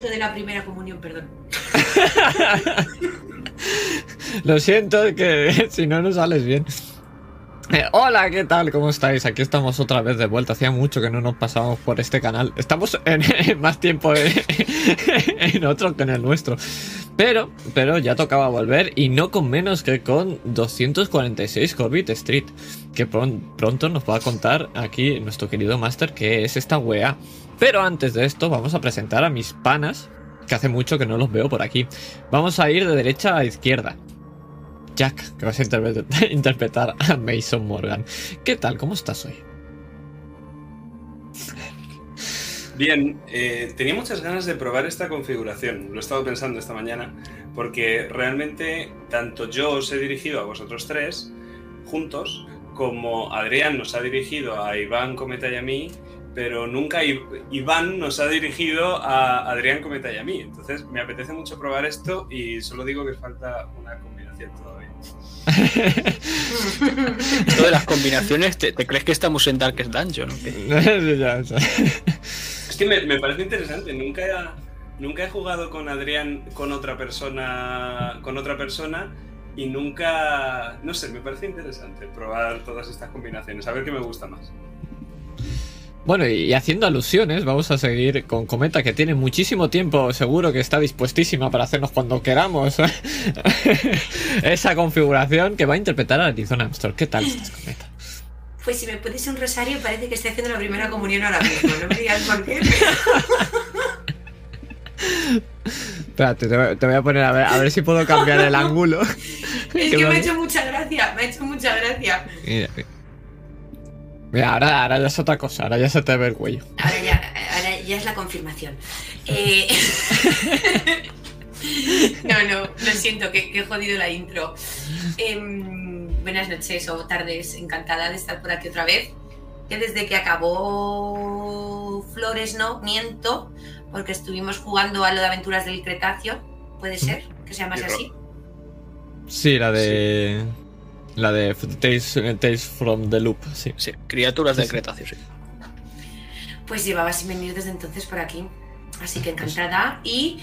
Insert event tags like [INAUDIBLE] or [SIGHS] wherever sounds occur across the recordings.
de la primera comunión, perdón. [LAUGHS] Lo siento, que [LAUGHS] si no, no sales bien. Eh, hola, ¿qué tal? ¿Cómo estáis? Aquí estamos otra vez de vuelta. Hacía mucho que no nos pasábamos por este canal. Estamos en, [LAUGHS] más tiempo en, otro que en el nuestro. Pero, pero ya tocaba volver y no con menos que con 246 Corbett Street. Que pron- pronto nos va a contar aquí nuestro querido Master qué es esta wea. Pero antes de esto, vamos a presentar a mis panas, que hace mucho que no los veo por aquí. Vamos a ir de derecha a izquierda. Jack, que vas a interpre- [LAUGHS] interpretar a Mason Morgan. ¿Qué tal? ¿Cómo estás hoy? Bien, eh, tenía muchas ganas de probar esta configuración, lo he estado pensando esta mañana, porque realmente tanto yo os he dirigido a vosotros tres juntos, como Adrián nos ha dirigido a Iván Cometa y a mí, pero nunca Iván nos ha dirigido a Adrián Cometa y a mí. Entonces me apetece mucho probar esto y solo digo que falta una combinación todavía. [LAUGHS] Esto de las combinaciones, ¿te, te crees que estamos en Darkest Dungeon? [LAUGHS] Es que me, me parece interesante. Nunca he, nunca he jugado con Adrián con otra persona. con otra persona. Y nunca. No sé, me parece interesante probar todas estas combinaciones. A ver qué me gusta más. Bueno, y haciendo alusiones, vamos a seguir con Cometa, que tiene muchísimo tiempo, seguro que está dispuestísima para hacernos cuando queramos [LAUGHS] esa configuración que va a interpretar a Arizona Amstor. ¿Qué tal estás, Cometa? Pues si me pones un rosario, parece que estoy haciendo la primera comunión ahora mismo. No me digas por qué. [LAUGHS] Espérate, te voy, a poner a ver, a ver si puedo cambiar el [LAUGHS] ángulo. Es Que que me lo- ha hecho mucha gracia, me ha hecho mucha gracia. Mira, mira. Mira, ahora, ahora ya es otra cosa, ahora ya se te ve el cuello. Ahora ya, ahora ya es la confirmación. Eh, [LAUGHS] No, no, lo siento, que, que he jodido la intro. Em, buenas noches o tardes, encantada de estar por aquí otra vez. Que desde que acabó Flores, no, miento, porque estuvimos jugando a lo de aventuras del Cretáceo. ¿Puede ser que se llamase Sí, así? Sí, la de. La de Tales, Tales from the Loop, sí. Sí, criaturas Sí, del sí. Cretáceo, sí. Pues llevaba sin venir desde entonces por aquí. Así que encantada. Y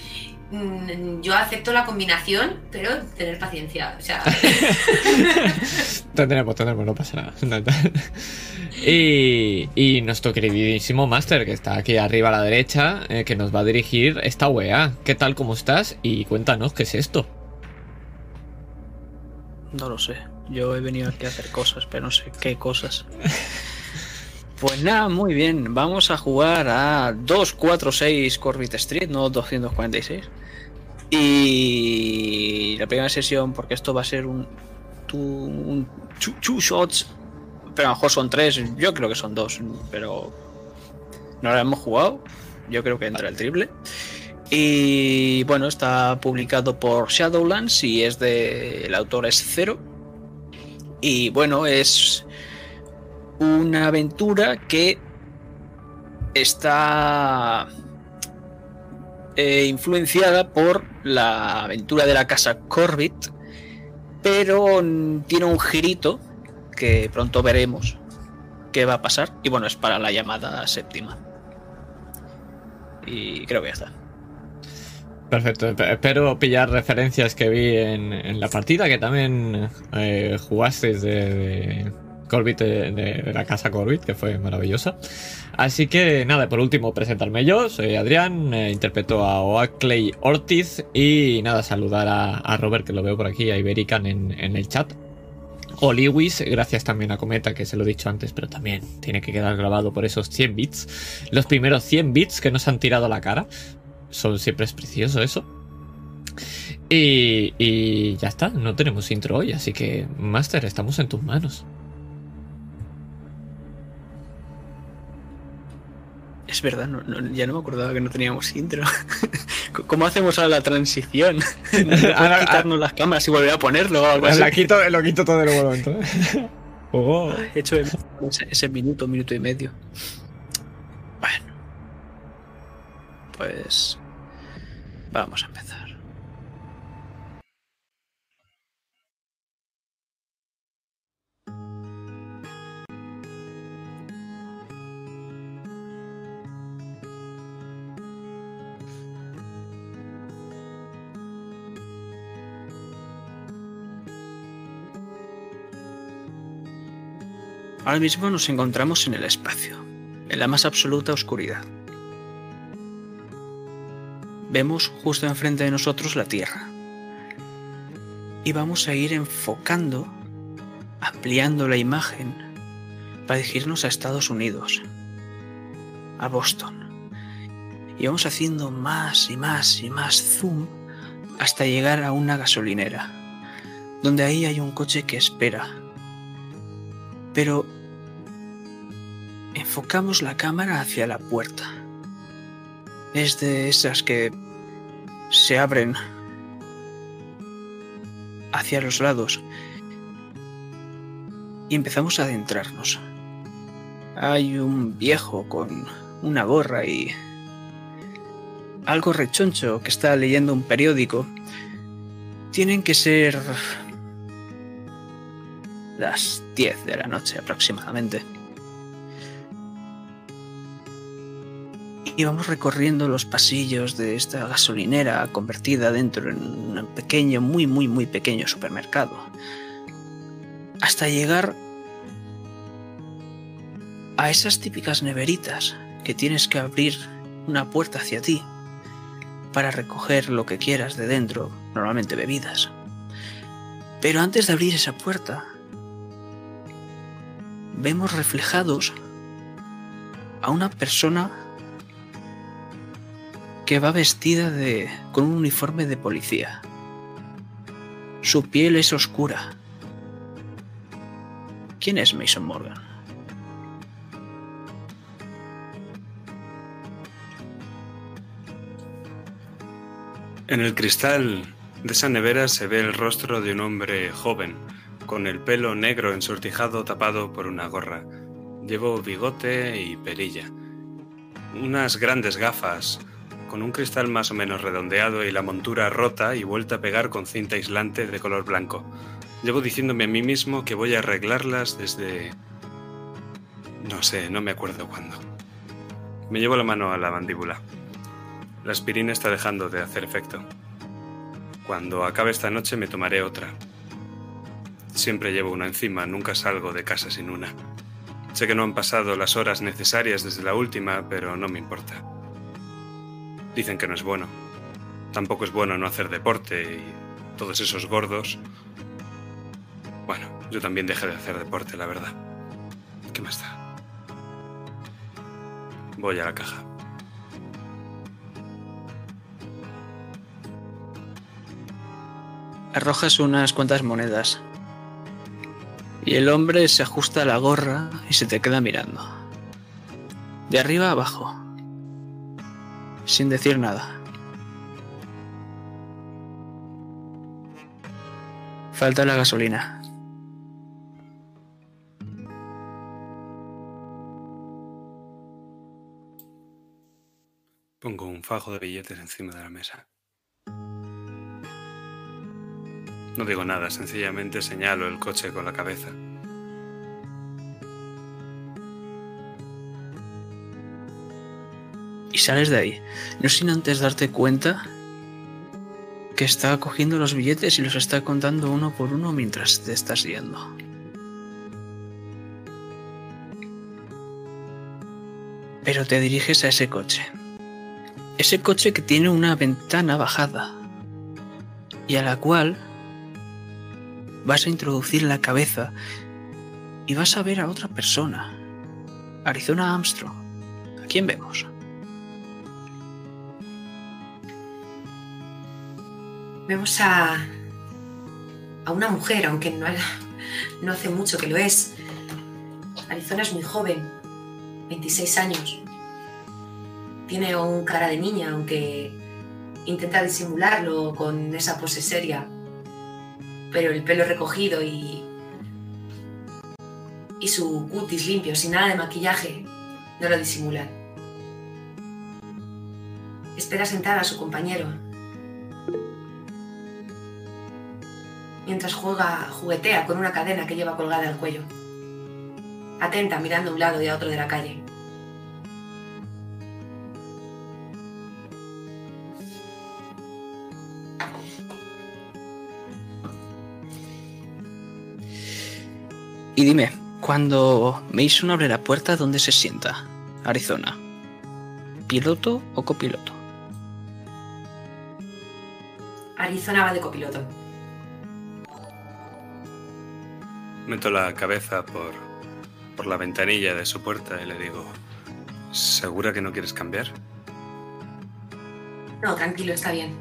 mm, yo acepto la combinación, pero tener paciencia. O sea, [LAUGHS] Tendremos, tendremos, no pasa nada. [LAUGHS] y, y nuestro queridísimo Master, que está aquí arriba a la derecha, eh, que nos va a dirigir esta wea. ¿Qué tal, cómo estás? Y cuéntanos qué es esto. No lo sé. Yo he venido aquí a hacer cosas, pero no sé qué cosas. Pues nada, muy bien. Vamos a jugar a 246 Corbett Street, no 246. Y la primera sesión, porque esto va a ser un. un two, shots. Pero a lo mejor son tres. Yo creo que son dos. Pero. No lo hemos jugado. Yo creo que entra el triple. Y bueno, está publicado por Shadowlands y es de. El autor es Cero. Y bueno, es una aventura que está eh, influenciada por la aventura de la casa Corbett, pero tiene un girito que pronto veremos qué va a pasar. Y bueno, es para la llamada séptima. Y creo que ya está. Perfecto, esp- espero pillar referencias que vi en, la partida, que también eh, jugasteis de, Corbett, de, la casa Corbett, que fue maravillosa. Así que nada, por último, presentarme yo, soy Adrián, eh, interpreto a Oakley Ortiz y nada, saludar a, a Robert, que lo veo por aquí, a Iberican en, en el chat. O Lewis, gracias también a Cometa, que se lo he dicho antes, pero también tiene que quedar grabado por esos 100 bits. Los primeros 100 bits que nos han tirado a la cara. Son, siempre es precioso eso. Y, y ya está, no tenemos intro hoy, así que, Master, estamos en tus manos. Es verdad, no- no- ya no me acordaba que no teníamos intro. [LAUGHS] ¿Cómo hacemos ahora la transición? [LAUGHS] [LAUGHS] Ahora- quitarnos las cámaras y volver a ponerlo o algo así? La quito, lo quito todo de nuevo. Oh. He hecho ese, ese minuto, minuto y medio. Bueno. Pues... Vamos a empezar. Ahora mismo nos encontramos en el espacio, en la más absoluta oscuridad. Vemos justo enfrente de nosotros la Tierra. Y vamos a ir enfocando, ampliando la imagen para dirigirnos a Estados Unidos, a Boston. Y vamos haciendo más y más y más zoom hasta llegar a una gasolinera, donde ahí hay un coche que espera. Pero enfocamos la cámara hacia la puerta. Es de esas que se abren hacia los lados y empezamos a adentrarnos. Hay un viejo con una gorra y algo rechoncho que está leyendo un periódico. Tienen que ser las 10 de la noche aproximadamente. Y vamos recorriendo los pasillos de esta gasolinera convertida dentro en un pequeño, muy, muy, muy pequeño supermercado. Hasta llegar a esas típicas neveritas que tienes que abrir una puerta hacia ti para recoger lo que quieras de dentro, normalmente bebidas. Pero antes de abrir esa puerta, vemos reflejados a una persona que va vestida de con un uniforme de policía. Su piel es oscura. ¿Quién es Mason Morgan? En el cristal de esa nevera se ve el rostro de un hombre joven, con el pelo negro ensortijado tapado por una gorra. Llevo bigote y perilla. Unas grandes gafas, con un cristal más o menos redondeado y la montura rota y vuelta a pegar con cinta aislante de color blanco. Llevo diciéndome a mí mismo que voy a arreglarlas desde... No sé, no me acuerdo cuándo. Me llevo la mano a la mandíbula. La aspirina está dejando de hacer efecto. Cuando acabe esta noche me tomaré otra. Siempre llevo una encima, nunca salgo de casa sin una. Sé que no han pasado las horas necesarias desde la última, pero no me importa. Dicen que no es bueno. Tampoco es bueno no hacer deporte y todos esos gordos. Bueno, yo también dejé de hacer deporte, la verdad. ¿Qué más da? Voy a la caja. Arrojas unas cuantas monedas. Y el hombre se ajusta la gorra y se te queda mirando. De arriba a abajo. Sin decir nada. Falta la gasolina. Pongo un fajo de billetes encima de la mesa. No digo nada, sencillamente señalo el coche con la cabeza. Y sales de ahí. No sin antes darte cuenta que está cogiendo los billetes y los está contando uno por uno mientras te estás yendo. Pero te diriges a ese coche. Ese coche que tiene una ventana bajada y a la cual vas a introducir la cabeza y vas a ver a otra persona. Arizona Armstrong. ¿A quién vemos? Vemos a, a una mujer, aunque no, hace mucho que lo es. Arizona es muy joven, 26 años. Tiene un cara de niña, aunque intenta disimularlo con esa pose seria. Pero el pelo recogido y. y su cutis limpio, sin nada de maquillaje, no lo disimulan. Espera sentada a su compañero. Mientras juega, juguetea con una cadena que lleva colgada al cuello. Atenta, mirando a un lado y a otro de la calle. Y dime, Cuando Mason abre la puerta, ¿dónde se sienta? Arizona. ¿Piloto o copiloto? Arizona va de copiloto. Meto la cabeza por, por la ventanilla de su puerta y le digo, ¿segura que no quieres cambiar? No, tranquilo, está bien.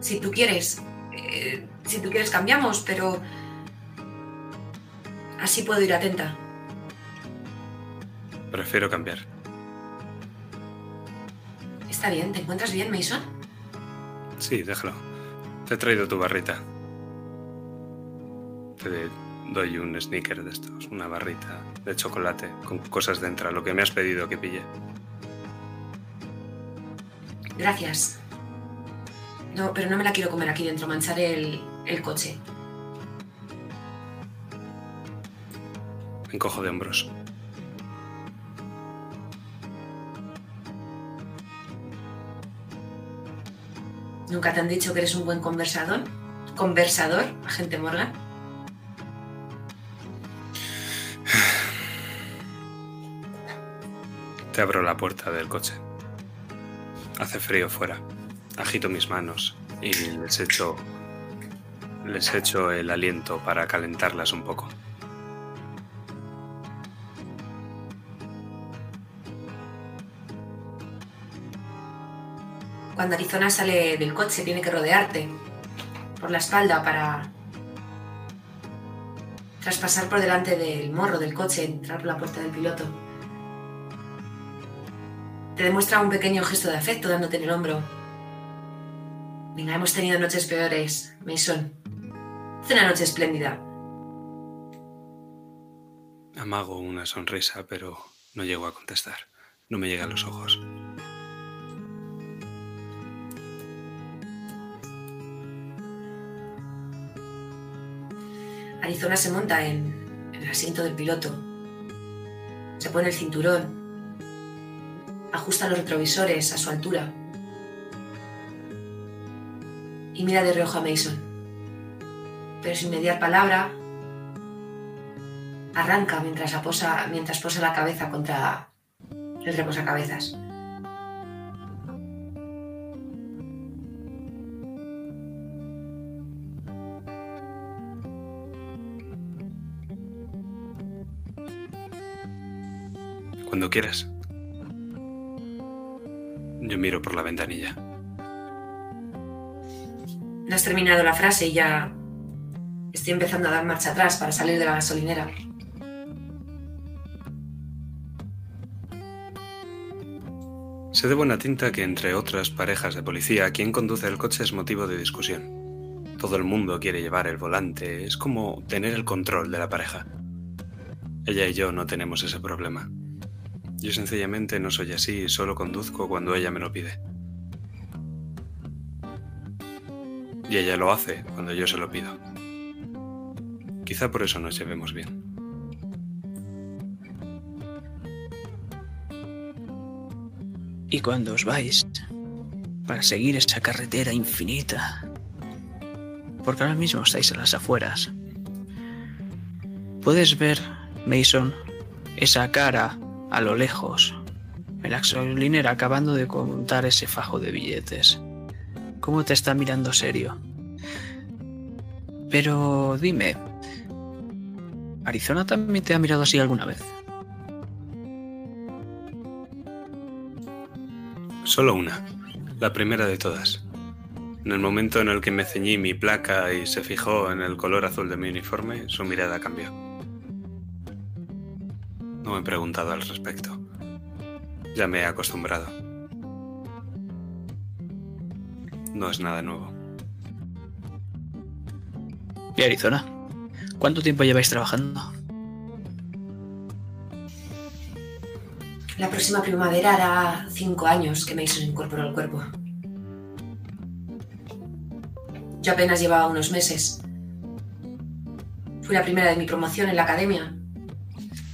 Si tú quieres, eh, si tú quieres cambiamos, pero así puedo ir atenta. Prefiero cambiar. Está bien, ¿te encuentras bien, Mason? Sí, déjalo. Te he traído tu barrita. Te doy un sneaker de estos, una barrita de chocolate con cosas dentro, lo que me has pedido que pille. Gracias. No, pero no me la quiero comer aquí dentro, mancharé el, el coche. Me encojo de hombros. ¿Nunca te han dicho que eres un buen conversador? ¿Conversador, agente Morgan? Te abro la puerta del coche. Hace frío fuera. Agito mis manos y les echo les echo el aliento para calentarlas un poco. Cuando Arizona sale del coche tiene que rodearte por la espalda para traspasar por delante del morro del coche, entrar por la puerta del piloto. Te demuestra un pequeño gesto de afecto dándote en el hombro. Venga, hemos tenido noches peores, Mason. Es una noche espléndida. Amago una sonrisa, pero no llego a contestar. No me llegan los ojos. Arizona se monta en, en el asiento del piloto. Se pone el cinturón. Ajusta los retrovisores a su altura. Y mira de reojo a Mason. Pero sin mediar palabra, arranca mientras posa, mientras posa la cabeza contra el reposacabezas. Cuando quieras. Yo miro por la ventanilla. No has terminado la frase y ya estoy empezando a dar marcha atrás para salir de la gasolinera. Sé de buena tinta que entre otras parejas de policía, quien conduce el coche es motivo de discusión. Todo el mundo quiere llevar el volante, es como tener el control de la pareja. Ella y yo no tenemos ese problema. Yo sencillamente no soy así solo conduzco cuando ella me lo pide. Y ella lo hace cuando yo se lo pido. Quizá por eso nos llevemos bien. Y cuando os vais para seguir esa carretera infinita, porque ahora mismo estáis en las afueras, puedes ver, Mason, esa cara a lo lejos, en la gasolinera acabando de contar ese fajo de billetes. ¿Cómo te está mirando serio? Pero dime, ¿Arizona también te ha mirado así alguna vez? Solo una, la primera de todas. En el momento en el que me ceñí mi placa y se fijó en el color azul de mi uniforme, su mirada cambió. No me he preguntado al respecto. Ya me he acostumbrado. No es nada nuevo. ¿Y Arizona? ¿Cuánto tiempo lleváis trabajando? La próxima primavera hará cinco años que Mason incorporó al cuerpo. Yo apenas llevaba unos meses. Fui la primera de mi promoción en la academia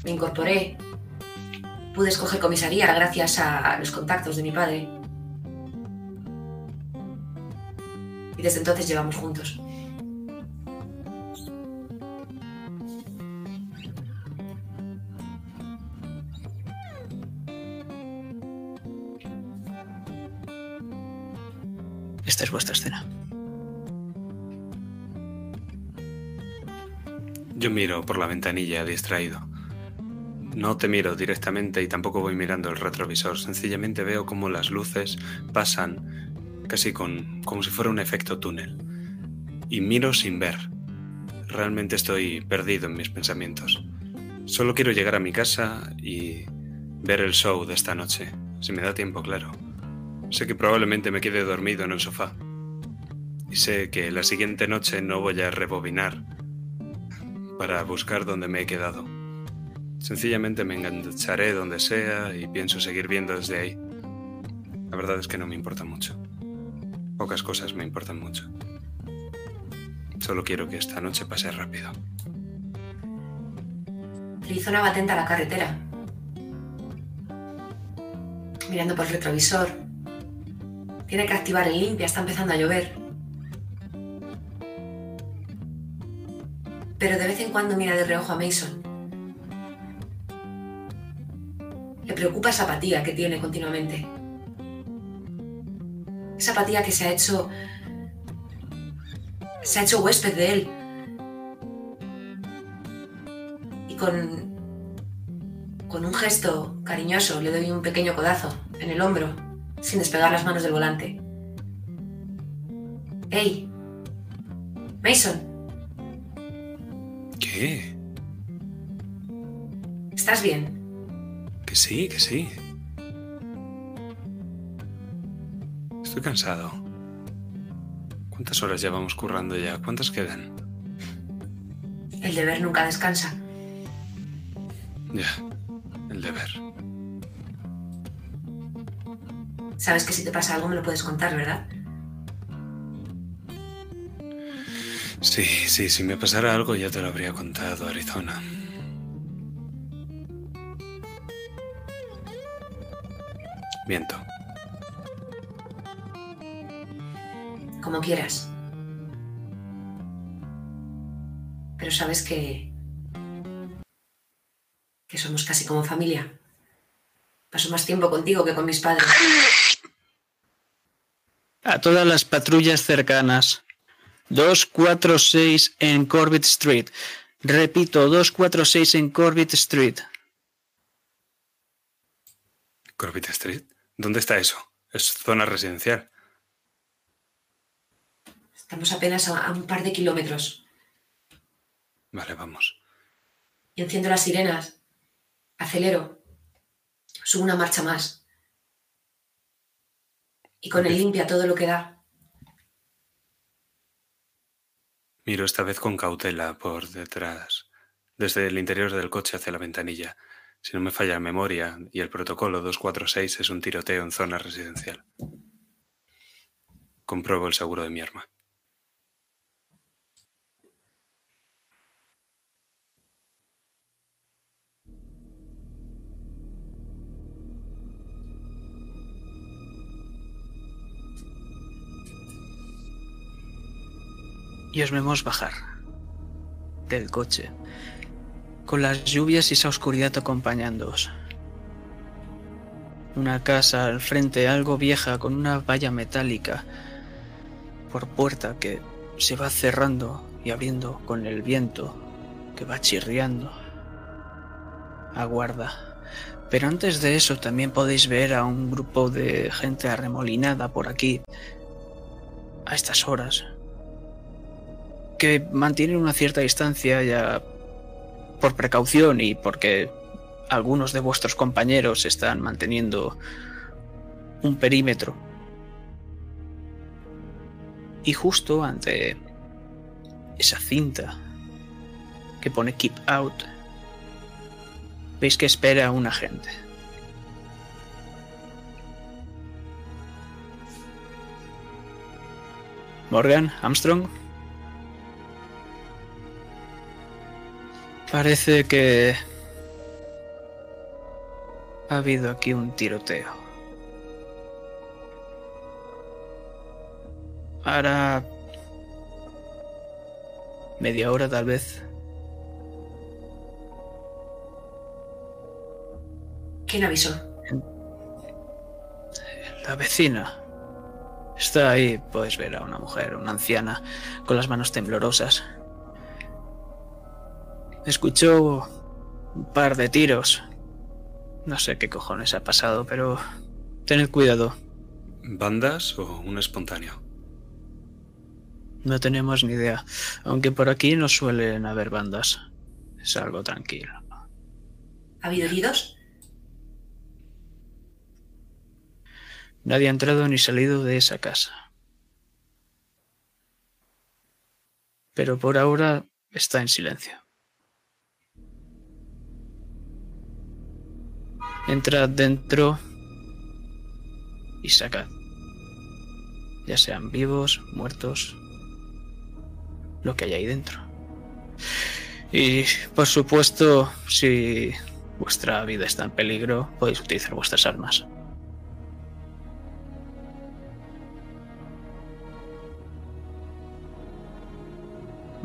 me incorporé, pude escoger comisaría gracias a, los contactos de mi padre. Y desde entonces llevamos juntos. Esta es vuestra escena. Yo miro por la ventanilla distraído. No te miro directamente y tampoco voy mirando el retrovisor. Sencillamente veo cómo las luces pasan casi con, como si fuera un efecto túnel. Y miro sin ver. Realmente estoy perdido en mis pensamientos. Solo quiero llegar a mi casa y ver el show de esta noche. Si me da tiempo, claro. Sé que probablemente me quede dormido en el sofá. Y sé que la siguiente noche no voy a rebobinar para buscar donde me he quedado. Sencillamente me engancharé donde sea y pienso seguir viendo desde ahí. La verdad es que no me importa mucho. Pocas cosas me importan mucho. Solo quiero que esta noche pase rápido. Trizona va atenta la carretera. Mirando por el retrovisor. Tiene que activar el limpia, está empezando a llover. Pero de vez en cuando mira de reojo a Mason. Le preocupa esa apatía que tiene continuamente. Esa apatía que se ha hecho. se ha hecho huésped de él. Y con. con un gesto cariñoso le doy un pequeño codazo en el hombro, sin despegar las manos del volante. ¡Hey! Mason, ¿Qué? ¿estás bien? Que sí, que sí. Estoy cansado. ¿Cuántas horas llevamos currando ya? ¿Cuántas quedan? El deber nunca descansa. Ya, el deber. Sabes que si te pasa algo me lo puedes contar, ¿verdad? Sí, sí, si me pasara algo ya te lo habría contado, Arizona. Miento. Como quieras. Pero sabes que... que somos casi como familia. Paso más tiempo contigo que con mis padres. A todas las patrullas cercanas. 246 en Corbett Street. Repito, 246 en Corbett Street. Corbett Street. ¿Dónde está eso? Es zona residencial. Estamos apenas a, a un par de kilómetros. Vale, vamos. Y enciendo las sirenas. Acelero. Subo una marcha más. Y con el limpia todo lo que da. Miro esta vez con cautela por detrás, desde el interior del coche hacia la ventanilla. Si no me falla la memoria y el protocolo 246 es un tiroteo en zona residencial. Compruebo el seguro de mi arma. Y os vemos bajar del coche, con las lluvias y esa oscuridad acompañándoos. Una casa al frente, algo vieja, con una valla metálica por puerta que se va cerrando y abriendo con el viento que va chirriando. Aguarda. Pero antes de eso también podéis ver a un grupo de gente arremolinada por aquí a estas horas, que mantienen una cierta distancia ya por precaución y porque algunos de vuestros compañeros están manteniendo un perímetro. Y justo ante esa cinta que pone Keep Out, veis que espera un agente. Morgan, Armstrong. Parece que ha habido aquí un tiroteo. Ahora media hora tal vez. ¿Quién avisó? La vecina Está ahí, puedes ver a una mujer, una anciana, con las manos temblorosas. Escuchó un par de tiros. No sé qué cojones ha pasado, pero tened cuidado. ¿Bandas o un espontáneo? No tenemos ni idea. Aunque por aquí no suelen haber bandas. Es algo tranquilo. ¿Ha habido heridos? Nadie ha entrado ni salido de esa casa. Pero por ahora está en silencio. Entrad dentro y sacad. Ya sean vivos, muertos, lo que hay ahí dentro. Y por supuesto, si vuestra vida está en peligro, podéis utilizar vuestras armas.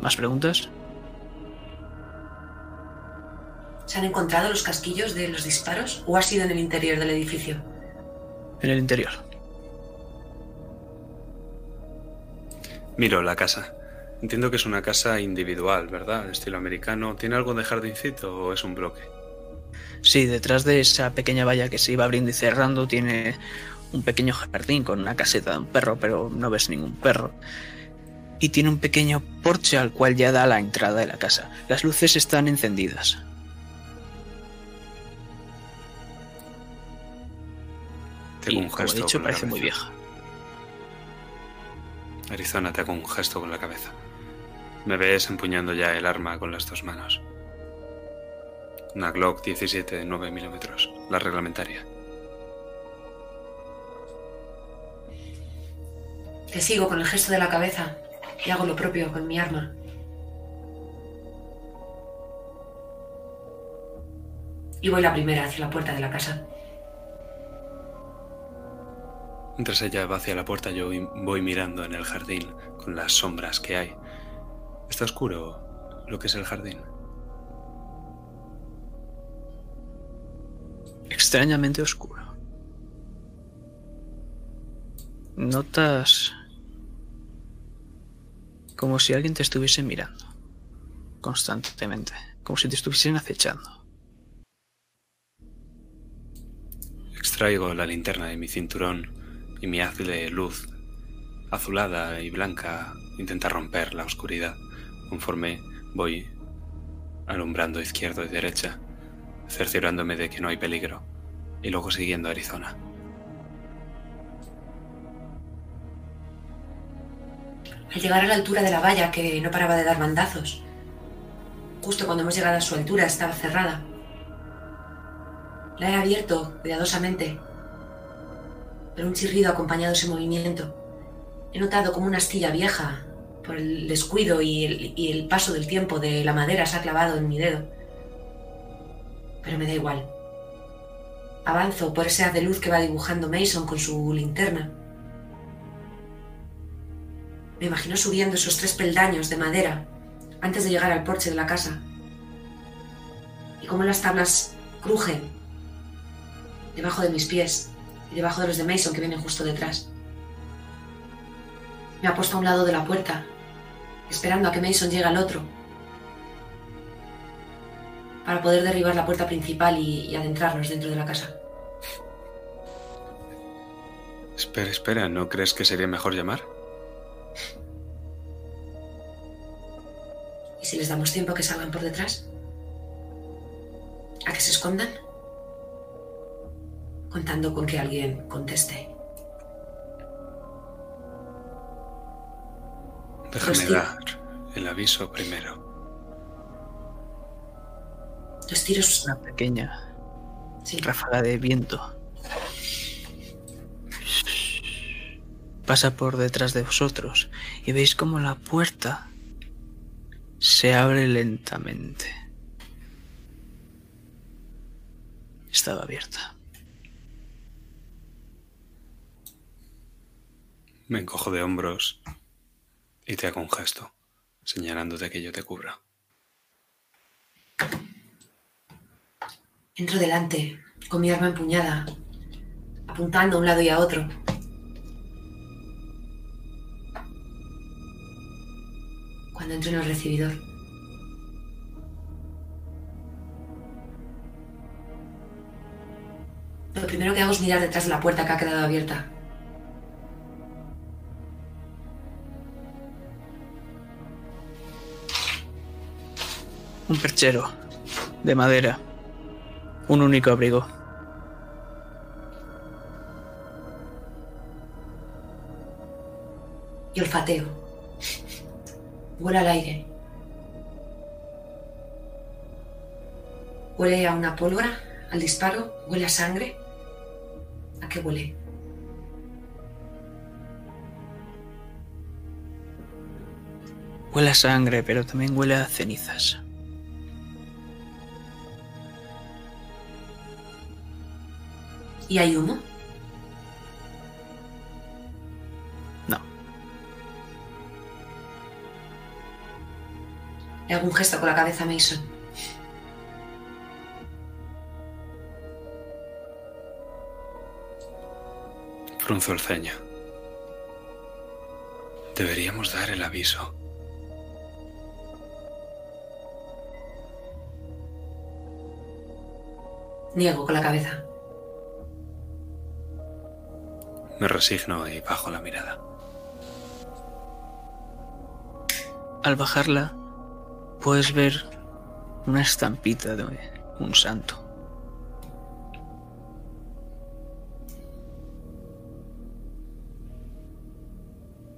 ¿Más preguntas? ¿Se han encontrado los casquillos de los disparos o ha sido en el interior del edificio? En el interior. Miro la casa. Entiendo que es una casa individual, ¿verdad? Estilo americano. ¿Tiene algo de jardincito o es un bloque? Sí, detrás de esa pequeña valla que se iba abriendo y cerrando tiene un pequeño jardín con una caseta de un perro, pero no ves ningún perro. Y tiene un pequeño porche al cual ya da la entrada de la casa. Las luces están encendidas. Te hago un como he dicho, parece muy vieja. Arizona te hago un gesto con la cabeza. Me ves empuñando ya el arma con las dos manos. Una Glock 17 de 9 milímetros, la reglamentaria. Te sigo con el gesto de la cabeza y hago lo propio con mi arma. Y voy la primera hacia la puerta de la casa. Mientras ella va hacia la puerta, yo voy mirando en el jardín con las sombras que hay. Está oscuro lo que es el jardín. Extrañamente oscuro. Notas como si alguien te estuviese mirando constantemente, como si te estuviesen acechando. Extraigo la linterna de mi cinturón y mi haz de luz azulada y blanca intenta romper la oscuridad conforme voy alumbrando izquierdo y derecha, cerciorándome de que no hay peligro y luego siguiendo Arizona. Al llegar a la altura de la valla, que no paraba de dar bandazos, justo cuando hemos llegado a su altura estaba cerrada. La he abierto cuidadosamente, pero un chirrido acompañado ese movimiento. He notado como una astilla vieja, por el descuido y el, y el paso del tiempo de la madera, se ha clavado en mi dedo. Pero me da igual. Avanzo por ese haz de luz que va dibujando Mason con su linterna. Me imagino subiendo esos tres peldaños de madera antes de llegar al porche de la casa. Y cómo las tablas crujen debajo de mis pies y debajo de los de Mason que vienen justo detrás. Me ha puesto a un lado de la puerta, esperando a que Mason llegue al otro, para poder derribar la puerta principal y, y adentrarnos dentro de la casa. Espera, espera, ¿no crees que sería mejor llamar? ¿Y si les damos tiempo a que salgan por detrás? ¿A que se escondan? Contando con que alguien conteste. Déjame dar el aviso primero. Los tiros... Una pequeña Sí. ráfaga de viento pasa por detrás de vosotros y veis como la puerta se abre lentamente. Estaba abierta. Me encojo de hombros y te hago un gesto, señalándote que yo te cubra. Entro delante, con mi arma empuñada, apuntando a un lado y a otro. Cuando entro en el recibidor. Lo primero que hago es mirar detrás de la puerta que ha quedado abierta. Un perchero de madera. Un único abrigo. Y olfateo. Huele al aire. Huele a una pólvora, al disparo, huele a sangre. ¿A qué huele? Huele a sangre, pero también huele a cenizas. ¿Y hay humo? No. Hago un gesto con la cabeza Mason. Frunzo el ceño. Deberíamos dar el aviso. Niego con la cabeza. Me resigno y bajo la mirada. Al bajarla, puedes ver una estampita de un santo.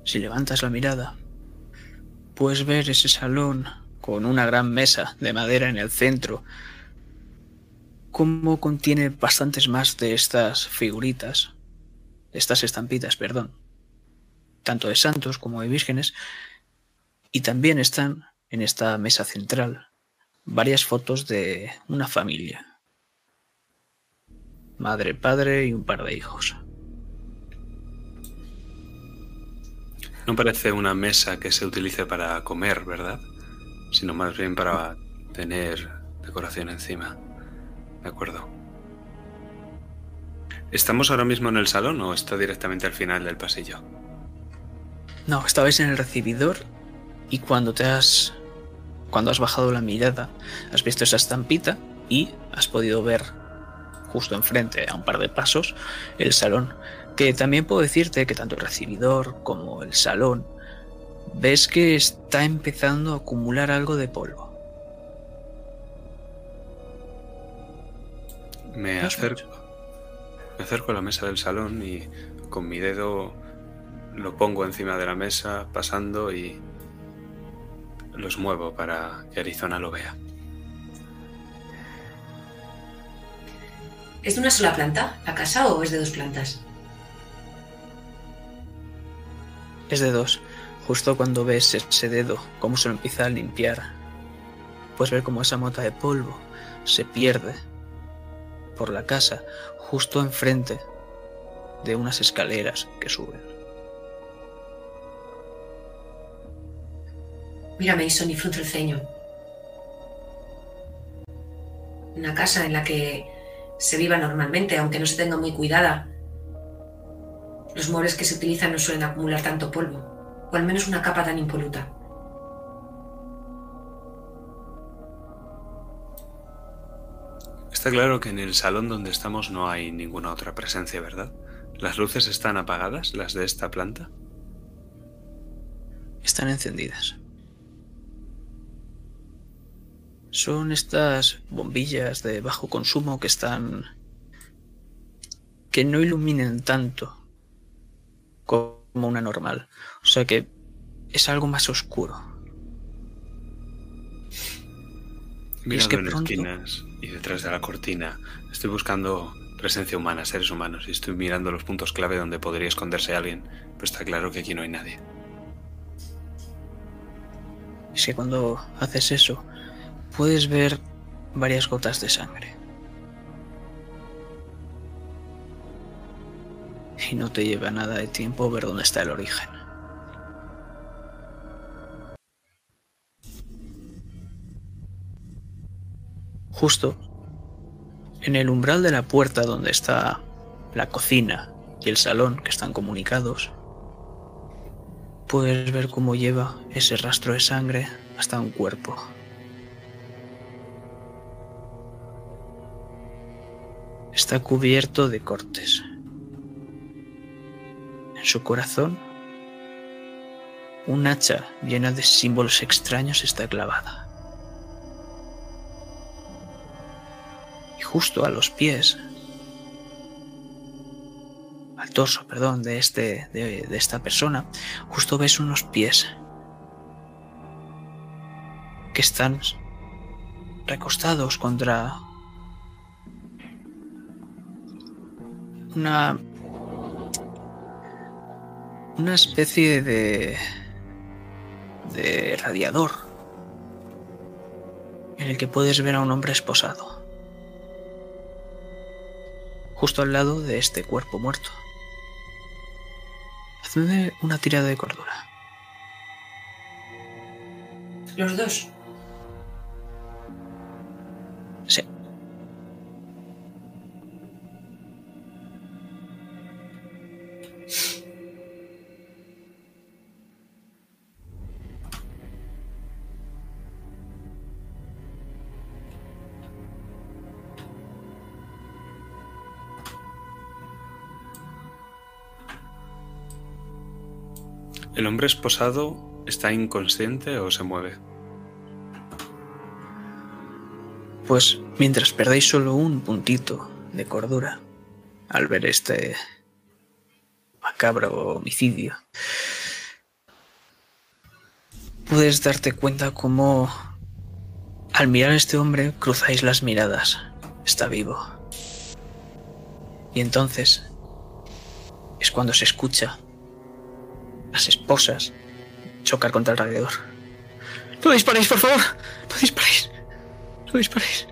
Si levantas la mirada, puedes ver ese salón con una gran mesa de madera en el centro, como contiene bastantes más de estas figuritas, estas estampitas, perdón, tanto de santos como de vírgenes, y también están en esta mesa central varias fotos de una familia, madre, padre y un par de hijos. No parece una mesa que se utilice para comer, ¿verdad? Sino más bien para tener decoración encima. De acuerdo. ¿Estamos ahora mismo en el salón o está directamente al final del pasillo? No, estabais en el recibidor y cuando te has cuando has bajado la mirada, has visto esa estampita y has podido ver justo enfrente, a un par de pasos, el salón. Que también puedo decirte que tanto el recibidor como el salón ves que está empezando a acumular algo de polvo. Me acerco, me acerco a la mesa del salón y con mi dedo lo pongo encima de la mesa, pasando y los muevo para que Arizona lo vea. ¿Es de una sola planta la casa o es de dos plantas? Es de dos. Justo cuando ves ese dedo, cómo se lo empieza a limpiar, puedes ver cómo esa mota de polvo se pierde por la casa, justo enfrente de unas escaleras que suben. Mira Mason y frunce el ceño. Una casa en la que se viva normalmente, aunque no se tenga muy cuidada. Los muebles que se utilizan no suelen acumular tanto polvo, o al menos una capa tan impoluta. Está claro que en el salón donde estamos no hay ninguna otra presencia, ¿verdad? ¿Las luces están apagadas, las de esta planta? Están encendidas. Son estas bombillas de bajo consumo que están... que no iluminen tanto como una normal. O sea que es algo más oscuro. Mirando que en pronto- esquinas y detrás de la cortina, estoy buscando presencia humana, seres humanos, y estoy mirando los puntos clave donde podría esconderse alguien, pero está claro que aquí no hay nadie. Es que cuando haces eso, puedes ver varias gotas de sangre. Y no te lleva nada de tiempo ver dónde está el origen. Justo en el umbral de la puerta donde está la cocina y el salón que están comunicados, puedes ver cómo lleva ese rastro de sangre hasta un cuerpo. Está cubierto de cortes. En su corazón, un hacha llena de símbolos extraños está clavada. Justo a los pies, al torso, perdón, de, este, de, esta persona, justo ves unos pies que están recostados contra una una especie de de radiador en el que puedes ver a un hombre esposado justo al lado de este cuerpo muerto. Hazme una tirada de cordura. Los dos. ¿El hombre esposado está inconsciente o se mueve? Pues mientras perdáis solo un puntito de cordura al ver este macabro homicidio, puedes darte cuenta cómo al mirar a este hombre cruzáis las miradas. Está vivo. Y entonces es cuando se escucha las esposas chocar contra el radiador. No disparéis, por favor. No disparéis. No disparéis.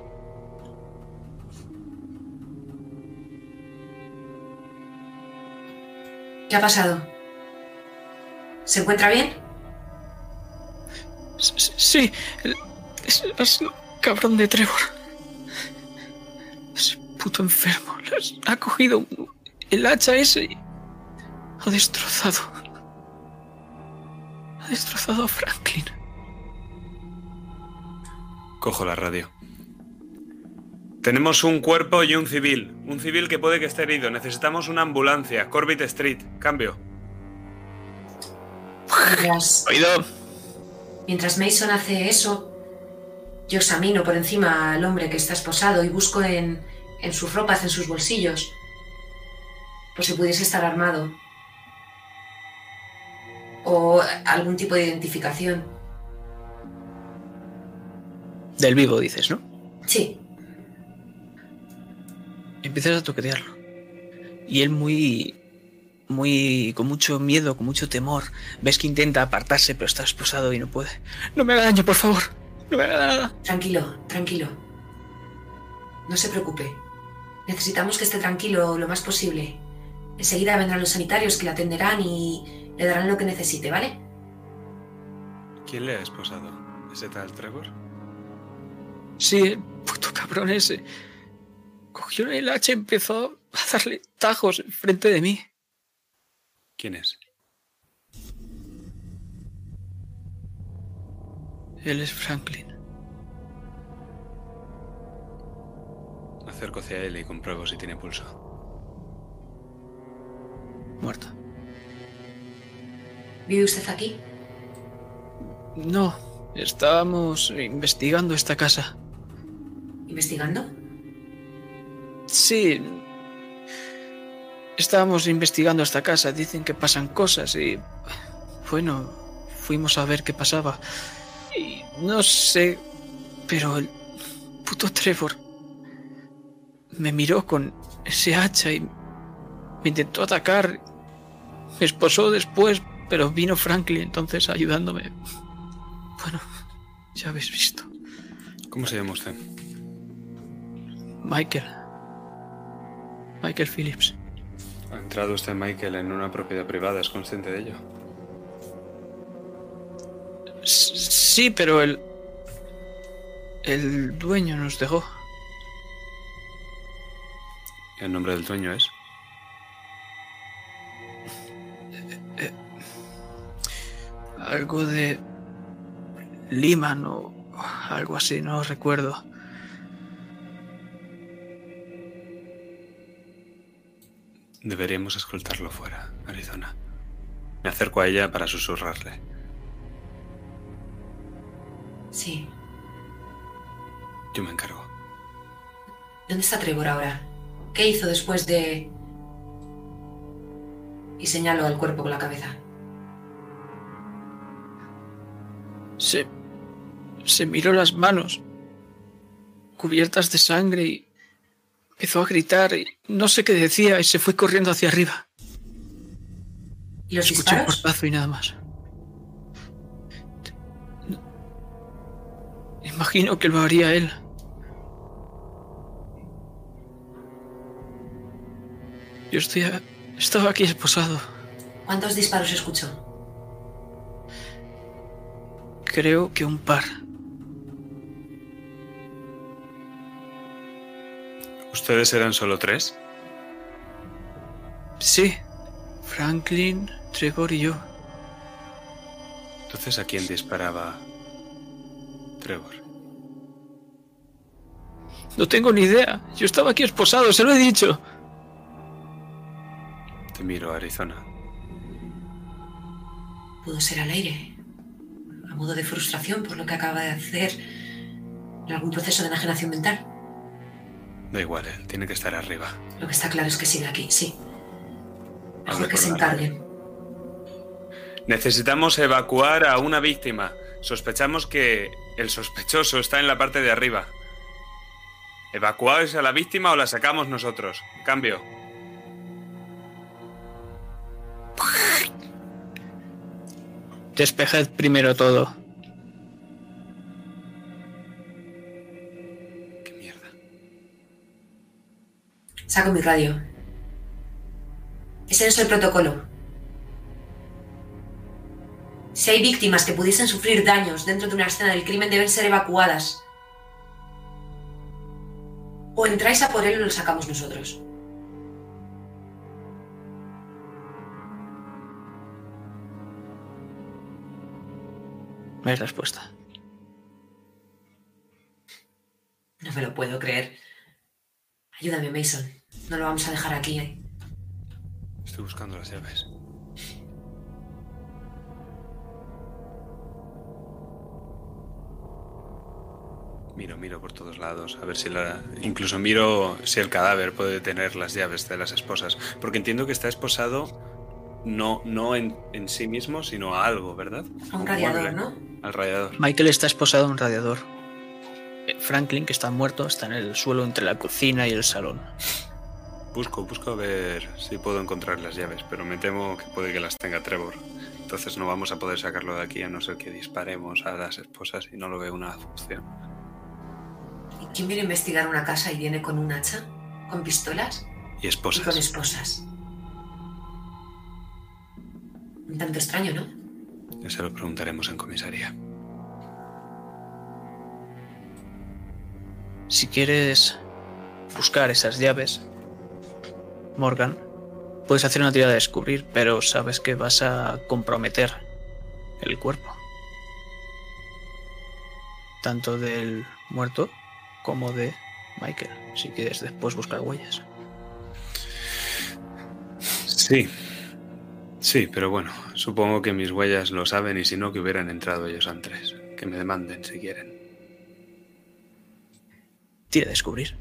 ¿Qué ha pasado? ¿Se encuentra bien? Sí, el- es, es un cabrón de Trevor. Ese puto enfermo. las- Ha cogido el hacha ese y ha destrozado. Ha destrozado a Franklin. Cojo la radio. Tenemos un cuerpo y un civil. Un civil que puede que esté herido. Necesitamos una ambulancia. Corbett Street. Cambio. Mientras, Oído. mientras Mason hace eso, yo examino por encima al hombre que está esposado y busco en, en sus ropas, en sus bolsillos, por si pudiese estar armado. O algún tipo de identificación. Del vivo, dices, ¿no? Sí, Empiezas a toquetearlo. Y él muy. Muy. con mucho miedo, con mucho temor. Ves que intenta apartarse, pero está esposado y no puede. No me haga daño, por favor. No me haga nada. tranquilo, tranquilo. No se preocupe. Necesitamos que esté tranquilo lo más posible. Enseguida vendrán los sanitarios que le atenderán y le darán lo que necesite, ¿vale? ¿Quién le ha esposado? ¿Ese tal Trevor? Sí, el puto cabrón ese. Cogió el hacha y empezó a darle tajos enfrente de mí. ¿Quién es? Él es Franklin. Acerco hacia él y compruebo si tiene pulso. Muerto. ¿Vive usted aquí? No, estábamos investigando esta casa. ¿Investigando? Sí. Estábamos investigando esta casa. Dicen que pasan cosas y... Bueno, fuimos a ver qué pasaba. Y no sé... Pero el puto Trevor me miró con ese hacha y me intentó atacar. Me esposó después, pero vino Franklin entonces ayudándome. Bueno, ya habéis visto. ¿Cómo se llama usted? Michael. Michael Phillips. ¿Ha entrado usted, Michael, en una propiedad privada? ¿Es consciente de ello? Sí, pero el. El dueño nos dejó. ¿Y el nombre del dueño es? Algo de Liman o algo así, no recuerdo. Deberíamos escoltarlo fuera, Arizona. Me acerco a ella para susurrarle. Sí. Yo me encargo. ¿Dónde está Trevor ahora? ¿Qué hizo después de...? Y señalo al cuerpo con la cabeza. Se. se miró las manos, cubiertas de sangre, y empezó a gritar, y no sé qué decía, y se fue corriendo hacia arriba. ¿Y los Escuché un disparos? portazo y nada más. Imagino que lo haría él. Yo estoy. a- estaba aquí esposado. ¿Cuántos disparos escuchó? Creo que un par. ¿Ustedes eran solo tres? Sí. Franklin, Trevor y yo. Entonces, ¿a quién disparaba Trevor? No tengo ni idea. Yo estaba aquí esposado, se lo he dicho. Te miro, Arizona. Pudo ser al aire. Modo de frustración por lo que acaba de hacer en algún proceso de enajenación mental. Da igual, él tiene que estar arriba. Lo que está claro es que sigue aquí, sí. Mejor que se encarguen. Necesitamos evacuar a una víctima. Sospechamos que el sospechoso está en la parte de arriba. ¿Evacuáis a la víctima o la sacamos nosotros? Cambio. Despejad primero todo. ¿Qué mierda? Saco mi radio. Ese no es el protocolo. Si hay víctimas que pudiesen sufrir daños dentro de una escena del crimen, deben ser evacuadas. O entráis a por él o lo sacamos nosotros. No hay respuesta. No me lo puedo creer. Ayúdame, Mason. No lo vamos a dejar aquí. ¿eh? Estoy buscando las llaves. Miro, miro por todos lados, a ver si la... Incluso miro si el cadáver puede tener las llaves de las esposas. Porque entiendo que está esposado no, no en, en sí mismo, sino a algo, ¿verdad? A un radiador. ¿no? Al radiador. Michael está esposado a un radiador. Eh, Franklin, que está muerto, está en el suelo entre la cocina y el salón. Busco, busco a ver si puedo encontrar las llaves, pero me temo que puede que las tenga Trevor. Entonces no vamos a poder sacarlo de aquí a no ser que disparemos a las esposas y no lo veo una opción. ¿Y quién viene a investigar una casa y viene con un hacha? ¿Con pistolas? Y Y esposas. con esposas. Un tanto extraño, ¿no? Ya se lo preguntaremos en comisaría. Si quieres buscar esas llaves, Morgan, puedes hacer una tirada de descubrir, pero sabes que vas a comprometer el cuerpo. Tanto del muerto como de Michael, si quieres después buscar huellas. Sí. Sí, pero bueno, supongo que mis huellas lo saben y si no, que hubieran entrado ellos antes. Que me demanden si quieren. Tira de descubrir.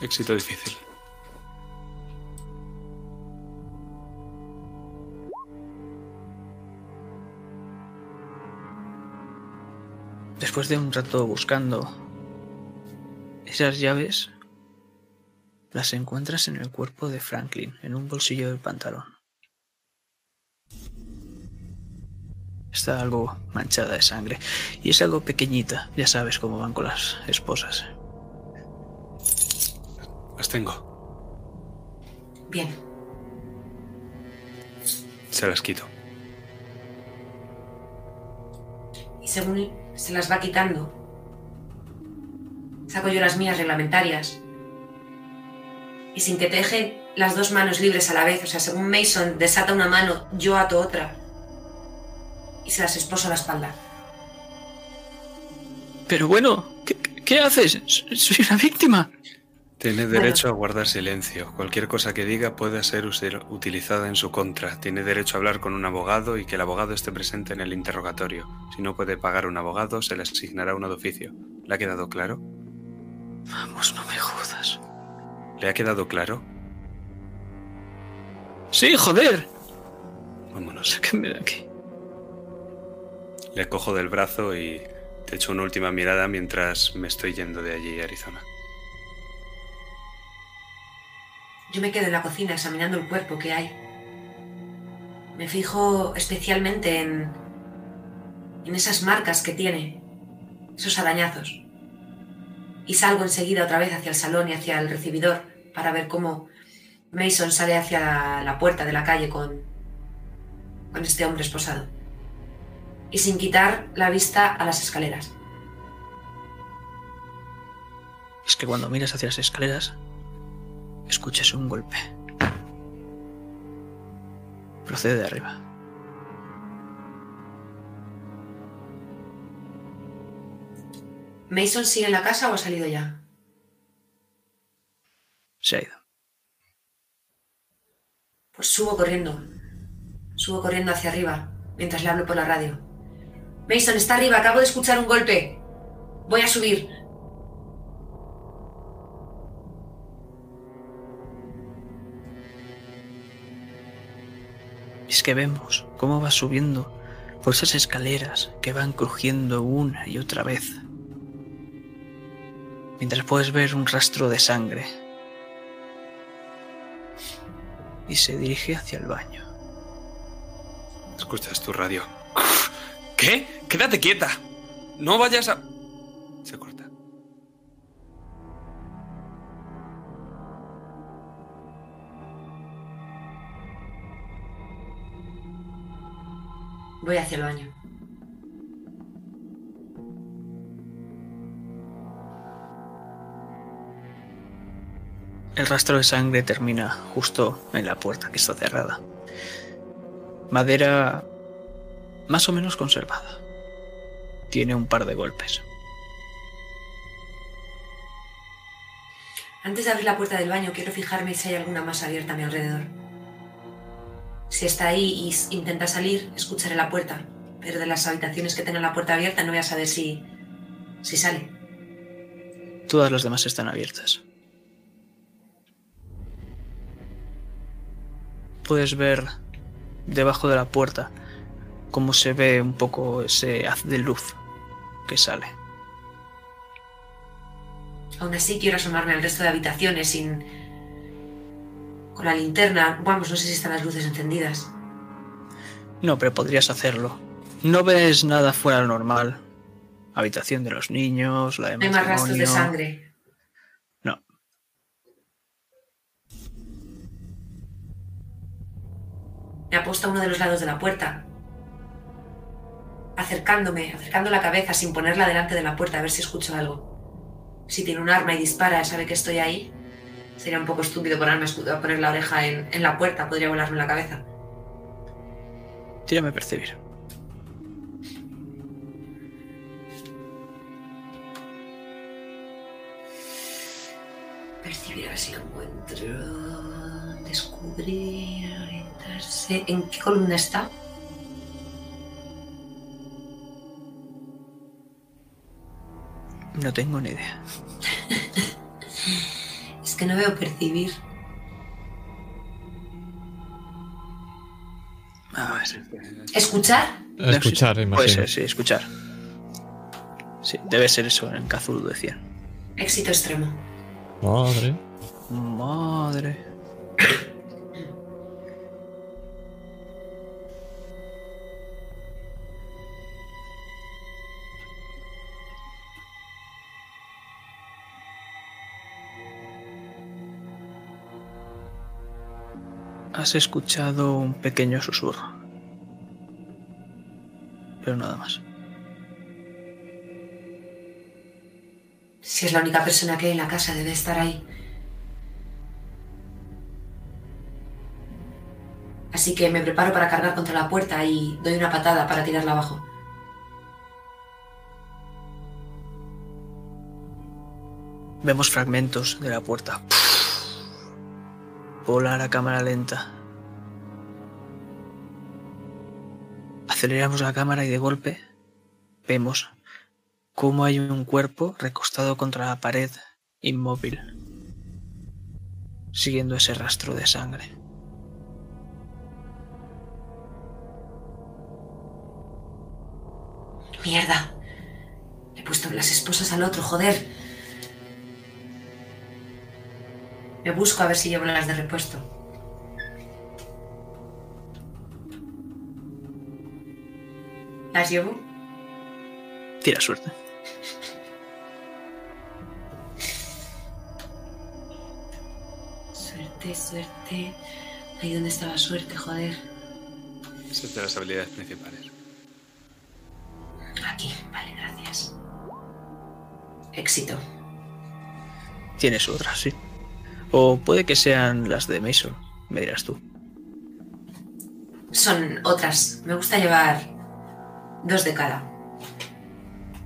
Éxito difícil. Después de un rato buscando esas llaves, las encuentras en el cuerpo de Franklin, en un bolsillo del pantalón. Está algo manchada de sangre y es algo pequeñita, ya sabes cómo van con las esposas. Las tengo. Bien. Se las quito. Y según se las va quitando, saco yo las mías reglamentarias y sin que te dejen las dos manos libres a la vez. O sea, según Mason desata una mano, yo ato otra. Y se las esposo a la espalda. Pero bueno, ¿qué, qué haces? Soy una víctima. Tiene Bueno. derecho a guardar silencio. Cualquier cosa que diga puede ser utilizada en su contra. Tiene derecho a hablar con un abogado y que el abogado esté presente en el interrogatorio. Si no puede pagar un abogado, se le asignará uno de oficio. ¿Le ha quedado claro? Vamos, no me jodas. ¿Le ha quedado claro? Sí, joder. Vámonos. Sáquenme de aquí. Le cojo del brazo y te echo una última mirada mientras me estoy yendo de allí, Arizona. Yo me quedo en la cocina examinando el cuerpo que hay. Me fijo especialmente en, en esas marcas que tiene, esos arañazos. Y salgo enseguida otra vez hacia el salón y hacia el recibidor para ver cómo Mason sale hacia la puerta de la calle con, con este hombre esposado. Y sin quitar la vista a las escaleras. Es que cuando miras hacia las escaleras, escuchas un golpe. Procede de arriba. ¿Mason sigue en la casa o ha salido ya? Se ha ido. Pues subo corriendo. Subo corriendo hacia arriba mientras le hablo por la radio. Mason, está arriba, acabo de escuchar un golpe. Voy a subir. Es que vemos cómo va subiendo por esas escaleras que van crujiendo una y otra vez. Mientras puedes ver un rastro de sangre. Y se dirige hacia el baño. Escuchas tu radio. ¿Qué? Quédate quieta. No vayas a... Se corta. Voy hacia el baño. El rastro de sangre termina justo en la puerta que está cerrada. Madera más o menos conservada. Tiene un par de golpes. Antes de abrir la puerta del baño, quiero fijarme si hay alguna más abierta a mi alrededor. Si está ahí y intenta salir, escucharé la puerta. Pero de las habitaciones que tengan la puerta abierta no voy a saber si, si sale. Todas las demás están abiertas. Puedes ver debajo de la puerta cómo se ve un poco ese haz de luz que sale. Aún así quiero asomarme al resto de habitaciones sin... Con la linterna. Vamos, no sé si están las luces encendidas. No, pero podrías hacerlo. No ves nada fuera de lo normal. Habitación de los niños, la de No hay más rastros de sangre. No. Me aposto a uno de los lados de la puerta. Acercándome, acercando la cabeza sin ponerla delante de la puerta a ver si escucho algo. Si tiene un arma y dispara, sabe que estoy ahí. Sería un poco estúpido ponerme a escu- a poner la oreja en, en la puerta, podría volarme la cabeza. Tírame a percibir. Percibir a ver si lo encuentro. Descubrir, orientarse. ¿En qué columna está? No tengo ni idea. [LAUGHS] Que no veo percibir. A ver. ¿Escuchar? Escuchar, Puede imagino. ser, sí, escuchar. Sí, debe ser eso en el Cthulhu decían. Éxito extremo. Madre. Madre. has escuchado un pequeño susurro. Pero nada más. Si es la única persona que hay en la casa, debe estar ahí. Así que me preparo para cargar contra la puerta y doy una patada para tirarla abajo. Vemos fragmentos de la puerta. Volar a cámara lenta. Aceleramos la cámara y de golpe vemos cómo hay un cuerpo recostado contra la pared, inmóvil, siguiendo ese rastro de sangre. Mierda. He puesto las esposas al otro, joder. Me busco a ver si llevo las de repuesto. ¿Las llevo? Tira suerte. Suerte, suerte. Ahí donde está la suerte, joder. Esa es de las habilidades principales. Aquí, vale, gracias. Éxito. Tienes otras, sí. O puede que sean las de Mason, me dirás tú. Son otras. Me gusta llevar dos de cada.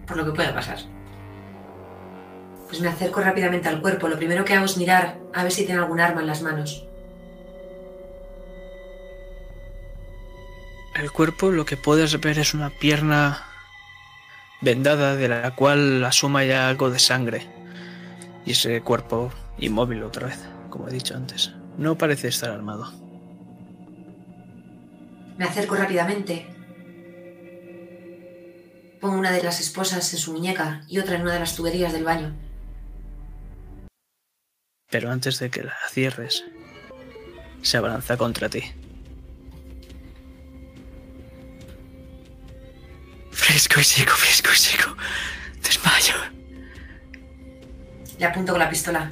Por lo que pueda pasar. Pues me acerco rápidamente al cuerpo. Lo primero que hago es mirar a ver si tiene algún arma en las manos. El cuerpo lo que puedes ver es una pierna vendada de la cual asoma ya algo de sangre. Y ese cuerpo inmóvil otra vez, como he dicho antes. No parece estar armado. Me acerco rápidamente. Pongo una de las esposas en su muñeca y otra en una de las tuberías del baño. Pero antes de que la cierres, se abalanza contra ti. Fresco y seco, fresco y seco. Desmayo. Le apunto con la pistola.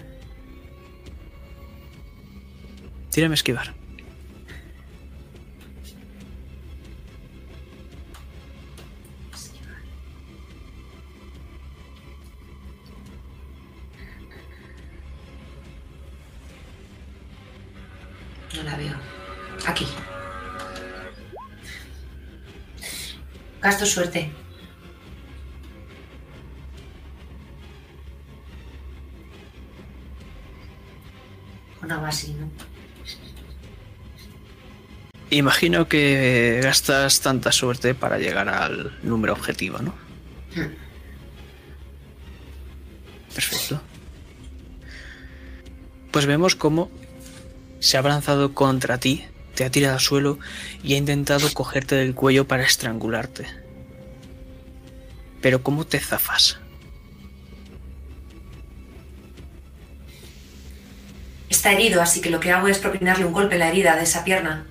Tírame a esquivar. No la veo. Aquí. Gasto suerte. Una base, ¿no? Imagino que gastas tanta suerte para llegar al número objetivo, ¿no? Perfecto. Pues vemos cómo se ha abalanzado contra ti, te ha tirado al suelo y ha intentado cogerte del cuello para estrangularte. Pero ¿cómo te zafas? Está herido, así que lo que hago es propinarle un golpe en la herida de esa pierna.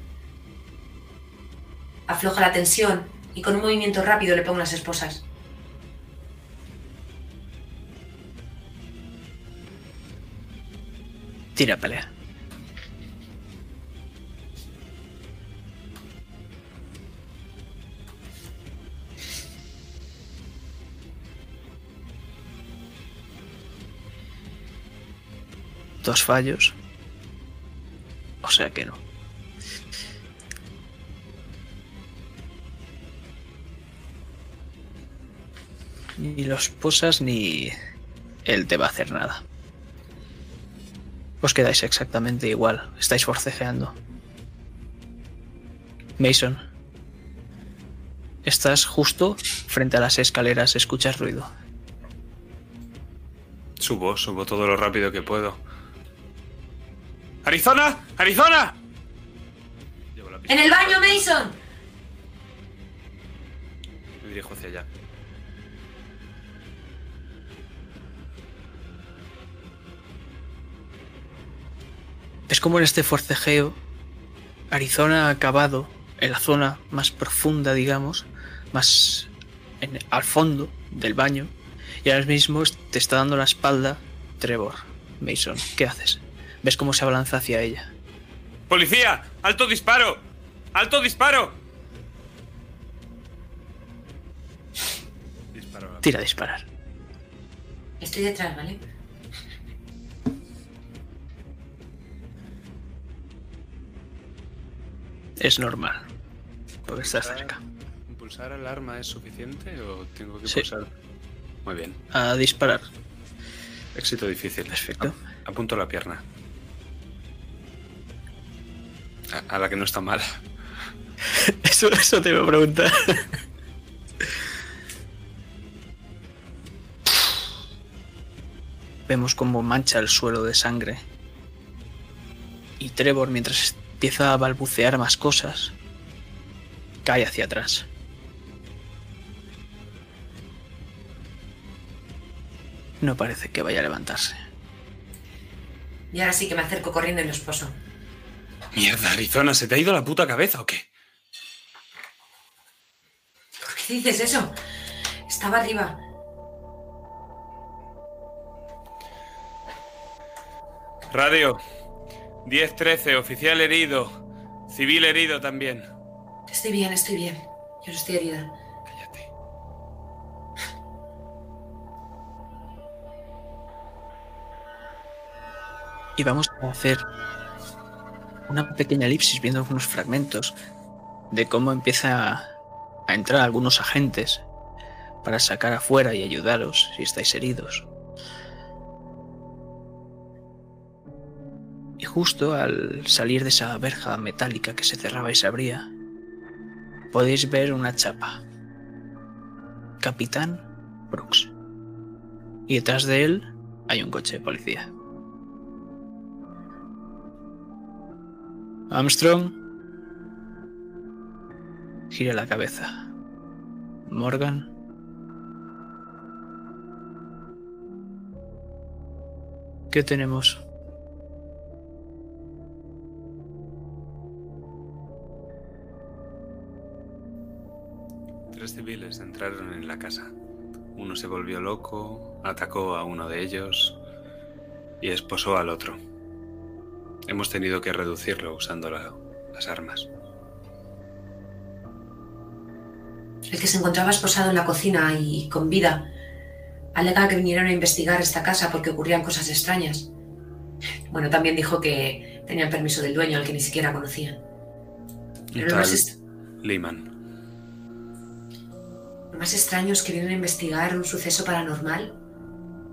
Afloja la tensión y con un movimiento rápido le pongo las esposas. Tira pelea. Dos fallos. O sea que no. Ni los posas ni él te va a hacer nada. Os quedáis exactamente igual. Estáis forcejeando. Mason. Estás justo frente a las escaleras. Escuchas ruido. Subo, subo todo lo rápido que puedo. ¡Arizona! ¡Arizona! ¡En el baño, Mason! Me dirijo hacia allá. Es como en este forcejeo, Arizona ha acabado en la zona más profunda, digamos, más en- al fondo del baño, y ahora mismo te está dando la espalda Trevor. Mason, ¿qué haces? ¿Ves cómo se abalanza hacia ella? ¡Policía! ¡Alto disparo! ¡Alto disparo! Disparo. Tira a disparar. Estoy detrás, ¿vale? Es normal. Porque está cerca. ¿Pulsar alarma es suficiente o tengo que Sí. pulsar? Muy bien. A disparar. Éxito difícil. Perfecto. A- apunto la pierna. A, a la que no está mal. [LAUGHS] Eso, eso te iba a preguntar. Vemos cómo mancha el suelo de sangre. Y Trevor, mientras empieza a balbucear más cosas, cae hacia atrás. No parece que vaya a levantarse. Y ahora sí que me acerco corriendo y lo esposo. Mierda, Arizona, ¿se te ha ido la puta cabeza o qué? ¿Por qué dices eso? Estaba arriba. Radio. 10-13, oficial herido. Civil herido también. Estoy bien, estoy bien. Yo no estoy herida. Cállate. Y vamos a hacer una pequeña elipsis viendo algunos fragmentos de cómo empieza a entrar algunos agentes para sacar afuera y ayudaros si estáis heridos. Y justo al salir de esa verja metálica que se cerraba y se abría, podéis ver una chapa. Capitán Brooks. Y detrás de él hay un coche de policía. Armstrong gira la cabeza. Morgan. ¿Qué tenemos? Tres civiles entraron en la casa. Uno se volvió loco, atacó a uno de ellos y esposó al otro. Hemos tenido que reducirlo usando la- las armas. El que se encontraba esposado en la cocina y con vida alega que vinieron a investigar esta casa porque ocurrían cosas extrañas. Bueno, también dijo que tenían permiso del dueño, al que ni siquiera conocían. Pero tal Lehman. Más extraño es que vienen a investigar un suceso paranormal,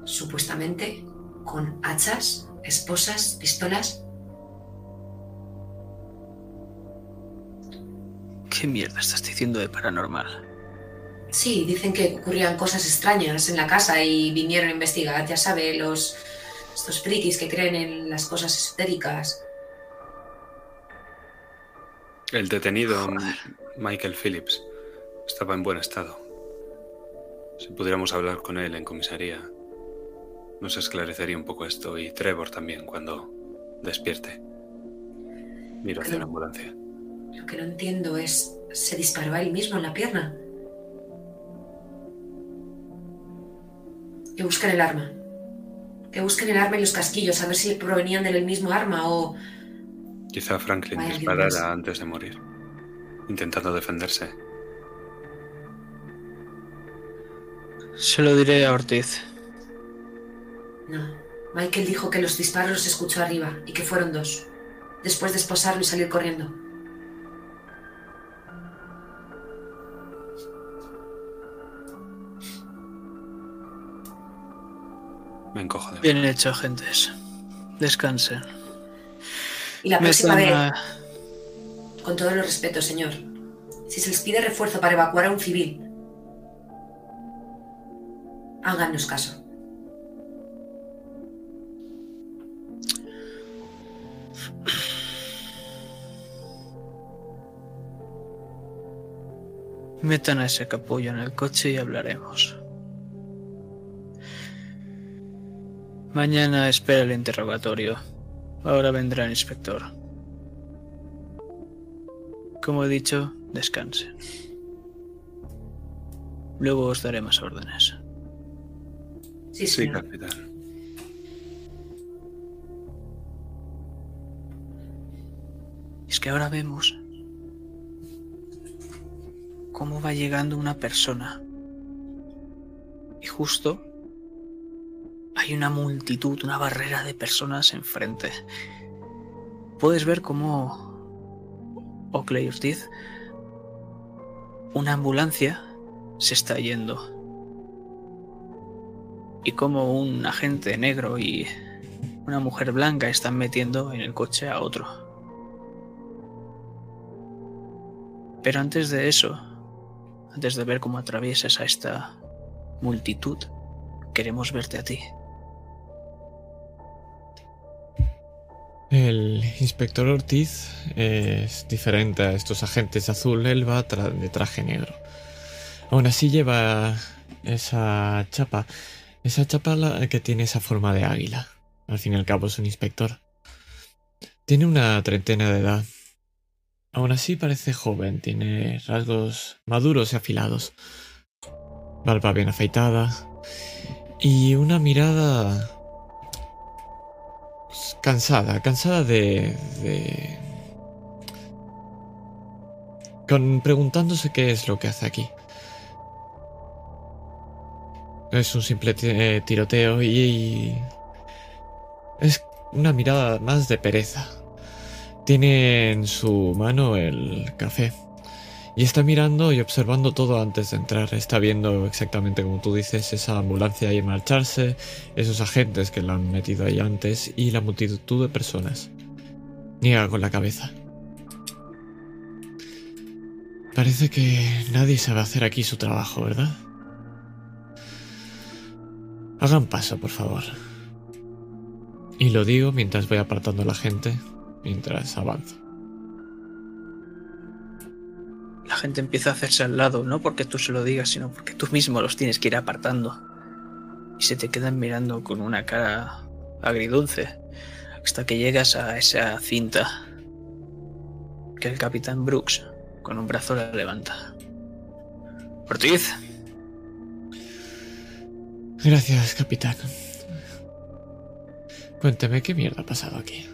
supuestamente con hachas, esposas, pistolas. ¿Qué mierda estás diciendo de paranormal? Sí, dicen que ocurrían cosas extrañas en la casa y vinieron a investigar, ya sabe, los estos frikis que creen en las cosas esotéricas. El detenido, Joder. Michael Phillips, estaba en buen estado. Si pudiéramos hablar con él en comisaría, nos esclarecería un poco esto y Trevor también cuando despierte. Miro hacia la ambulancia. Lo que no entiendo es, ¿se disparó a él mismo en la pierna? Que busquen el arma. Que busquen el arma y los casquillos, a ver si provenían del mismo arma o... Quizá Franklin disparara antes de morir, intentando defenderse. Se lo diré a Ortiz. No. Michael dijo que los disparos los escuchó arriba y que fueron dos. Después de esposarlo y salir corriendo. Me encojo de Bien hecho, agentes. Descansen. Y la próxima vez, a- con todo el respeto, señor, si se les pide refuerzo para evacuar a un civil, háganos caso. Metan a ese capullo en el coche y hablaremos. Mañana espera el interrogatorio. Ahora vendrá el inspector. Como he dicho, descansen. Luego os daré más órdenes. Sí, Sí, capitán. Es que ahora vemos cómo va llegando una persona. Y justo hay una multitud, una barrera de personas enfrente. Puedes ver cómo Oakley Ortiz, una ambulancia se está yendo. Y como un agente negro y una mujer blanca están metiendo en el coche a otro. Pero antes de eso, antes de ver cómo atraviesas a esta multitud, queremos verte a ti. El inspector Ortiz es diferente a estos agentes azul, él va de traje negro. Aún así lleva esa chapa, esa chapa la- que tiene esa forma de águila. Al fin y al cabo es un inspector. Tiene una treintena de edad. Aún así parece joven, tiene rasgos maduros y afilados. Barba bien afeitada. Y una mirada cansada, cansada de, de... Preguntándose qué es lo que hace aquí. Es un simple eh, tiroteo y, es una mirada más de pereza. Tiene en su mano el café y está mirando y observando todo antes de entrar. Está viendo exactamente como tú dices esa ambulancia ahí marcharse, esos agentes que lo han metido ahí antes y la multitud de personas. Niega con la cabeza. Parece que nadie sabe hacer aquí su trabajo, ¿verdad? Hagan paso, por favor. Y lo digo mientras voy apartando a la gente, mientras avanzo. La gente empieza a hacerse al lado, no porque tú se lo digas, sino porque tú mismo los tienes que ir apartando. Y se te quedan mirando con una cara agridulce hasta que llegas a esa cinta que el capitán Brooks con un brazo la levanta. Ortiz, Gracias, capitán. Cuénteme qué mierda ha pasado aquí.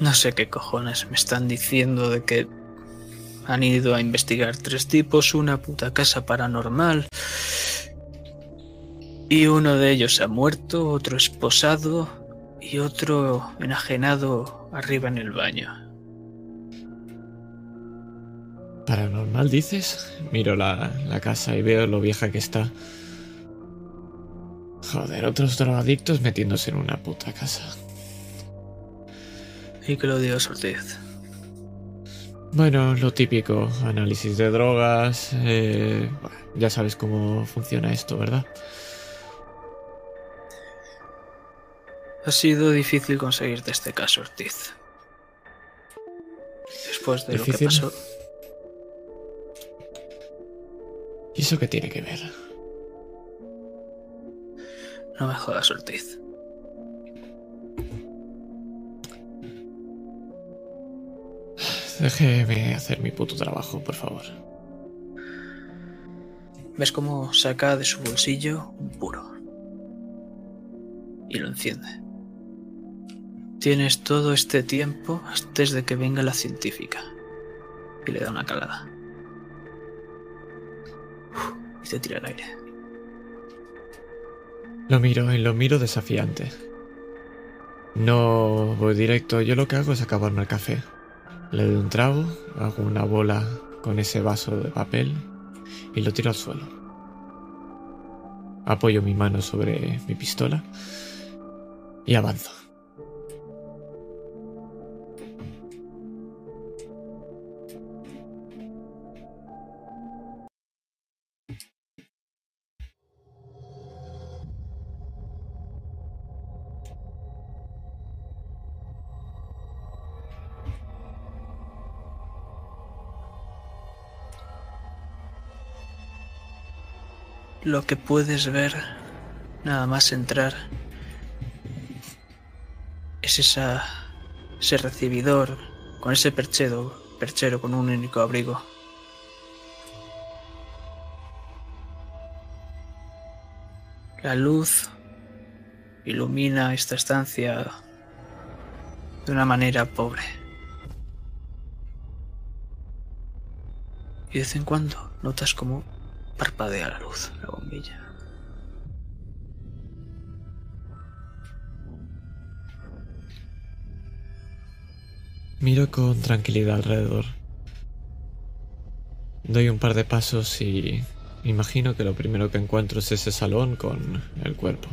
no sé qué cojones me están diciendo de que han ido a investigar tres tipos, una puta casa paranormal. Y uno de ellos ha muerto, otro esposado y otro enajenado arriba en el baño. ¿Paranormal dices? Miro la, la casa y veo lo vieja que está. Joder, otros drogadictos metiéndose en una puta casa. Y lo digas, Ortiz. Bueno, lo típico, análisis de drogas. eh, bueno, ya sabes cómo funciona esto, ¿verdad? Ha sido difícil conseguirte este caso, Ortiz. Después de lo que pasó, ¿Y eso qué tiene que ver? no me jodas, Ortiz. Déjeme hacer mi puto trabajo, por favor. ¿Ves cómo saca de su bolsillo un puro? Y lo enciende. Tienes todo este tiempo antes de que venga la científica. Y le da una calada. Te tira al aire. Lo miro y lo miro desafiante. No voy directo, yo lo que hago es acabarme el café. Le doy un trago, hago una bola con ese vaso de papel y lo tiro al suelo. Apoyo mi mano sobre mi pistola y avanzo. Lo que puedes ver, nada más entrar, es esa, ese recibidor con ese perchero, perchero con un único abrigo. La luz ilumina esta estancia de una manera pobre. Y de vez en cuando notas como parpadea la luz, la bombilla. Miro con tranquilidad alrededor. Doy un par de pasos y imagino que lo primero que encuentro es ese salón con el cuerpo.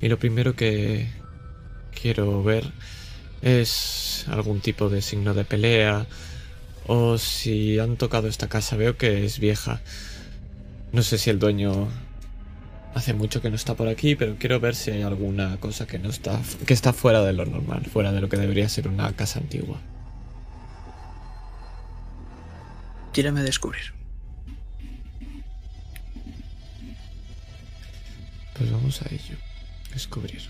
Y lo primero que quiero ver es algún tipo de signo de pelea o si han tocado esta casa veo que es vieja. No sé si el dueño hace mucho que no está por aquí, pero quiero ver si hay alguna cosa que no está que está fuera de lo normal, fuera de lo que debería ser una casa antigua. Tírame a descubrir. Pues vamos a ello. Descubrir.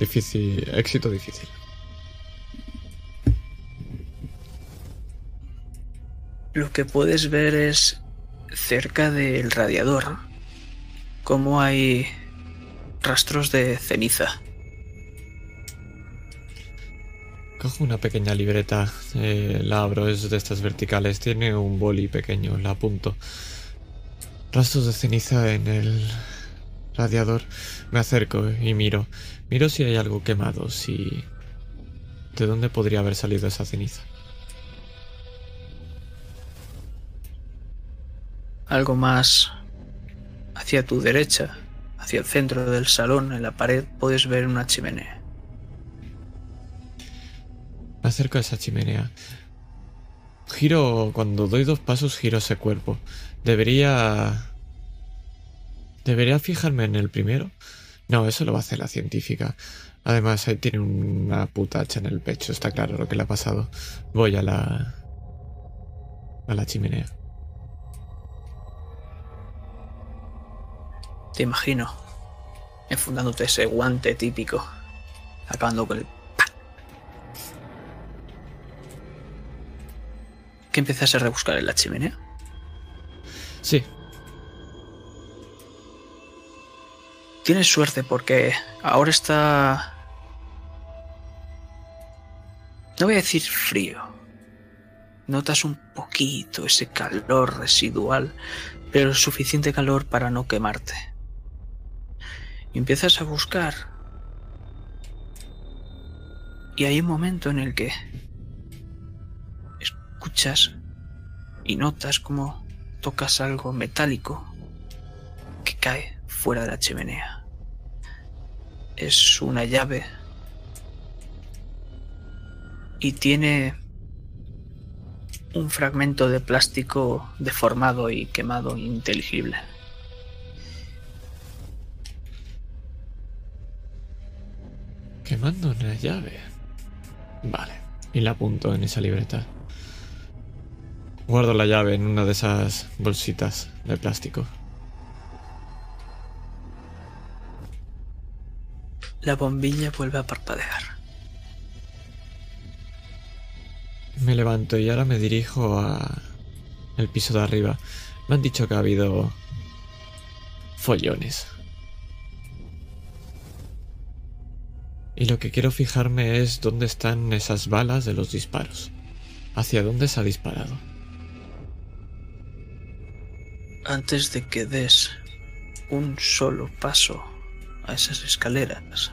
Difícil, éxito difícil. Lo que puedes ver es cerca del radiador cómo hay rastros de ceniza. Cojo una pequeña libreta, eh, la abro, es de estas verticales, tiene un boli pequeño, la apunto. Rastros de ceniza en el radiador. Me acerco y miro. Miro si hay algo quemado, si... ¿De dónde podría haber salido esa ceniza? Algo más hacia tu derecha, hacia el centro del salón, en la pared, puedes ver una chimenea. Me acerco a esa chimenea. Giro, cuando doy dos pasos, giro ese cuerpo. Debería... ¿Debería fijarme en el primero? No, eso lo va a hacer la científica. Además, ahí tiene una puta hacha en el pecho, está claro lo que le ha pasado. Voy a la... a la chimenea. Te imagino enfundándote ese guante típico, acabando con el... ¡pa! ¿Qué empiezas a rebuscar en la chimenea? Sí, Tienes suerte porque ahora está... No voy a decir frío. Notas un poquito ese calor residual, pero suficiente calor para no quemarte. Empiezas a buscar. Y hay un momento en el que escuchas y notas como tocas algo metálico que cae fuera de la chimenea. Es una llave y tiene un fragmento de plástico deformado y quemado inteligible. Quemando una llave. Vale. Y la apunto en esa libreta. Guardo la llave en una de esas bolsitas de plástico. La bombilla vuelve a parpadear. Me levanto y ahora me dirijo a el piso de arriba. Me han dicho que ha habido follones. Y lo que quiero fijarme es dónde están esas balas de los disparos. ¿Hacia dónde se ha disparado? Antes de que des un solo paso a esas escaleras,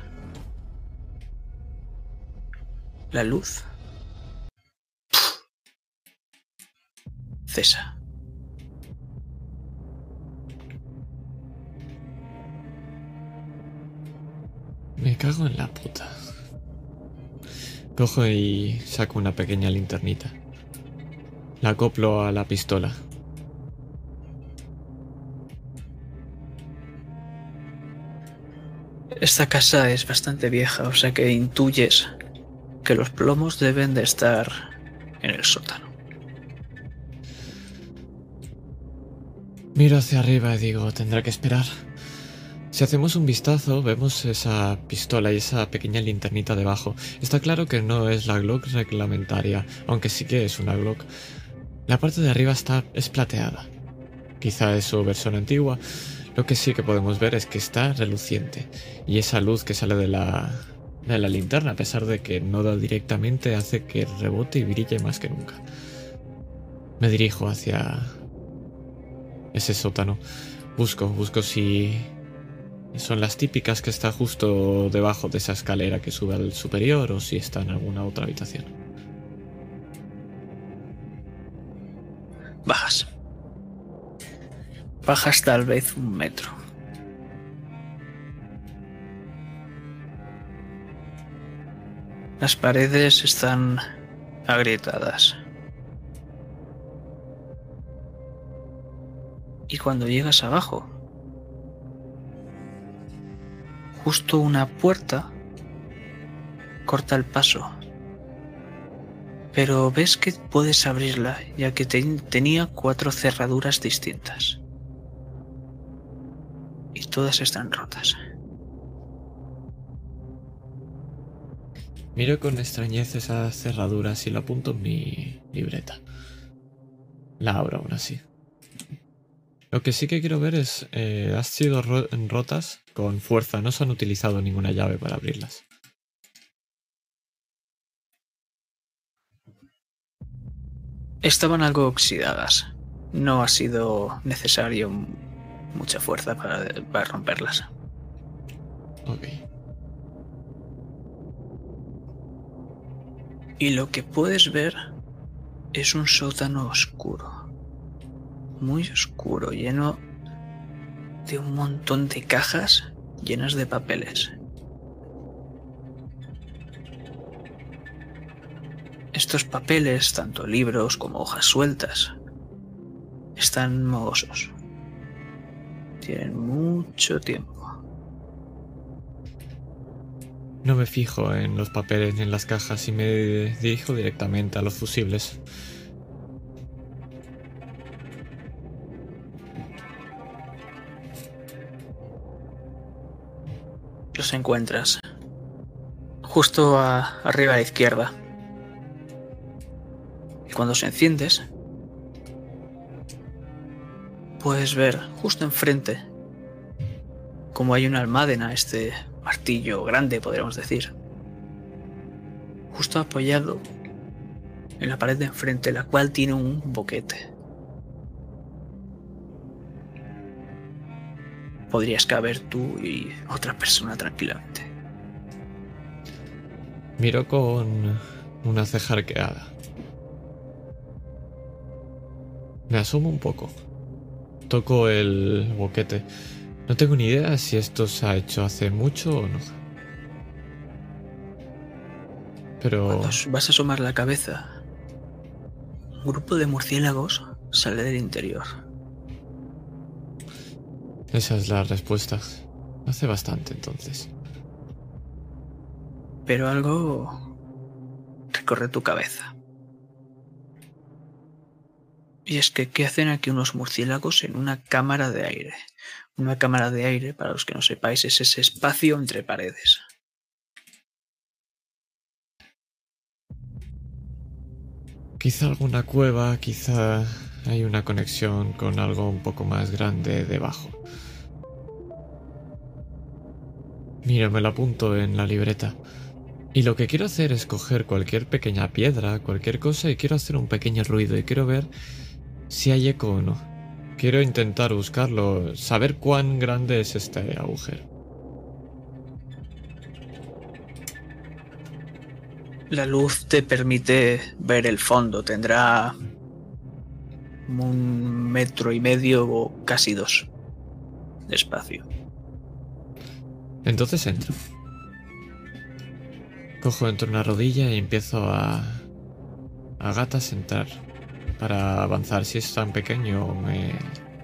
la luz cesa. Me cago en la puta. Cojo y saco una pequeña linternita. La acoplo a la pistola. Esta casa es bastante vieja, o sea que intuyes que los plomos deben de estar en el sótano. Miro hacia arriba y digo, tendrá que esperar. Si hacemos un vistazo, vemos esa pistola y esa pequeña linternita debajo. Está claro que no es la Glock reglamentaria, aunque sí que es una Glock. La parte de arriba está es plateada. Quizá es su versión antigua. Lo que sí que podemos ver es que está reluciente. Y esa luz que sale de la, de la linterna, a pesar de que no da directamente, hace que rebote y brille más que nunca. Me dirijo hacia ese sótano. Busco, busco si son las típicas que está justo debajo de esa escalera que sube al superior o si está en alguna otra habitación. Bajas. Bajas tal vez un metro. Las paredes están agrietadas. Y cuando llegas abajo, justo una puerta corta el paso. Pero ves que puedes abrirla, ya que ten- tenía cuatro cerraduras distintas. Y todas están rotas. Miro con extrañez esas cerraduras y lo apunto en mi libreta. La abro aún así. Lo que sí que quiero ver es, eh, has sido ro- rotas con fuerza, no se han utilizado ninguna llave para abrirlas. Estaban algo oxidadas. No ha sido necesario mucha fuerza para, para romperlas. Ok. Y lo que puedes ver es un sótano oscuro. Muy oscuro, lleno de un montón de cajas llenas de papeles. Estos papeles, tanto libros como hojas sueltas, están mohosos. Tienen mucho tiempo. No me fijo en los papeles ni en las cajas y me dirijo directamente a los fusibles. Los encuentras justo arriba a la izquierda. Y cuando se enciendes, puedes ver justo enfrente como hay una almádena, este martillo grande, podríamos decir. Justo apoyado en la pared de enfrente, la cual tiene un boquete. Podrías caber tú y otra persona tranquilamente. Miro con una ceja arqueada. Me asomo un poco. Toco el boquete. No tengo ni idea si esto se ha hecho hace mucho o no. Pero Cuando vas a asomar la cabeza, un grupo de murciélagos sale del interior. Esa es la respuesta. Hace bastante entonces. Pero algo recorre tu cabeza. Y es que, ¿qué hacen aquí unos murciélagos en una cámara de aire? Una cámara de aire, para los que no sepáis, es ese espacio entre paredes. Quizá alguna cueva, quizá hay una conexión con algo un poco más grande debajo. Mira, me lo apunto en la libreta. Y lo que quiero hacer es coger cualquier pequeña piedra, cualquier cosa, y quiero hacer un pequeño ruido y quiero ver si hay eco o no. Quiero intentar buscarlo, saber cuán grande es este agujero. La luz te permite ver el fondo. Tendrá un metro y medio o casi dos de espacio. Entonces entro. Cojo entre una rodilla y empiezo a. a gatas entrar. Para avanzar. Si es tan pequeño, me.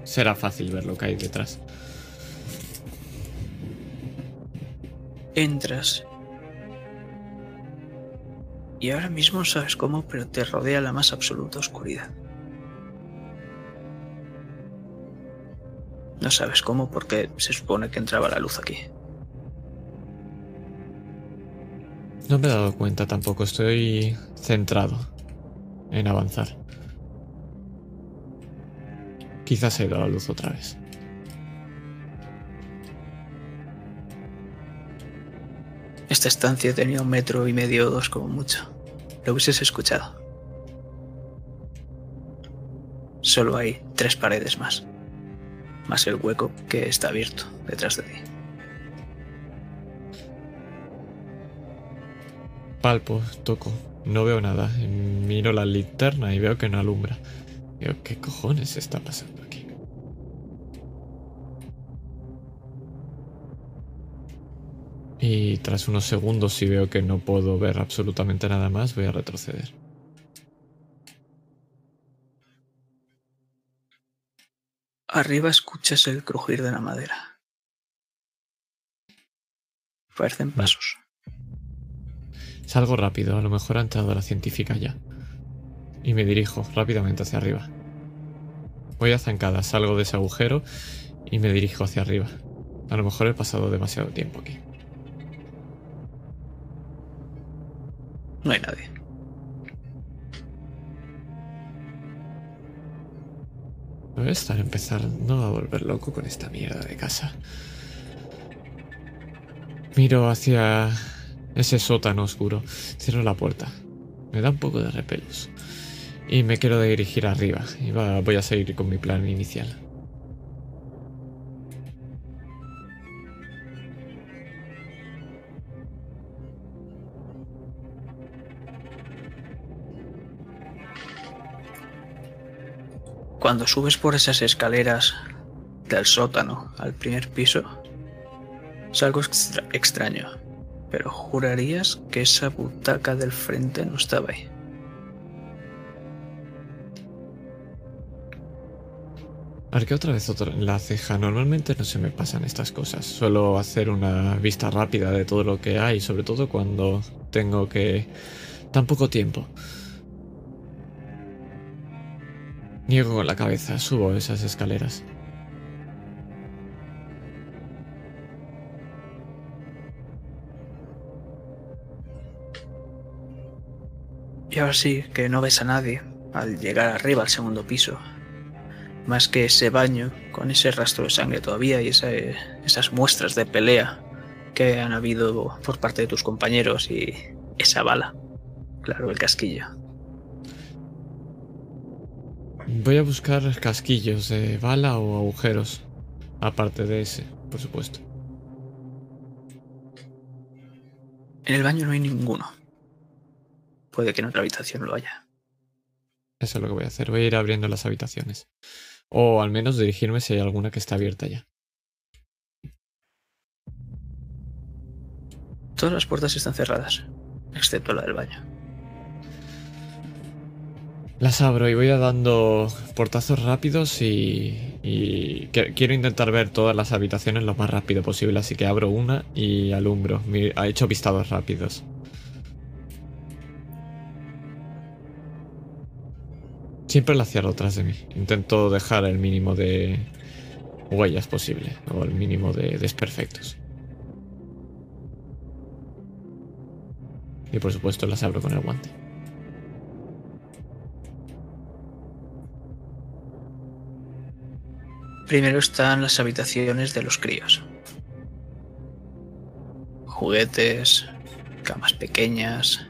será fácil ver lo que hay detrás. Entras. Y ahora mismo sabes cómo, pero te rodea la más absoluta oscuridad. No sabes cómo porque se supone que entraba la luz aquí. No me he dado cuenta tampoco, estoy centrado en avanzar. Quizás se ha ido la luz otra vez. Esta estancia tenía un metro y medio o dos como mucho. Lo hubieses escuchado. Solo hay tres paredes más. Más el hueco que está abierto detrás de ti. Palpo, toco. No veo nada. Miro la linterna y veo que no alumbra. Digo, ¿qué cojones está pasando aquí? Y tras unos segundos, si veo que no puedo ver absolutamente nada más, voy a retroceder. Arriba escuchas el crujir de la madera. Parecen pasos. Salgo rápido, a lo mejor ha entrado la científica ya. Y me dirijo rápidamente hacia arriba. Voy a zancada, salgo de ese agujero y me dirijo hacia arriba. A lo mejor he pasado demasiado tiempo aquí. No hay nadie. Me voy a estar empezando a volver loco con esta mierda de casa. Miro hacia ese sótano oscuro. Cierro la puerta. Me da un poco de repelos. Y me quiero dirigir arriba. Y voy a seguir con mi plan inicial. Cuando subes por esas escaleras del sótano al primer piso, es algo extra- extraño, pero jurarías que esa butaca del frente no estaba ahí. Arqueo otra vez otra, la ceja. Normalmente no se me pasan estas cosas. Suelo hacer una vista rápida de todo lo que hay, sobre todo cuando tengo que... tan poco tiempo. Niego con la cabeza, subo esas escaleras. Y ahora sí que no ves a nadie al llegar arriba al segundo piso. Más que ese baño con ese rastro de sangre todavía y ese- esas muestras de pelea que han habido por parte de tus compañeros y esa bala. Claro, el casquillo. Voy a buscar casquillos de bala o agujeros. Aparte de ese, por supuesto. En el baño no hay ninguno. Puede que en otra habitación lo haya. Eso es lo que voy a hacer. Voy a ir abriendo las habitaciones. O al menos dirigirme si hay alguna que está abierta ya. Todas las puertas están cerradas, excepto la del baño. Las abro y voy a dando portazos rápidos y, y que- quiero intentar ver todas las habitaciones lo más rápido posible, así que abro una y alumbro. Ha hecho vistados rápidos. Siempre la cierro tras de mí. Intento dejar el mínimo de huellas posible, o el mínimo de desperfectos. Y por supuesto las abro con el guante. Primero están las habitaciones de los críos. Juguetes, camas pequeñas,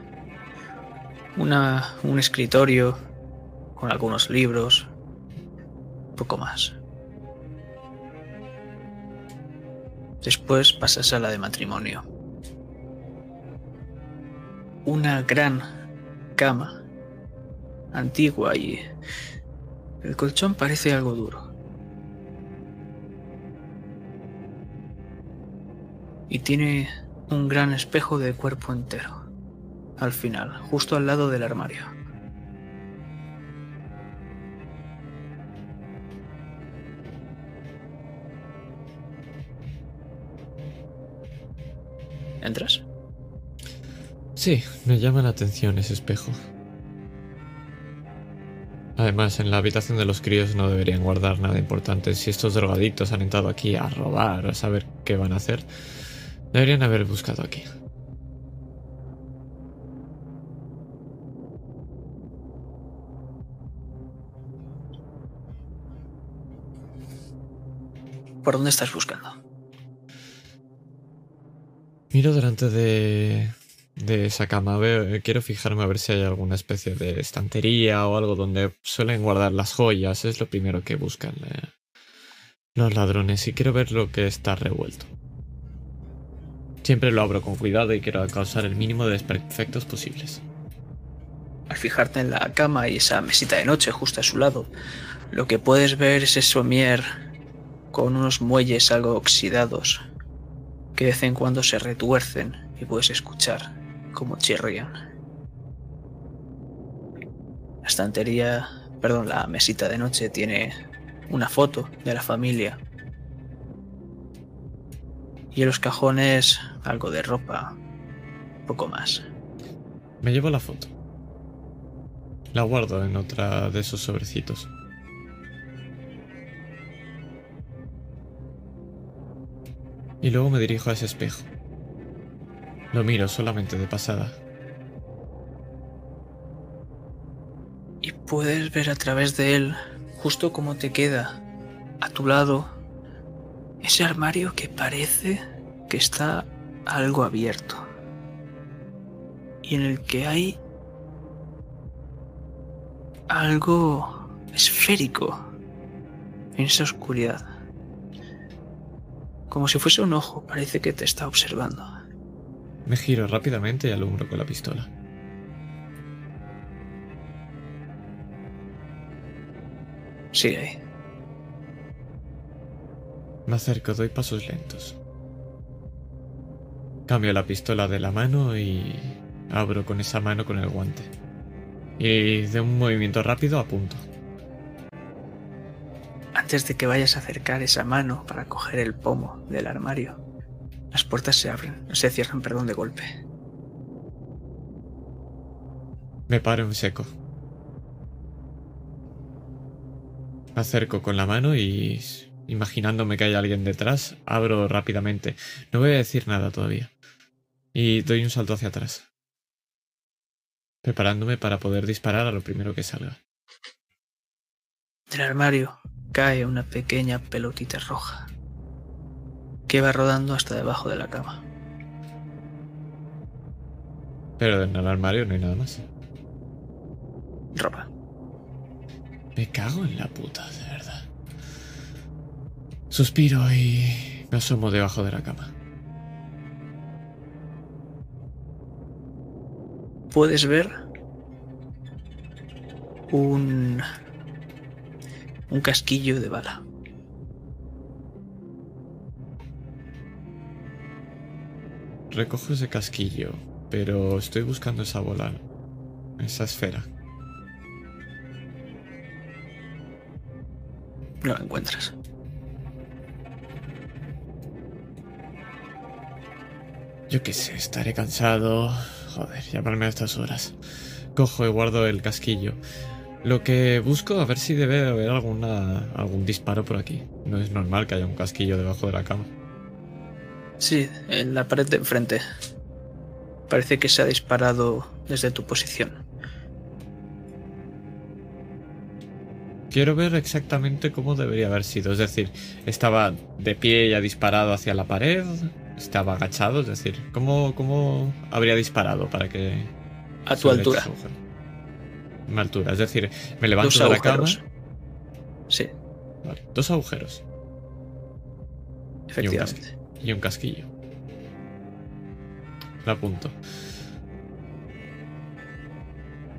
una, un escritorio con algunos libros, poco más. Después pasas a la de matrimonio. Una gran cama, antigua y el colchón parece algo duro. y tiene un gran espejo de cuerpo entero. Al final, justo al lado del armario. ¿Entras? Sí, me llama la atención ese espejo. Además, en la habitación de los críos no deberían guardar nada importante. Si estos drogadictos han entrado aquí a robar o a saber qué van a hacer, deberían haber buscado aquí. ¿Por dónde estás buscando? Miro delante de, de esa cama. Veo, quiero fijarme a ver si hay alguna especie de estantería o algo donde suelen guardar las joyas. Es lo primero que buscan eh, los ladrones. Y quiero ver lo que está revuelto. Siempre lo abro con cuidado y quiero causar el mínimo de desperfectos posibles. Al fijarte en la cama y esa mesita de noche justo a su lado, lo que puedes ver es ese somier con unos muelles algo oxidados que de vez en cuando se retuercen y puedes escuchar cómo chirrían. La estantería, perdón, la mesita de noche tiene una foto de la familia. Y en los cajones algo de ropa, poco más. Me llevo la foto. La guardo en otra de esos sobrecitos. Y luego me dirijo a ese espejo. Lo miro solamente de pasada. Y puedes ver a través de él, justo como te queda a tu lado, ese armario que parece que está algo abierto. Y en el que hay algo esférico en esa oscuridad. Como si fuese un ojo, parece que te está observando. Me giro rápidamente y alumbro con la pistola. Sigue ahí. Me acerco, doy pasos lentos. Cambio la pistola de la mano y abro con esa mano con el guante. Y de un movimiento rápido apunto. Antes de que vayas a acercar esa mano para coger el pomo del armario, las puertas se abren, se cierran, perdón, de golpe. Me paro en seco. Acerco con la mano y, imaginándome que hay alguien detrás, abro rápidamente. No voy a decir nada todavía. Y doy un salto hacia atrás. Preparándome para poder disparar a lo primero que salga. Del armario cae una pequeña pelotita roja que va rodando hasta debajo de la cama. Pero en el armario no hay nada más. Ropa. Me cago en la puta, de verdad. Suspiro y me asomo debajo de la cama. Puedes ver un un casquillo de bala. Recojo ese casquillo, pero estoy buscando esa bola, esa esfera. No la encuentras. Yo qué sé, estaré cansado. Joder, llamarme a estas horas. Cojo y guardo el casquillo. Lo que busco, a ver si debe haber alguna, algún disparo por aquí. No es normal que haya un casquillo debajo de la cama. Sí, en la pared de enfrente. Parece que se ha disparado desde tu posición. Quiero ver exactamente cómo debería haber sido. Es decir, estaba de pie y ha disparado hacia la pared. Estaba agachado, es decir, ¿cómo, cómo habría disparado para que... A tu altura. Mi altura, es decir, me levanto de la cama. Sí. Vale, dos agujeros. Efectivamente. Y un, casquillo. Lo apunto.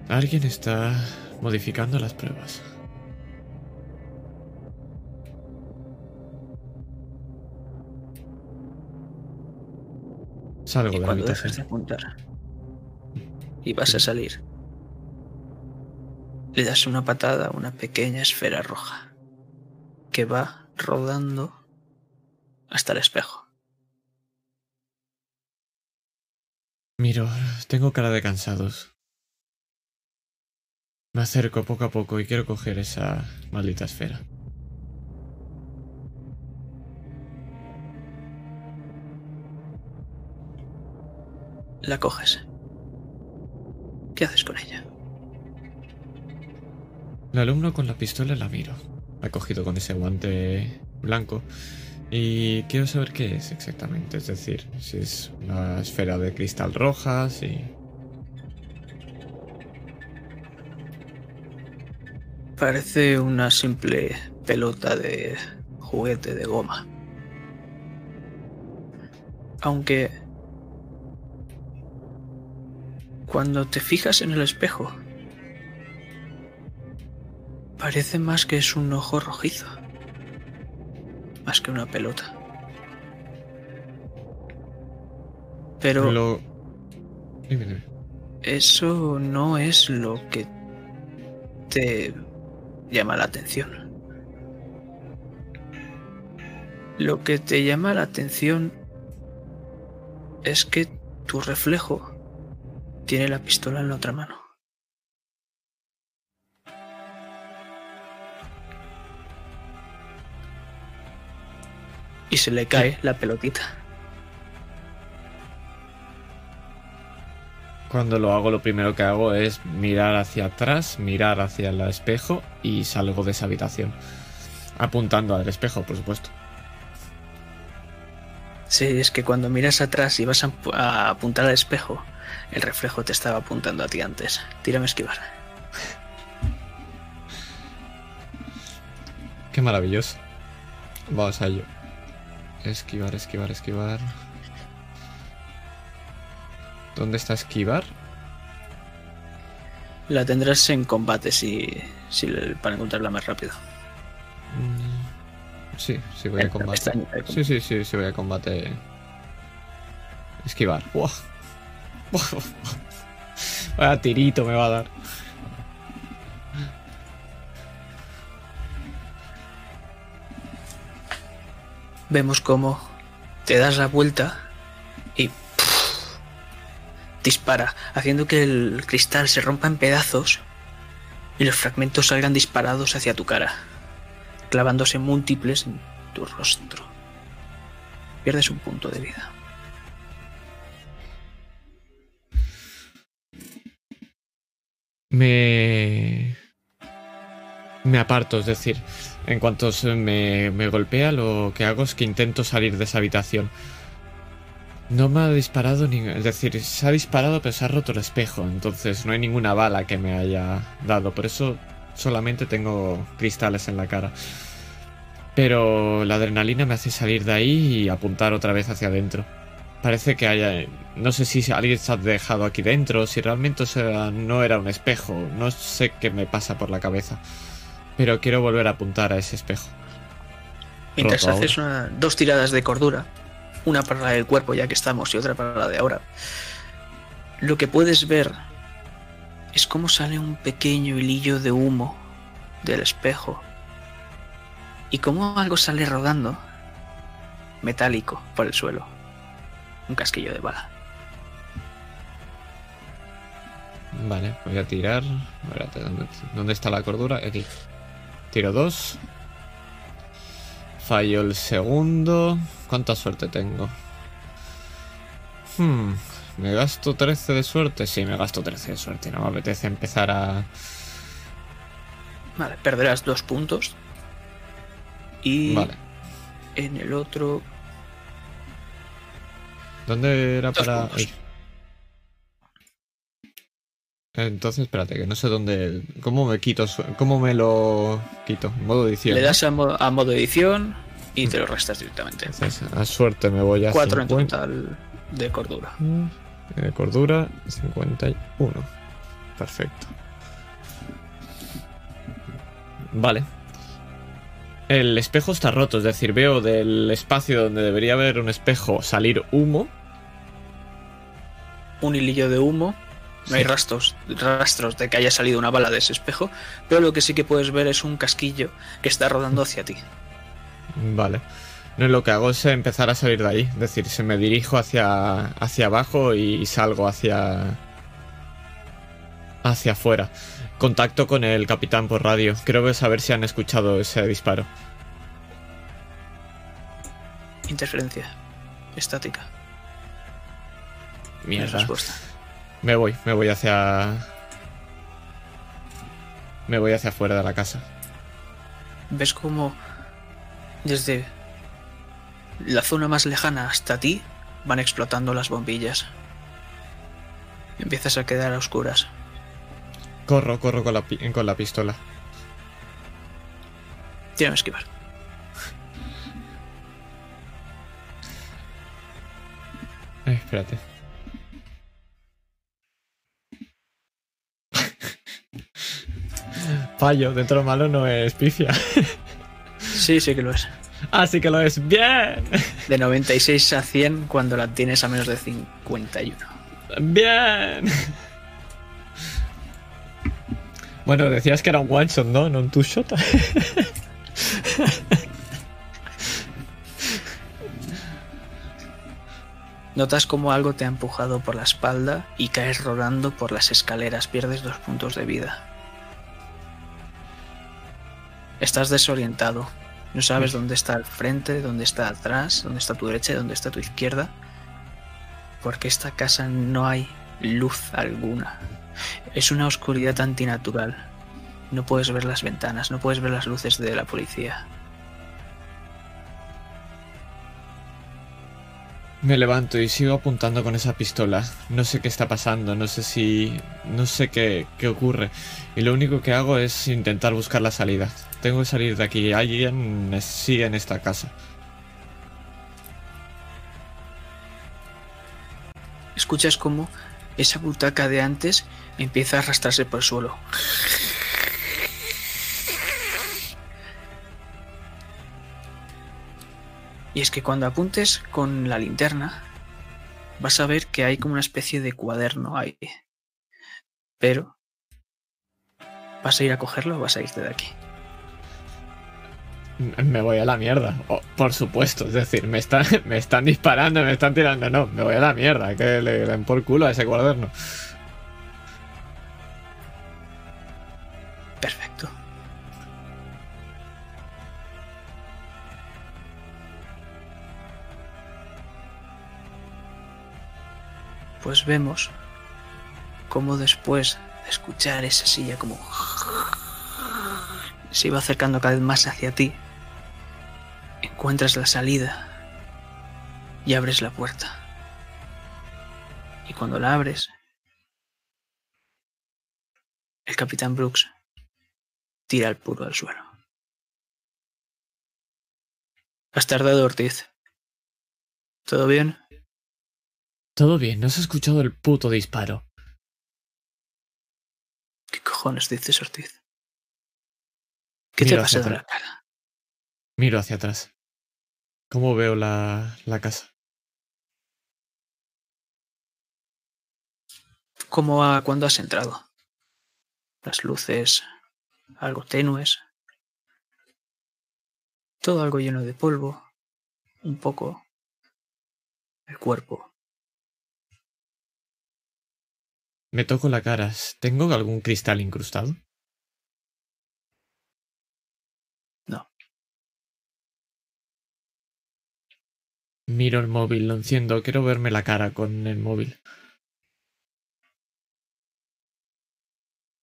Alguien está modificando las pruebas. Salgo y de la habitación. dejas de apuntar y vas a salir, le das una patada a una pequeña esfera roja que va rodando hasta el espejo. Miro, tengo cara de cansados. Me acerco poco a poco y quiero coger esa maldita esfera. La coges. ¿Qué haces con ella? El alumno con la pistola la miro. Ha cogido con ese guante blanco. Y quiero saber qué es exactamente. Es decir, si es una esfera de cristal roja, si. Parece una simple pelota de juguete de goma. Aunque cuando te fijas en el espejo, parece más que es un ojo rojizo. Más que una pelota. Pero Lo... Dime, dime. eso no es lo que te llama la atención. Lo que te llama la atención es que tu reflejo tiene la pistola en la otra mano. Y se le cae la pelotita. Cuando lo hago, lo primero que hago es mirar hacia atrás, mirar hacia el espejo y salgo de esa habitación. Apuntando al espejo, por supuesto. Sí, es que cuando miras atrás y vas a, apu- a apuntar al espejo, el reflejo te estaba apuntando a ti antes. Tírame a esquivar. Qué maravilloso. Vamos a ello. Esquivar, esquivar, esquivar. ¿Dónde está esquivar? La tendrás en combate si, si para encontrarla más rápido. Mm, Sí, sí voy a Esta- combate. Sí, sí, sí, sí voy a combate. Esquivar. Buah. [LAUGHS] Buah. Vaya tirito me va a dar. Vemos cómo te das la vuelta y dispara, haciendo que el cristal se rompa en pedazos y los fragmentos salgan disparados hacia tu cara, clavándose múltiples en tu rostro. Pierdes un punto de vida. Me. Me aparto, es decir, en cuanto se me, me golpea, lo que hago es que intento salir de esa habitación. No me ha disparado ni. Es decir, se ha disparado, pero se ha roto el espejo. Entonces no hay ninguna bala que me haya dado. Por eso solamente tengo cristales en la cara. Pero la adrenalina me hace salir de ahí y apuntar otra vez hacia adentro. Parece que haya. No sé si alguien se ha dejado aquí dentro, si realmente no era un espejo. No sé qué me pasa por la cabeza. Pero quiero volver a apuntar a ese espejo. Mientras Roto haces una- dos tiradas de cordura, una para la del cuerpo ya que estamos y otra para la de ahora, lo que puedes ver es cómo sale un pequeño hilillo de humo del espejo y cómo algo sale rodando metálico por el suelo. Un casquillo de bala. Vale, voy a tirar. Espérate, ¿dónde, dónde está la cordura? Aquí. Tiro dos. Fallo el segundo. ¿Cuánta suerte tengo? Hmm, ¿Me gasto 13 de suerte? Sí, me gasto 13 de suerte. No me apetece empezar a. Vale, perderás dos puntos. Y Vale. en el otro ¿Dónde era Dos para.? puntos. Entonces, espérate, que no sé dónde. ¿Cómo me quito? ¿Cómo me lo quito? Modo edición. le das a, mo- a modo edición y te lo restas directamente. Entonces, a suerte me voy a. Cuatro en 50. total de cordura. Eh, cordura 51. Perfecto. Vale. El espejo está roto, es decir, veo del espacio donde debería haber un espejo salir humo. Un hilillo de humo. No hay rastros, rastros de que haya salido una bala de ese espejo, pero lo que sí que puedes ver es un casquillo que está rodando hacia ti. Vale. No, lo que hago es empezar a salir de ahí. Es decir, se me dirijo hacia, hacia abajo y salgo hacia. hacia afuera. Contacto con el capitán por radio. Creo que saber si han escuchado ese disparo. Interferencia. Estática. Mierda. Respuesta. Me voy, me voy hacia. Me voy hacia afuera de la casa. Ves como desde la zona más lejana hasta ti van explotando las bombillas. Empiezas a quedar a oscuras. Corro, corro con la, con la pistola. Tírame a esquivar. Eh, espérate. Fallo. Dentro de lo malo no es pifia. Sí, sí que lo es. Así que lo es. ¡Bien! De 96 a 100 cuando la tienes a menos de 51. ¡Bien! Bueno, decías que era un one shot, ¿no? No un two shot. Notas como algo te ha empujado por la espalda y caes rodando por las escaleras, pierdes dos puntos de vida. Estás desorientado, no sabes dónde está el frente, dónde está atrás, dónde está tu derecha y dónde está tu izquierda, porque esta casa no hay luz alguna. Es una oscuridad antinatural. No puedes ver las ventanas, no puedes ver las luces de la policía. Me levanto y sigo apuntando con esa pistola. No sé qué está pasando, no sé si... no sé qué, qué ocurre. Y lo único que hago es intentar buscar la salida. Tengo que salir de aquí. Alguien sigue en esta casa. Escuchas como esa butaca de antes empieza a arrastrarse por el suelo. Y es que cuando apuntes con la linterna, vas a ver que hay como una especie de cuaderno ahí. Pero, ¿vas a ir a cogerlo o vas a irte de aquí? Me voy a la mierda. Por supuesto, es decir, me están, [LAUGHS] me están disparando, me están tirando. No, me voy a la mierda. Que le den por culo a ese cuaderno. Perfecto. Pues vemos cómo después de escuchar esa silla como se iba acercando cada vez más hacia ti, encuentras la salida y abres la puerta. Y cuando la abres, el capitán Brooks tira el puro al suelo. Has tardado, Ortiz. ¿Todo bien? Todo bien, no has escuchado el puto disparo. ¿Qué cojones dices, Ortiz? ¿Qué te Miro hacia pasado en la cara? Miro hacia atrás. ¿Cómo veo la, la casa? ¿Cómo a cuando has entrado? Las luces algo tenues. Todo algo lleno de polvo. Un poco. El cuerpo. Me toco la cara. ¿Tengo algún cristal incrustado? No. Miro el móvil, lo enciendo. Quiero verme la cara con el móvil.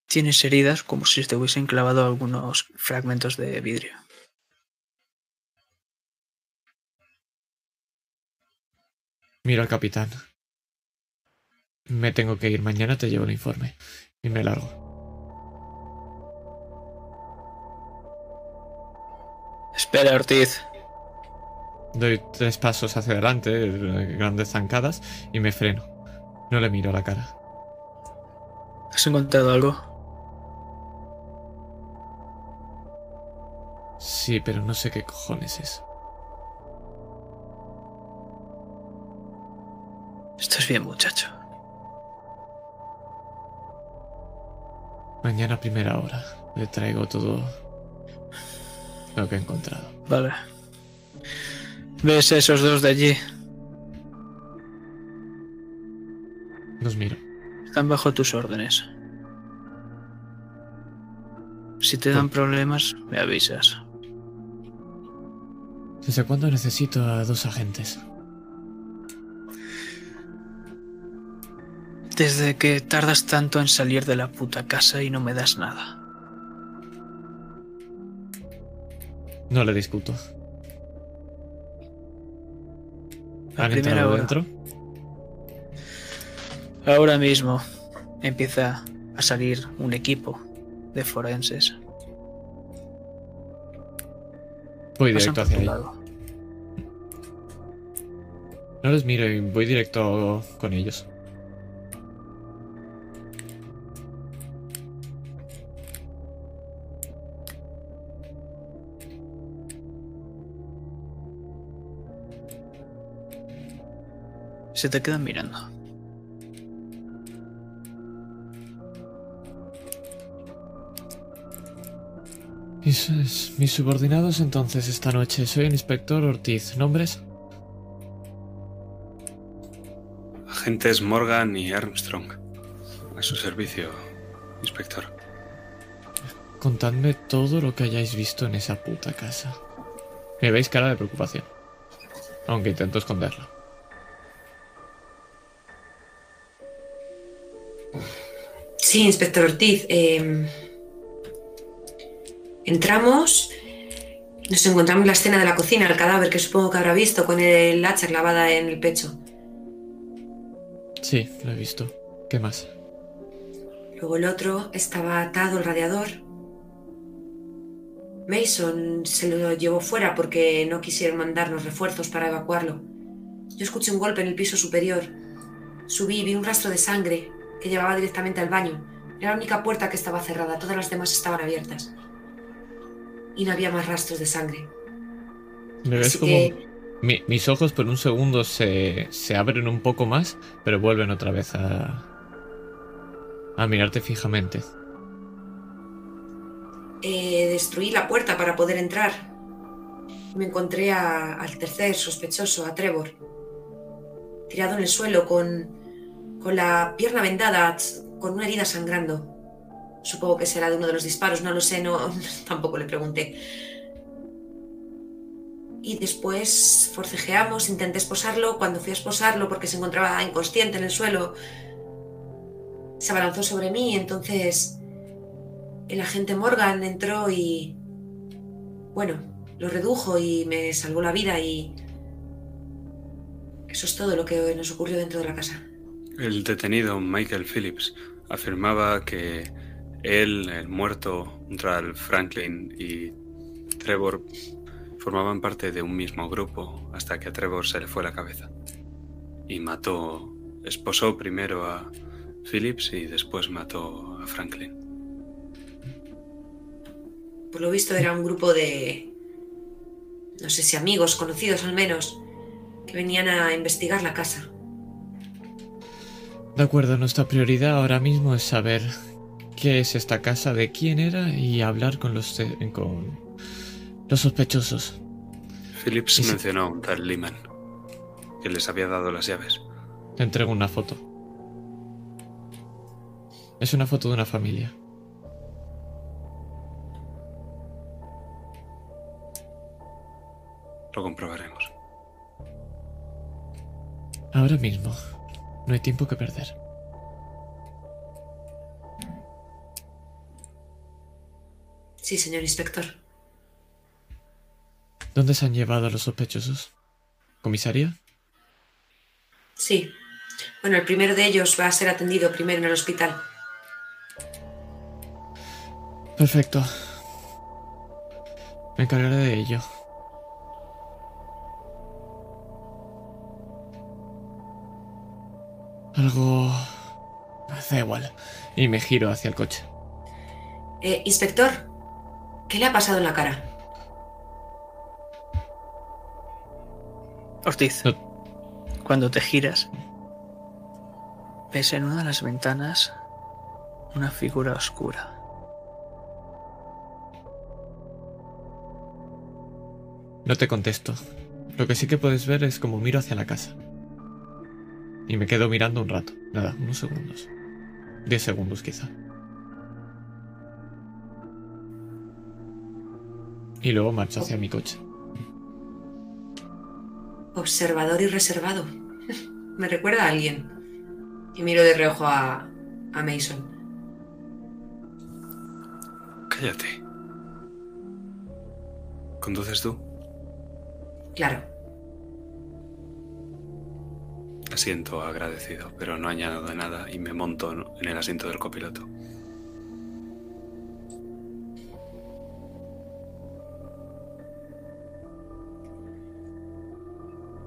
Tienes heridas como si te hubiesen clavado algunos fragmentos de vidrio. Miro al capitán. Me tengo que ir. Mañana te llevo el informe. Y me largo. Espera, Ortiz. Doy tres pasos hacia adelante, grandes zancadas, y me freno. No le miro la cara. ¿Has encontrado algo? Sí, pero no sé qué cojones es. Estás bien, muchacho. Mañana a primera hora le traigo todo lo que he encontrado. Vale. ¿Ves a esos dos de allí? Los miro. Están bajo tus órdenes. Si te dan problemas, me avisas. ¿Desde cuándo necesito a dos agentes? Desde que tardas tanto en salir de la puta casa y no me das nada. No le discuto. A ¿Han primera entrado hora. dentro? Ahora mismo empieza a salir un equipo de forenses. Voy Pasan directo hacia ahí. lado. No les miro y voy directo con ellos. Se te quedan mirando. Mis, es- mis subordinados entonces esta noche. Soy el inspector Ortiz. ¿Nombres? Agentes Morgan y Armstrong. A su servicio, inspector. Contadme todo lo que hayáis visto en esa puta casa. Me veis cara de preocupación. Aunque intento esconderla. Sí, inspector Ortiz. eh, entramos, nos encontramos en la escena de la cocina, el cadáver que supongo que habrá visto con el hacha clavada en el pecho. Sí, lo he visto. ¿Qué más? Luego el otro estaba atado al radiador. Mason se lo llevó fuera porque no quisieron mandarnos refuerzos para evacuarlo. Yo escuché un golpe en el piso superior. Subí y vi un rastro de sangre que llevaba directamente al baño. Era la única puerta que estaba cerrada, todas las demás estaban abiertas. Y no había más rastros de sangre. Me ves Así como... que Mi- mis ojos por un segundo se, se abren un poco más, pero vuelven otra vez a... a mirarte fijamente. eh, destruí la puerta para poder entrar. Me encontré a- al tercer sospechoso, a Trevor, tirado en el suelo con, con la pierna vendada, con una herida sangrando. Supongo que será de uno de los disparos, no lo sé, no, [LAUGHS] tampoco le pregunté. Y después forcejeamos, intenté esposarlo. Cuando fui a esposarlo, porque se encontraba inconsciente en el suelo, se abalanzó sobre mí. Entonces el agente Morgan entró y... Bueno, lo redujo y me salvó la vida y... Eso es todo lo que nos ocurrió dentro de la casa. El detenido Michael Phillips afirmaba que él, el muerto, Ral Franklin y Trevor formaban parte de un mismo grupo hasta que a Trevor se le fue la cabeza. Y mató, esposó primero a Phillips y después mató a Franklin. Por lo visto era un grupo de... No sé si amigos, conocidos al menos, que venían a investigar la casa. De acuerdo, nuestra prioridad ahora mismo es saber qué es esta casa, de quién era y hablar con los, con los sospechosos. Phillips mencionó a un tal Lehman, que les había dado las llaves. Te entrego una foto. Es una foto de una familia. Lo comprobaremos. Ahora mismo. No hay tiempo que perder. Sí, señor inspector. ¿Dónde se han llevado a los sospechosos? ¿Comisaría? Sí. Bueno, el primero de ellos va a ser atendido primero en el hospital. Perfecto. Me encargaré de ello. Algo... Da igual. Y me giro hacia el coche. Eh, inspector, ¿qué le ha pasado en la cara? Ortiz, No- cuando te giras, ves en una de las ventanas una figura oscura. No te contesto. Lo que sí que puedes ver es como miro hacia la casa. Y me quedo mirando un rato. Nada, unos segundos. Diez segundos quizá. Y luego marcho hacia mi coche. Observador y reservado. [LAUGHS] Me recuerda a alguien. Y miro de reojo a, a Mason. Cállate. ¿Conduces tú? Claro. Asiento agradecido, pero no añado nada y me monto en el asiento del copiloto.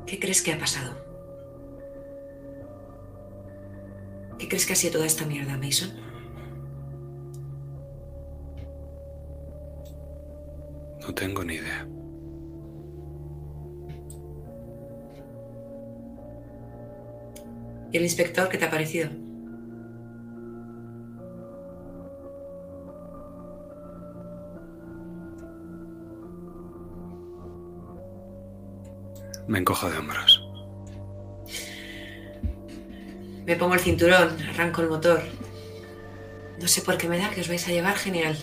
¿Qué crees que ha pasado? ¿Qué crees que ha sido toda esta mierda, Mason? No tengo ni idea. ¿Y el inspector qué te ha parecido? Me encojo de hombros. Me pongo el cinturón, arranco el motor. No sé por qué me da que os vais a llevar genial.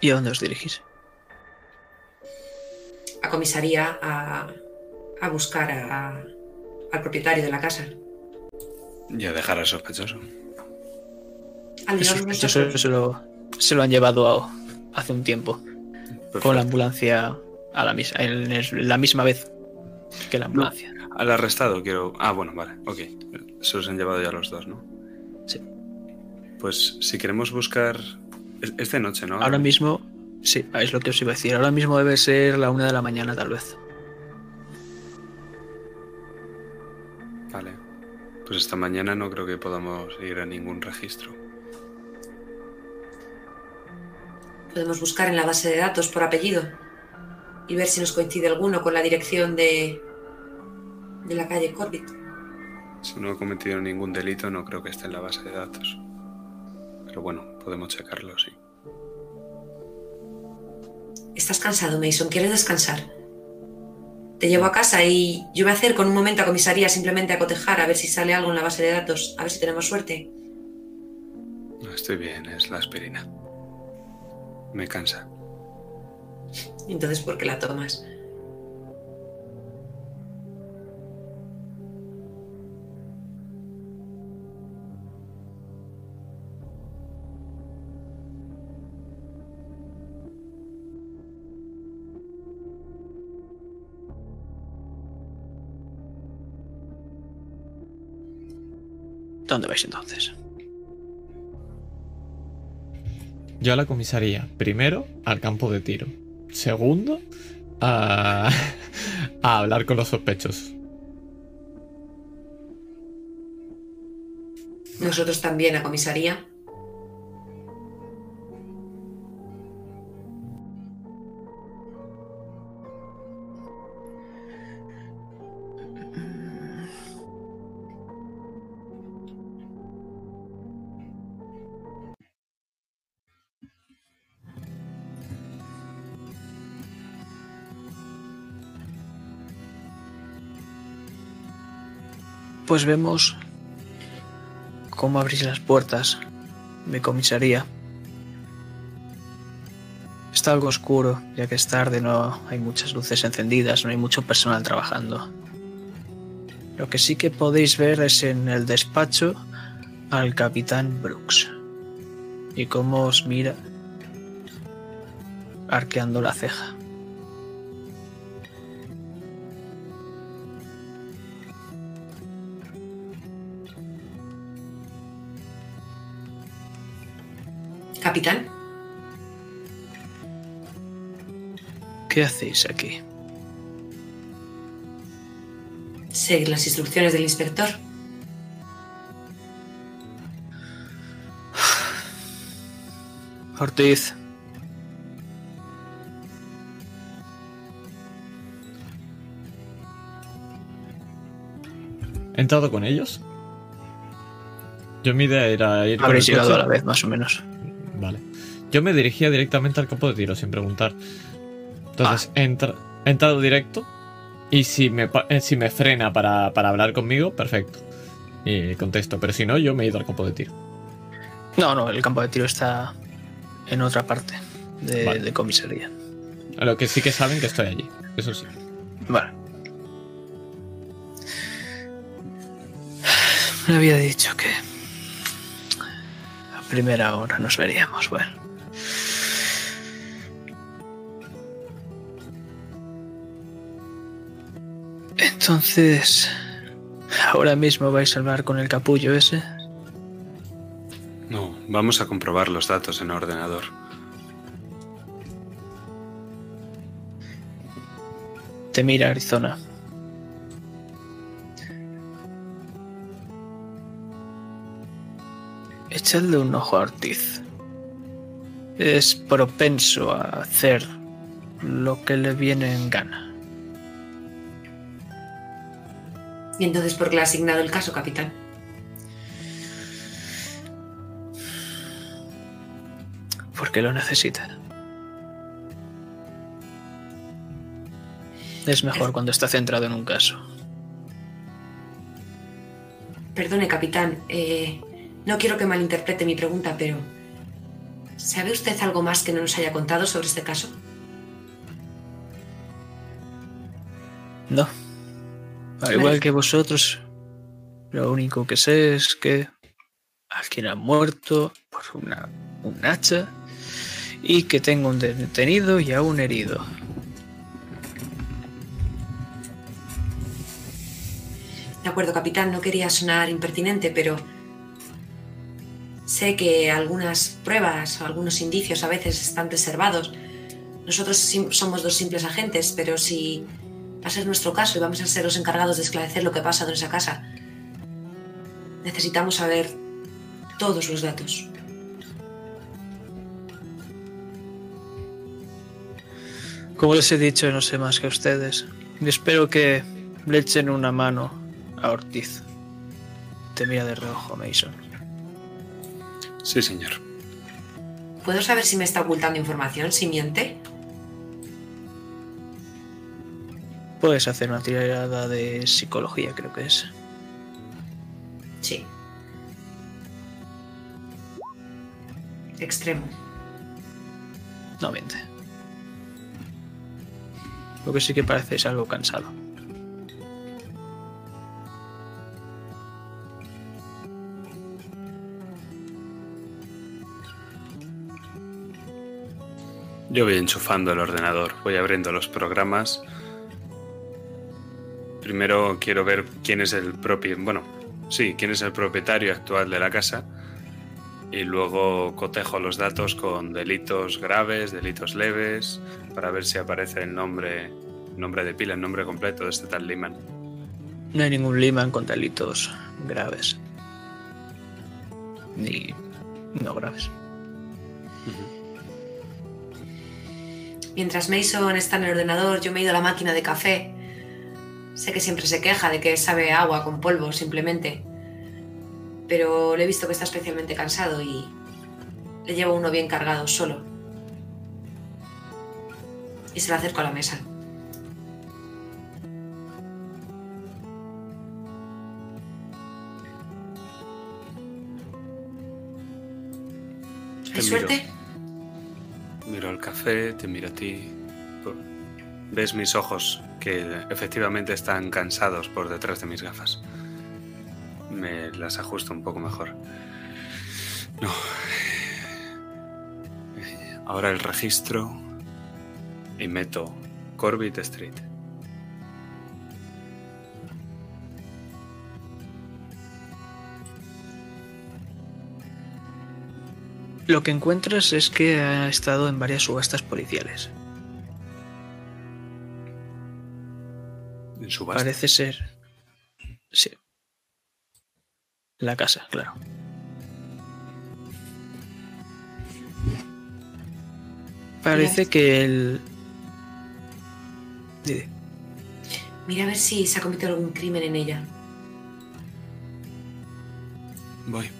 ¿Y a dónde os dirigís? A comisaría a, a buscar a- al propietario de la casa. Y a dejar al sospechoso. Al El sospechoso se lo, se lo han llevado a- hace un tiempo con la ambulancia a la, misma, en el- la misma vez que la ambulancia. Al arrestado quiero. Ah, bueno, vale, ok. Se los han llevado ya los dos, ¿no? Sí. Pues si queremos buscar. Es, es de noche, ¿no? Ahora mismo, sí, es lo que os iba a decir. Ahora mismo debe ser la una de la mañana, tal vez. Vale. Pues esta mañana no creo que podamos ir a ningún registro. Podemos buscar en la base de datos por apellido y ver si nos coincide alguno con la dirección de, de la calle Corbett. Si no he cometido ningún delito, no creo que esté en la base de datos. Pero bueno, podemos checarlo, sí. Estás cansado, Mason. ¿Quieres descansar? Te llevo a casa y yo me acerco en un momento a comisaría simplemente a cotejar a ver si sale algo en la base de datos, a ver si tenemos suerte. No estoy bien, es la aspirina. Me cansa. Entonces, ¿por qué la tomas? ¿Dónde vais entonces? Yo a la comisaría. Primero, al campo de tiro. Segundo, a, [LAUGHS] a hablar con los sospechosos. Nosotros también a comisaría. Pues vemos cómo abrís las puertas de comisaría. Está algo oscuro, ya que es tarde, no hay muchas luces encendidas, no hay mucho personal trabajando. Lo que sí que podéis ver es en el despacho al capitán Brooks. Y cómo os mira arqueando la ceja. Capitán, ¿Qué hacéis aquí? seguir las instrucciones del inspector. [SIGHS] Ortiz, ¿He entrado con ellos? Yo mi idea era ir con habréis el llegado coche- a la vez, más o menos. Yo me dirigía directamente al campo de tiro sin preguntar. Entonces, he, entra- he entrado directo y si me, eh, si me frena para, para hablar conmigo, perfecto. Y contesto, pero si no, yo me he ido al campo de tiro. No, no, el campo de tiro está en otra parte de, Vale. de comisaría. A lo que sí que saben que estoy allí. Eso sí. Vale. [SIGHS] Me había dicho que a primera hora nos veríamos. Bueno. Entonces, ahora mismo vais a hablar con el capullo ese. No, vamos a comprobar los datos en el ordenador. Te mira Arizona. Echadle un ojo a Ortiz. Es propenso a hacer lo que le viene en gana. ¿Y entonces por qué le ha asignado el caso, capitán? Porque lo necesita. Es mejor cuando está centrado en un caso. Perdone, capitán. eh, no quiero que malinterprete mi pregunta, pero... ¿Sabe usted algo más que no nos haya contado sobre este caso? No. Al igual Vale. que vosotros, lo único que sé es que alguien ha muerto por una, un hacha y que tengo un detenido y a un herido. De acuerdo, capitán, no quería sonar impertinente, pero sé que algunas pruebas o algunos indicios a veces están reservados. Nosotros somos dos simples agentes, pero si va a ser nuestro caso y vamos a ser los encargados de esclarecer lo que ha pasado en esa casa, necesitamos saber todos los datos. Como les he dicho, no sé más que ustedes. Y espero que le echen una mano a Ortiz. Te mira de reojo, Mason. Sí, señor. ¿Puedo saber si me está ocultando información, si miente? Puedes hacer una tirada de psicología, creo que es. Sí. Extremo. No miente. Lo que sí que parece es algo cansado. Yo voy enchufando el ordenador, voy abriendo los programas. Primero quiero ver quién es el propio, bueno, sí, quién es el propietario actual de la casa. Y luego cotejo los datos con delitos graves, delitos leves, para ver si aparece el nombre, nombre de pila, el nombre completo de este tal Lehman. No hay ningún Liman con delitos graves. Ni no graves. Mientras Mason está en el ordenador, yo me he ido a la máquina de café. Sé que siempre se queja de que sabe agua con polvo, simplemente. Pero le he visto que está especialmente cansado y le llevo uno bien cargado, solo. Y se lo acerco a la mesa. ¿Hay suerte? Miro el café, te miro a ti. Ves mis ojos que efectivamente están cansados por detrás de mis gafas. Me las ajusto un poco mejor. No. Ahora el registro y meto Corbett Street. Lo que encuentras es que ha estado en varias subastas policiales. En subasta. Parece ser. Sí. La casa, claro. Parece que el. Mira a ver si se ha cometido algún crimen en ella. Voy.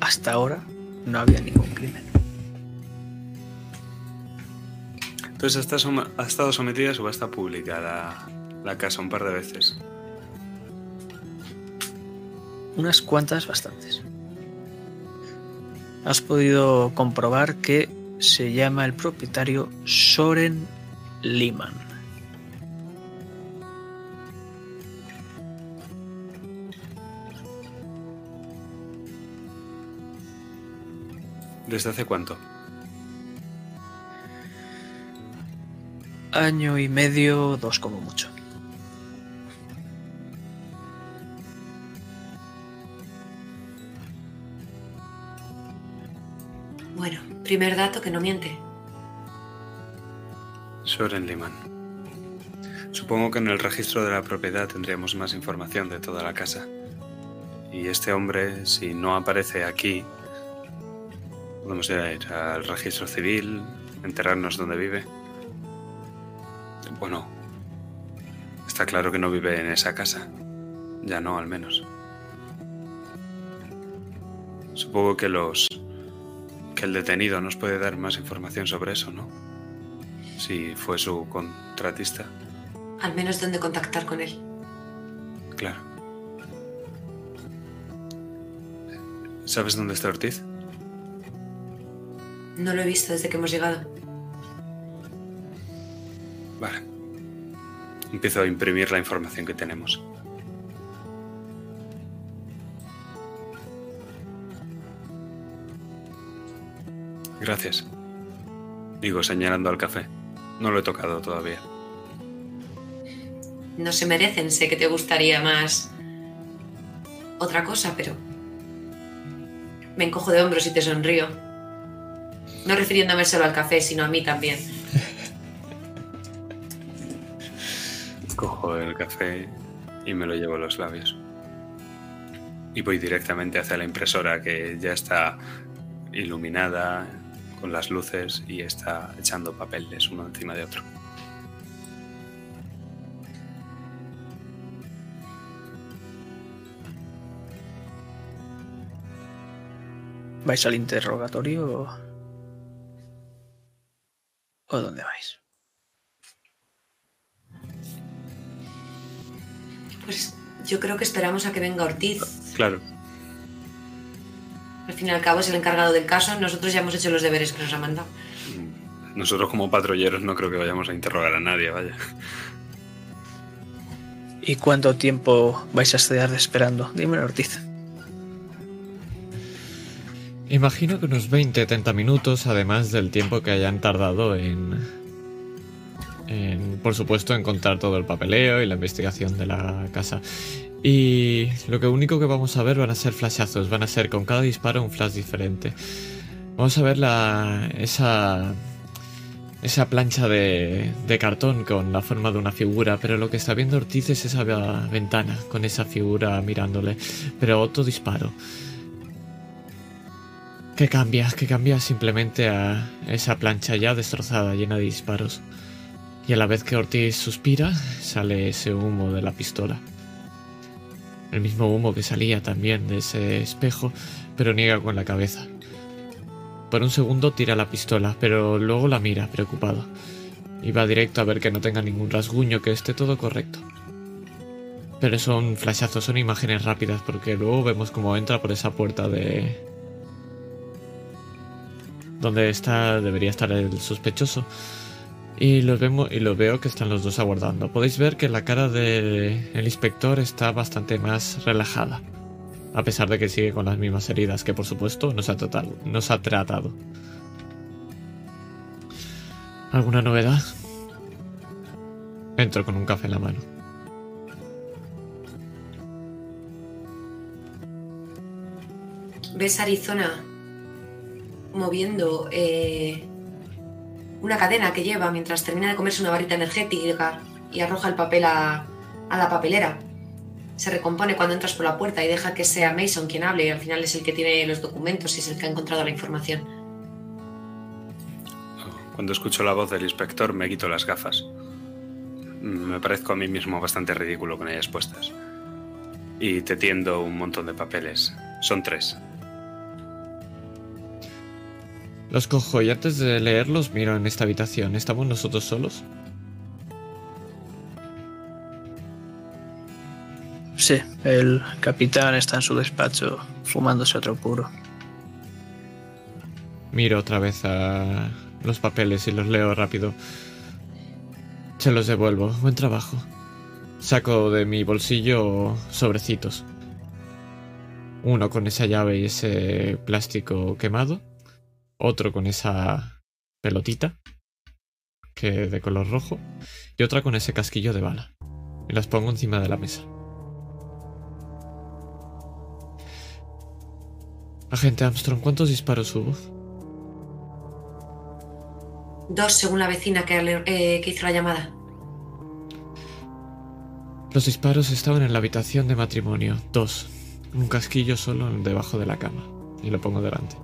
Hasta ahora no había ningún crimen. Entonces ha estado som- ha estado sometida a subasta pública la, la casa un par de veces. Unas cuantas, bastantes. Has podido comprobar que se llama el propietario Soren Liman. ¿Desde hace cuánto? Año y medio, dos como mucho. Bueno, primer dato que no miente. Soren Liman. Supongo que en el registro de la propiedad tendríamos más información de toda la casa. Y este hombre, si no aparece aquí, Podemos ir al registro civil, enterarnos dónde vive. Bueno, está claro que no vive en esa casa. Ya no, al menos. Supongo que los que el detenido nos puede dar más información sobre eso, ¿no? Si fue su contratista. Al menos dónde contactar con él. Claro. ¿Sabes dónde está Ortiz? No lo he visto desde que hemos llegado. Vale. Empiezo a imprimir la información que tenemos. Gracias. Digo, señalando al café. No lo he tocado todavía. No se merecen, sé que te gustaría más otra cosa, pero me encojo de hombros y te sonrío. No refiriéndome solo al café, sino a mí también. Cojo el café y me lo llevo a los labios. Y voy directamente hacia la impresora que ya está iluminada con las luces y está echando papeles uno encima de otro. ¿Vais al interrogatorio o, dónde vais? Pues yo creo que esperamos a que venga Ortiz. Claro, Al fin y al cabo es el encargado del caso. Nosotros ya hemos hecho los deberes que nos ha mandado. nosotros como patrulleros no creo que vayamos a interrogar a nadie, vaya. ¿Y cuánto tiempo vais a estar esperando? Dímelo, Ortiz. Imagino que unos 20-30 minutos, además del tiempo que hayan tardado en, por supuesto, encontrar todo el papeleo y la investigación de la casa. Y lo que único que vamos a ver van a ser flashazos, van a ser con cada disparo un flash diferente. Vamos a ver la, esa, esa plancha de, de cartón con la forma de una figura, pero lo que está viendo Ortiz es esa ventana con esa figura mirándole, pero otro disparo. Que cambia, que cambia simplemente a esa plancha ya destrozada, llena de disparos. Y a la vez que Ortiz suspira, sale ese humo de la pistola. El mismo humo que salía también de ese espejo, pero niega con la cabeza. Por un segundo tira la pistola, pero luego la mira, preocupado. Y va directo a ver que no tenga ningún rasguño, que esté todo correcto. Pero son flashazos, son imágenes rápidas, porque luego vemos cómo entra por esa puerta de, donde está debería estar el sospechoso y los vemos y lo veo que están los dos aguardando. Podéis ver que la cara del el inspector está bastante más relajada, a pesar de que sigue con las mismas heridas que por supuesto nos ha tratado. ¿Alguna novedad? Entro con un café en la mano. ¿Ves Arizona moviendo eh, una cadena que lleva mientras termina de comerse una barrita energética y arroja el papel a, a la papelera? Se recompone cuando entras por la puerta y deja que sea Mason quien hable y al final es el que tiene los documentos y es el que ha encontrado la información. Cuando escucho la voz del inspector me quito las gafas. Me parezco a mí mismo bastante ridículo con ellas puestas. Y te tiendo un montón de papeles. Son tres. Los cojo y antes de leerlos miro en esta habitación. ¿Estamos nosotros solos? Sí, el capitán está en su despacho fumándose otro puro. Miro otra vez a los papeles y los leo rápido. Se los devuelvo. Buen trabajo. Saco de mi bolsillo sobrecitos. Uno con esa llave y ese plástico quemado. Otro con esa pelotita que de color rojo. Y otra con ese casquillo de bala. Y las pongo encima de la mesa. Agente Armstrong, ¿cuántos disparos hubo? Dos, según la vecina que, eh, que hizo la llamada. Los disparos estaban en la habitación de matrimonio. Dos. Un casquillo solo debajo de la cama. Y lo pongo delante.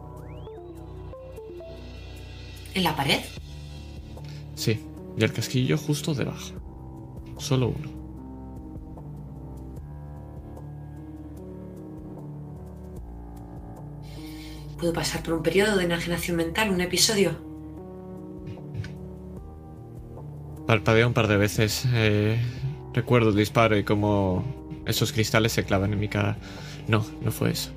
¿En la pared? Sí, y el casquillo justo debajo. Solo uno. ¿Puedo pasar por un periodo de enajenación mental, un episodio? Parpadeo un par de veces. eh, recuerdo el disparo y cómo esos cristales se clavan en mi cara. No, no fue eso.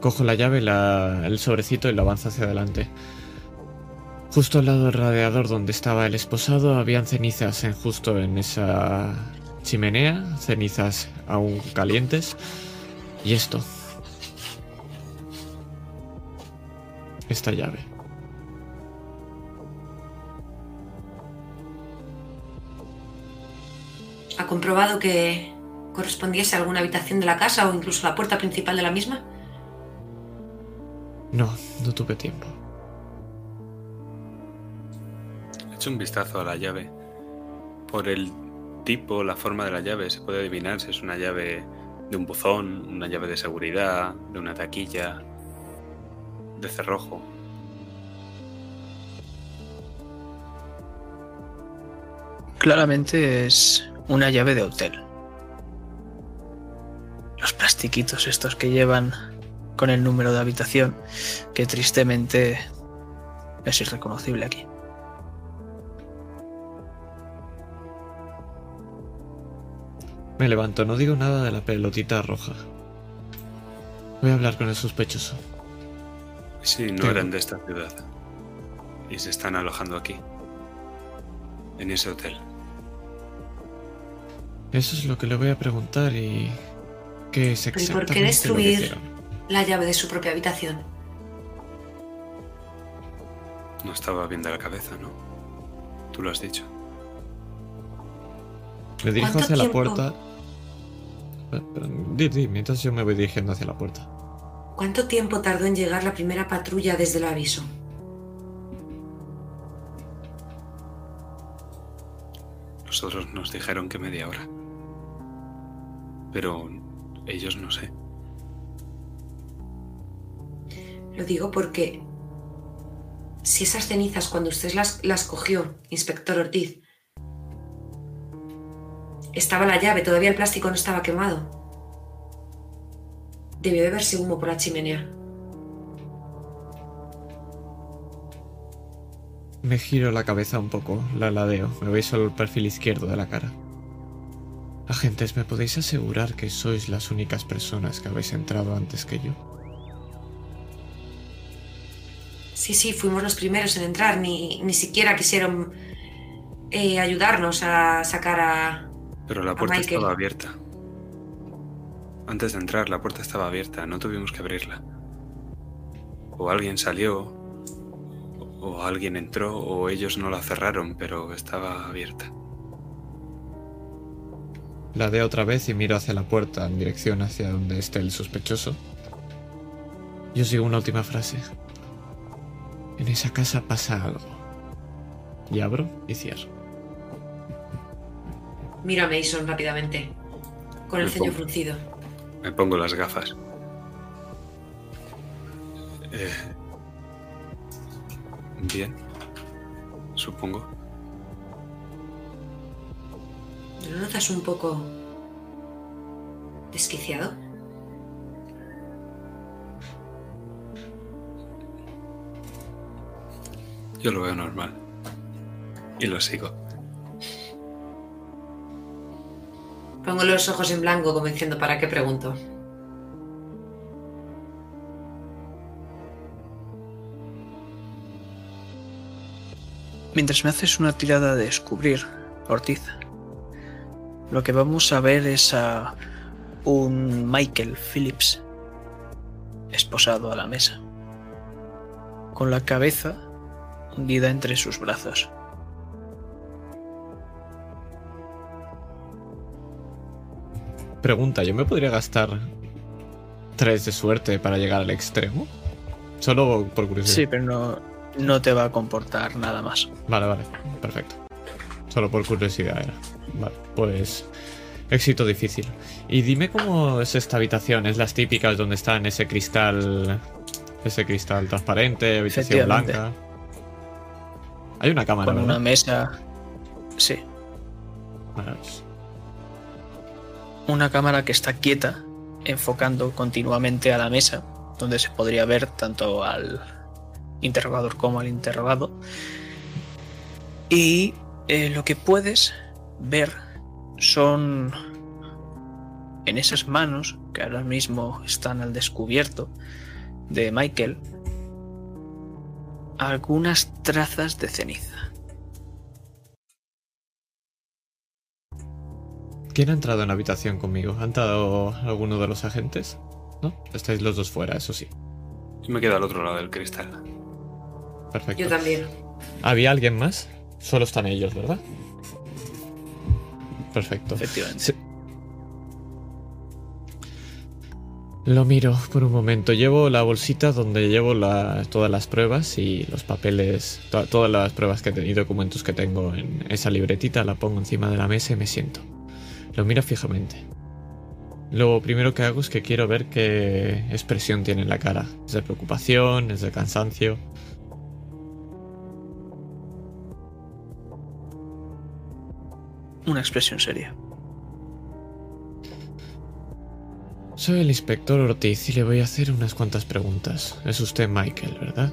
Cojo la llave, la- el sobrecito y lo avanzo hacia adelante. Justo al lado del radiador donde estaba el esposado habían cenizas en, justo en esa chimenea, cenizas aún calientes. Y esto. Esta llave. ¿Ha comprobado que correspondiese a alguna habitación de la casa o incluso a la puerta principal de la misma? No, no tuve tiempo. He hecho un vistazo a la llave. Por el tipo, la forma de la llave, se puede adivinar si es una llave de un buzón, una llave de seguridad, de una taquilla, de cerrojo. Claramente es una llave de hotel. Los plastiquitos estos que llevan con el número de habitación, que tristemente es irreconocible aquí. Me levanto, no digo nada de la pelotita roja. Voy a hablar con el sospechoso. Sí, no eran de esta ciudad. Y se están alojando aquí. En ese hotel. Eso es lo que le voy a preguntar y... ¿Qué es ¿y por qué exactamente lo que destruir? La llave de su propia habitación. No estaba bien de la cabeza, ¿no? Tú lo has dicho. Me dirijo ¿Cuánto hacia la puerta. Eh, pero, Di, di, mientras yo me voy dirigiendo hacia la puerta. ¿Cuánto tiempo tardó en llegar la primera patrulla desde el aviso? Nosotros nos dijeron que media hora. Pero ellos no sé. Lo digo porque si esas cenizas cuando usted las, las cogió, inspector Ortiz, estaba la llave, todavía el plástico no estaba quemado. Debió de humo por la chimenea. Me giro la cabeza un poco, la ladeo, me voy solo al perfil izquierdo de la cara. Agentes, ¿me podéis asegurar que sois las únicas personas que habéis entrado antes que yo? Sí, sí, fuimos los primeros en entrar, ni, ni siquiera quisieron eh, ayudarnos a sacar a... Pero la A puerta Michael. estaba abierta. Antes de entrar, la puerta estaba abierta, no tuvimos que abrirla. O alguien salió, o- alguien entró, o ellos no la cerraron, pero estaba abierta. Ladeo otra vez y miro hacia la puerta en dirección hacia donde esté el sospechoso. Yo sigo una última frase. En esa casa pasa algo. Y abro y cierro. Miro a Mason rápidamente, con el Me ceño pongo. fruncido. Me pongo las gafas. Eh, bien, supongo. ¿Lo notas un poco desquiciado? Yo lo veo normal. Y lo sigo. Pongo los ojos en blanco como diciendo, ¿para qué pregunto? Mientras me haces una tirada de descubrir, Ortiz, lo que vamos a ver es a un Michael Phillips esposado a la mesa, con la cabeza hundida entre sus brazos. Pregunta, ¿yo me podría gastar tres de suerte para llegar al extremo? Solo por curiosidad. Sí, pero no, no te va a comportar nada más. Vale, vale, perfecto. Solo por curiosidad era. Vale, pues éxito difícil. Y dime cómo es esta habitación, es las típicas donde está en ese cristal Ese cristal transparente, habitación blanca. Hay una cámara, Con ¿verdad? una mesa. Sí, una cámara que está quieta, enfocando continuamente a la mesa, donde se podría ver tanto al interrogador como al interrogado. Y eh, lo que puedes ver son en esas manos que ahora mismo están al descubierto de Michael algunas trazas de ceniza. ¿Quién ha entrado en la habitación conmigo? ¿Ha entrado alguno de los agentes? ¿No? Estáis los dos fuera, eso sí. Yo me quedo al otro lado del cristal. Perfecto. Yo también. ¿Había alguien más? Solo están ellos, ¿verdad? Perfecto. Efectivamente. Sí. Lo miro por un momento. Llevo la bolsita donde llevo todas las pruebas y los papeles, to- todas las pruebas que te- y documentos que tengo en esa libretita. La pongo encima de la mesa y me siento. Lo miro fijamente. Lo primero que hago es que quiero ver qué expresión tiene en la cara. ¿Es de preocupación? ¿Es de cansancio? Una expresión seria. Soy el inspector Ortiz y le voy a hacer unas cuantas preguntas. Es usted Michael, ¿verdad?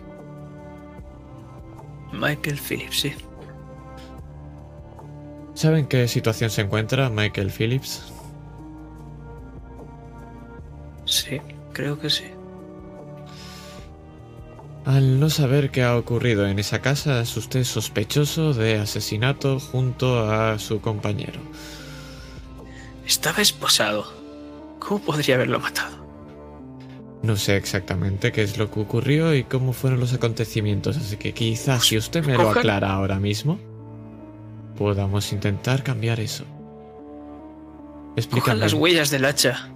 Michael Phillips, sí. ¿Sabe en qué situación se encuentra Michael Phillips? Sí, creo que sí. Al no saber qué ha ocurrido en esa casa, es usted sospechoso de asesinato junto a su compañero. Estaba esposado. ¿Cómo podría haberlo matado? No sé exactamente qué es lo que ocurrió y cómo fueron los acontecimientos, así que quizás si usted me lo aclara ahora mismo, podamos intentar cambiar eso. Explícame. las huellas del hacha.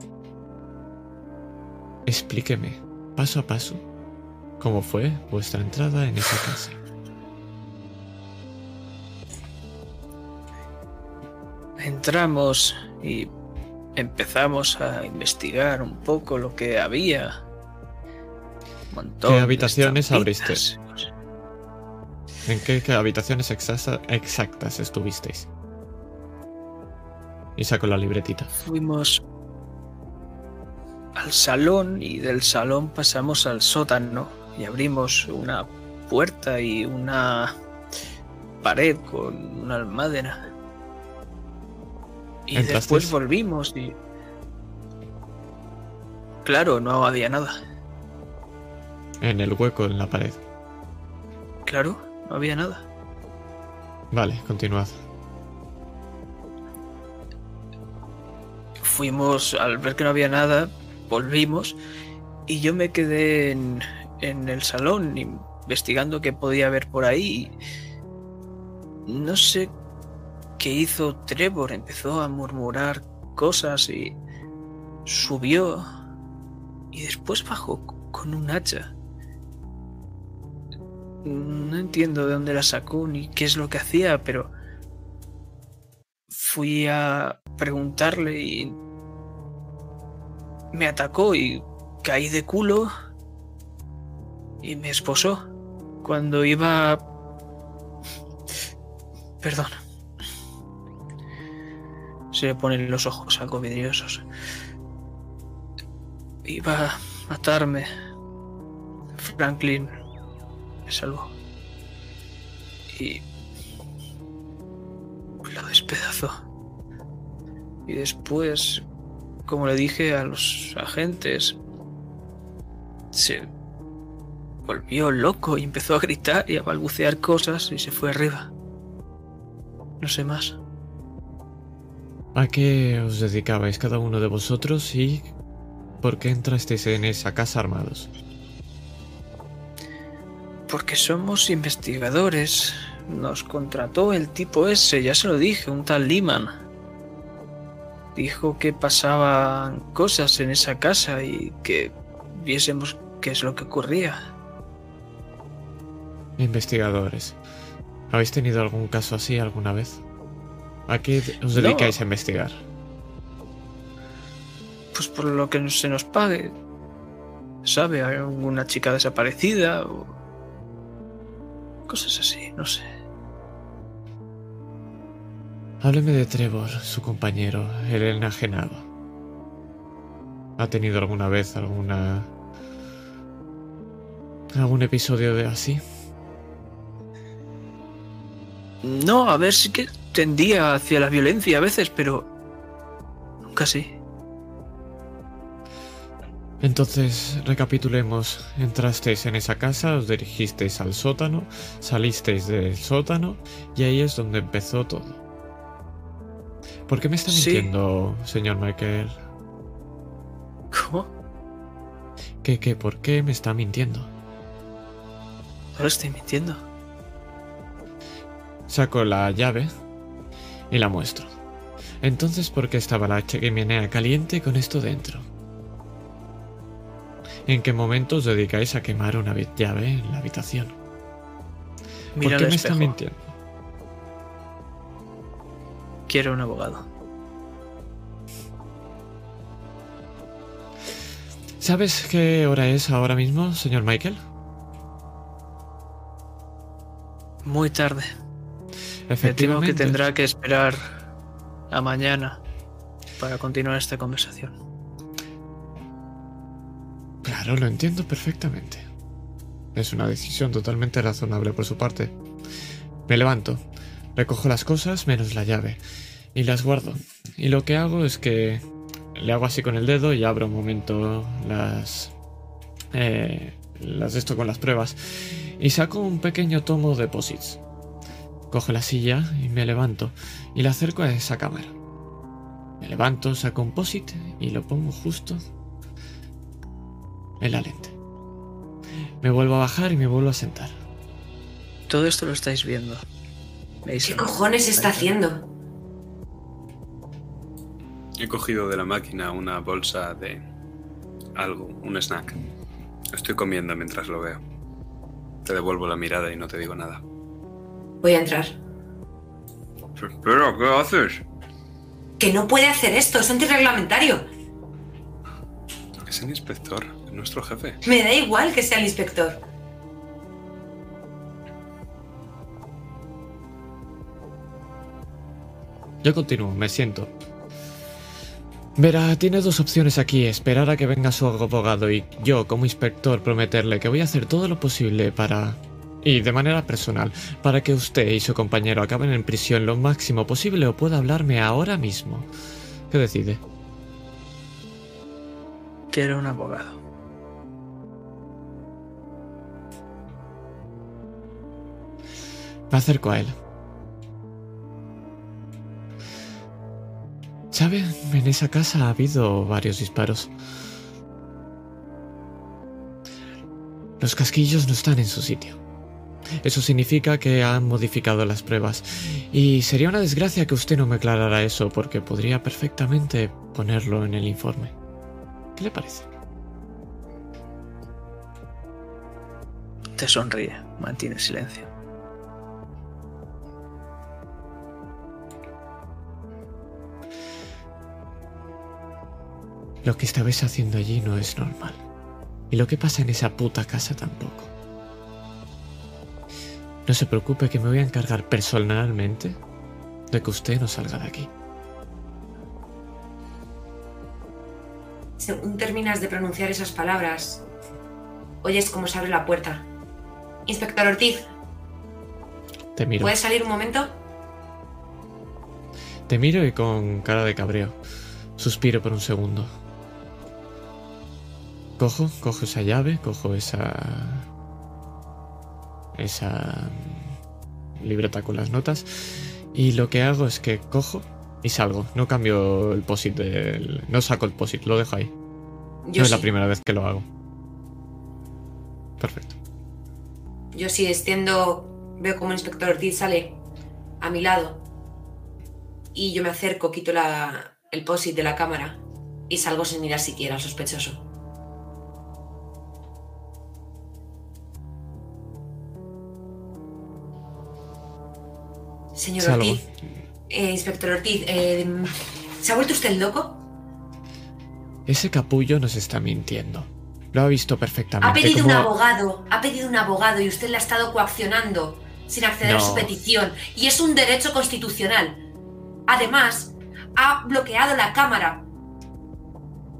Explíqueme, paso a paso, cómo fue vuestra entrada en esa casa. Entramos y empezamos a investigar un poco lo que había. Un montón ¿Qué de habitaciones estampitas. ¿En qué, qué habitaciones exacta- exactas estuvisteis? Y saco la libretita. Fuimos al salón y del salón pasamos al sótano y abrimos una puerta y una pared con una almadena. Y después volvimos y... Claro, no había nada. En el hueco en la pared. Claro, no había nada. Vale, continuad. Fuimos, al ver que no había nada, volvimos y yo me quedé en, en el salón investigando qué podía haber por ahí. No sé qué hizo Trevor, empezó a murmurar cosas y subió y después bajó con un hacha. No entiendo de dónde la sacó ni qué es lo que hacía, pero fui a preguntarle y me atacó y caí de culo y me esposó cuando iba... Perdón. Se le ponen los ojos algo vidriosos. Iba a matarme. Franklin me salvó. Y lo despedazó. Y después, como le dije a los agentes, se volvió loco y empezó a gritar y a balbucear cosas y se fue arriba. No sé más. ¿A qué os dedicabais cada uno de vosotros y por qué entrasteis en esa casa armados? Porque somos investigadores. Nos contrató el tipo ese, ya se lo dije, un tal Lehman. Dijo que pasaban cosas en esa casa y que viésemos qué es lo que ocurría. Investigadores. ¿Habéis tenido algún caso así alguna vez? ¿A qué os No. dedicáis a investigar? Pues por lo que se nos pague. sabe, hay alguna chica desaparecida o cosas así, no sé. Hábleme de Trevor, su compañero, el enajenado. ¿Ha tenido alguna vez alguna... algún episodio de así? No, a ver, sí que tendía hacia la violencia a veces, pero nunca sí. Entonces, recapitulemos. Entrasteis en esa casa, os dirigisteis al sótano, salisteis del sótano y ahí es donde empezó todo. ¿Por qué me está Sí. mintiendo, señor Michael? ¿Cómo? ¿Qué, qué, por qué me está mintiendo? Ahora estoy mintiendo. Saco la llave y la muestro. Entonces, ¿por qué estaba la chimenea caliente con esto dentro? ¿En qué momento os dedicáis a quemar una llave en la habitación? Mira ¿Por qué me está mintiendo? Quiero un abogado. ¿Sabes qué hora es ahora mismo, señor Michael? Muy tarde. Me temo que Efectivamente. tendrá que esperar a mañana para continuar esta conversación. Claro, lo entiendo perfectamente. Es una decisión totalmente razonable por su parte. Me levanto, recojo las cosas menos la llave y las guardo. Y lo que hago es que le hago así con el dedo y abro un momento las... eh, las de esto con las pruebas. Y saco un pequeño tomo de posits. Cojo la silla y me levanto y la acerco a esa cámara. Me levanto, saco un posit y lo pongo justo en la lente. Me vuelvo a bajar y me vuelvo a sentar. Todo esto lo estáis viendo. ¿Veis? ¿Qué cojones está haciendo? He cogido de la máquina una bolsa de algo, un snack. Estoy comiendo mientras lo veo. Te devuelvo la mirada y no te digo nada. Voy a entrar. Espera, ¿qué haces? Que no puede hacer esto, es antirreglamentario. Es el inspector, es nuestro jefe. Me da igual que sea el inspector. Yo continúo, me siento. Verá, tiene dos opciones aquí, esperar a que venga su abogado y yo como inspector prometerle que voy a hacer todo lo posible para... Y de manera personal, para que usted y su compañero acaben en prisión lo máximo posible o pueda hablarme ahora mismo. ¿Qué decide? Quiero un abogado. Me acerco a él. ¿Sabe? En esa casa ha habido varios disparos. Los casquillos no están en su sitio. Eso significa que han modificado las pruebas. Y sería una desgracia que usted no me aclarara eso, porque podría perfectamente ponerlo en el informe. ¿Qué le parece? Te sonríe, mantiene silencio. Lo que estabais haciendo allí no es normal. Y lo que pasa en esa puta casa tampoco. No se preocupe que me voy a encargar personalmente de que usted no salga de aquí. Según terminas de pronunciar esas palabras, oyes cómo se abre la puerta. Inspector Ortiz, Te miro. ¿puedes salir un momento? Te miro y con cara de cabreo. Suspiro por un segundo. Cojo, cojo esa llave, cojo esa. Esa. mm, libreta con las notas. Y lo que hago es que cojo y salgo. No cambio el posit del. No saco el posit, lo dejo ahí. Yo no es la primera vez que lo hago. Perfecto. Yo sí extiendo, veo como el inspector Ortiz sale a mi lado y yo me acerco, quito la, el posit de la cámara y salgo sin mirar siquiera al sospechoso. Señor. Ortiz, eh, inspector Ortiz, eh, ¿se ha vuelto usted loco? Ese capullo nos está mintiendo. Lo ha visto Ha perfectamente. pedido un abogado, ha pedido un abogado y usted le ha estado coaccionando sin acceder a su petición. Y es un derecho constitucional. Además, ha bloqueado la cámara.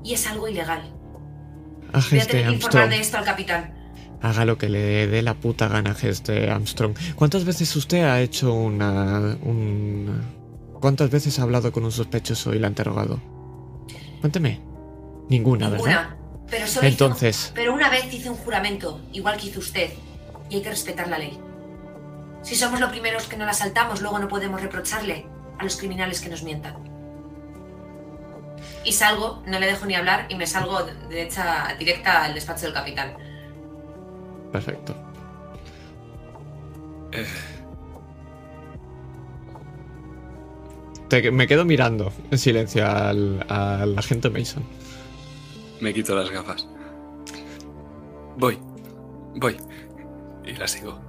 Y es algo ilegal. Voy a Agente tener que informar Armstrong. de esto al capitán. Haga lo que le dé la puta gana, Agente Armstrong. ¿Cuántas veces usted ha hecho una. un. ¿Cuántas veces ha hablado con un sospechoso y la ha interrogado? Cuénteme. Ninguna, ¿verdad? Ninguna. Pero solo Entonces, pero una vez hice un juramento, igual que hizo usted. Y hay que respetar la ley. Si somos los primeros que no la saltamos, luego no podemos reprocharle a los criminales que nos mientan. Y salgo, no le dejo ni hablar y me salgo de- derecha, directa al despacho del capitán. Perfecto. Eh, Te- me quedo mirando en silencio al, al agente Mason. me quito las gafas. Voy, voy. Y la sigo.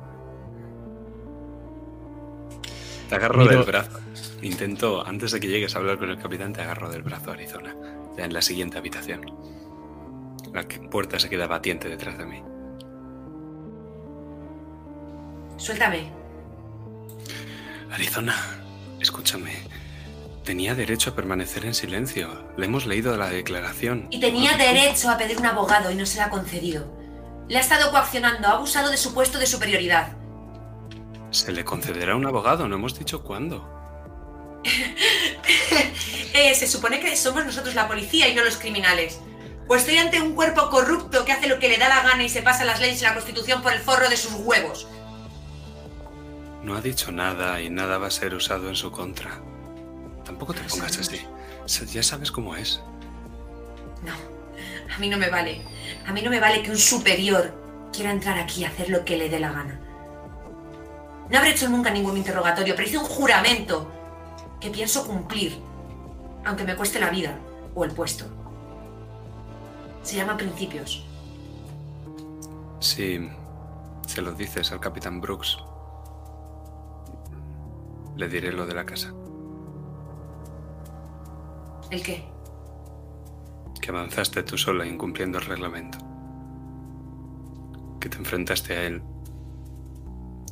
Te agarro Miro- del brazo. Intento, antes de que llegues a hablar con el capitán, te agarro del brazo, Arizona. Ya en la siguiente habitación. La puerta se queda batiente detrás de mí. Suéltame. Arizona, escúchame. Tenía derecho a permanecer en silencio. Le hemos leído la declaración. Y tenía derecho a pedir un abogado y no se le ha concedido. Le ha estado coaccionando, ha abusado de su puesto de superioridad. Se le concederá un abogado, no hemos dicho cuándo. [LAUGHS] Eh, se supone que somos nosotros la policía y no los criminales. Pues estoy ante un cuerpo corrupto que hace lo que le da la gana y se pasa las leyes y la constitución por el forro de sus huevos. No ha dicho nada y nada va a ser usado en su contra. Tampoco te pongas así. Ya sabes cómo es. No, a mí no me vale. A mí no me vale que un superior quiera entrar aquí a hacer lo que le dé la gana. No habré hecho nunca ningún interrogatorio, pero hice un juramento que pienso cumplir, aunque me cueste la vida o el puesto. Se llama principios. Si se lo dices al capitán Brooks, le diré lo de la casa. ¿El qué? Que avanzaste tú sola incumpliendo el reglamento. Que te enfrentaste a él.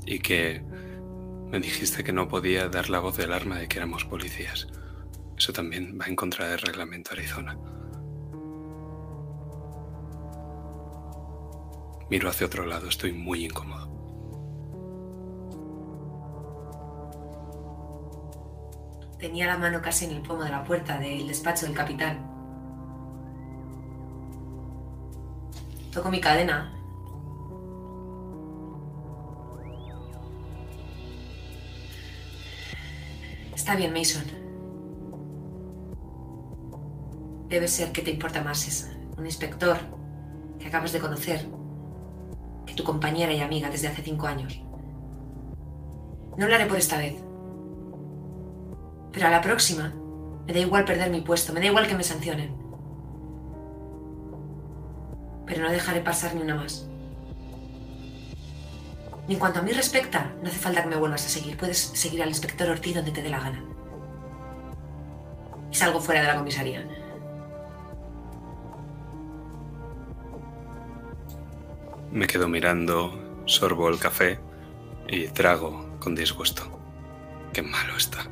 Y que me dijiste que no podía dar la voz del arma de que éramos policías. Eso también va en contra del reglamento Arizona. Miro hacia otro lado, estoy muy incómodo. Tenía la mano casi en el pomo de la puerta del despacho del capitán. Toco mi cadena. Está bien, Mason. Debe ser que te importa más es un inspector que acabas de conocer que tu compañera y amiga desde hace cinco años. No lo haré por esta vez. Pero a la próxima, me da igual perder mi puesto, me da igual que me sancionen. Pero no dejaré pasar ni una más. Y en cuanto a mí respecta, no hace falta que me vuelvas a seguir. Puedes seguir al inspector Ortiz donde te dé la gana. Y salgo fuera de la comisaría. Me quedo mirando, sorbo el café y trago con disgusto. Qué malo está.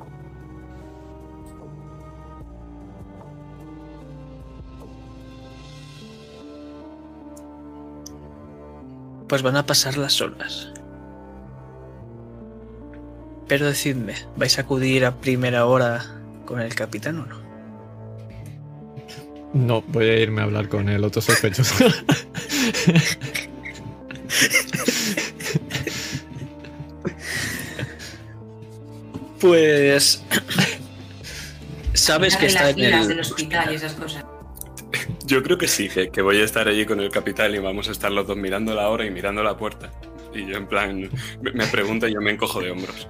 Pues van a pasar las horas. Pero decidme, ¿vais a acudir a primera hora con el capitán o no? No, voy a irme a hablar con el otro sospechoso. Pues... Sabes que está en el del hospital y esas cosas. Yo creo que sí, que, que voy a estar allí con el capitán y vamos a estar los dos mirando la hora y mirando la puerta. Y yo en plan, me- me pregunta y yo me encojo de hombros.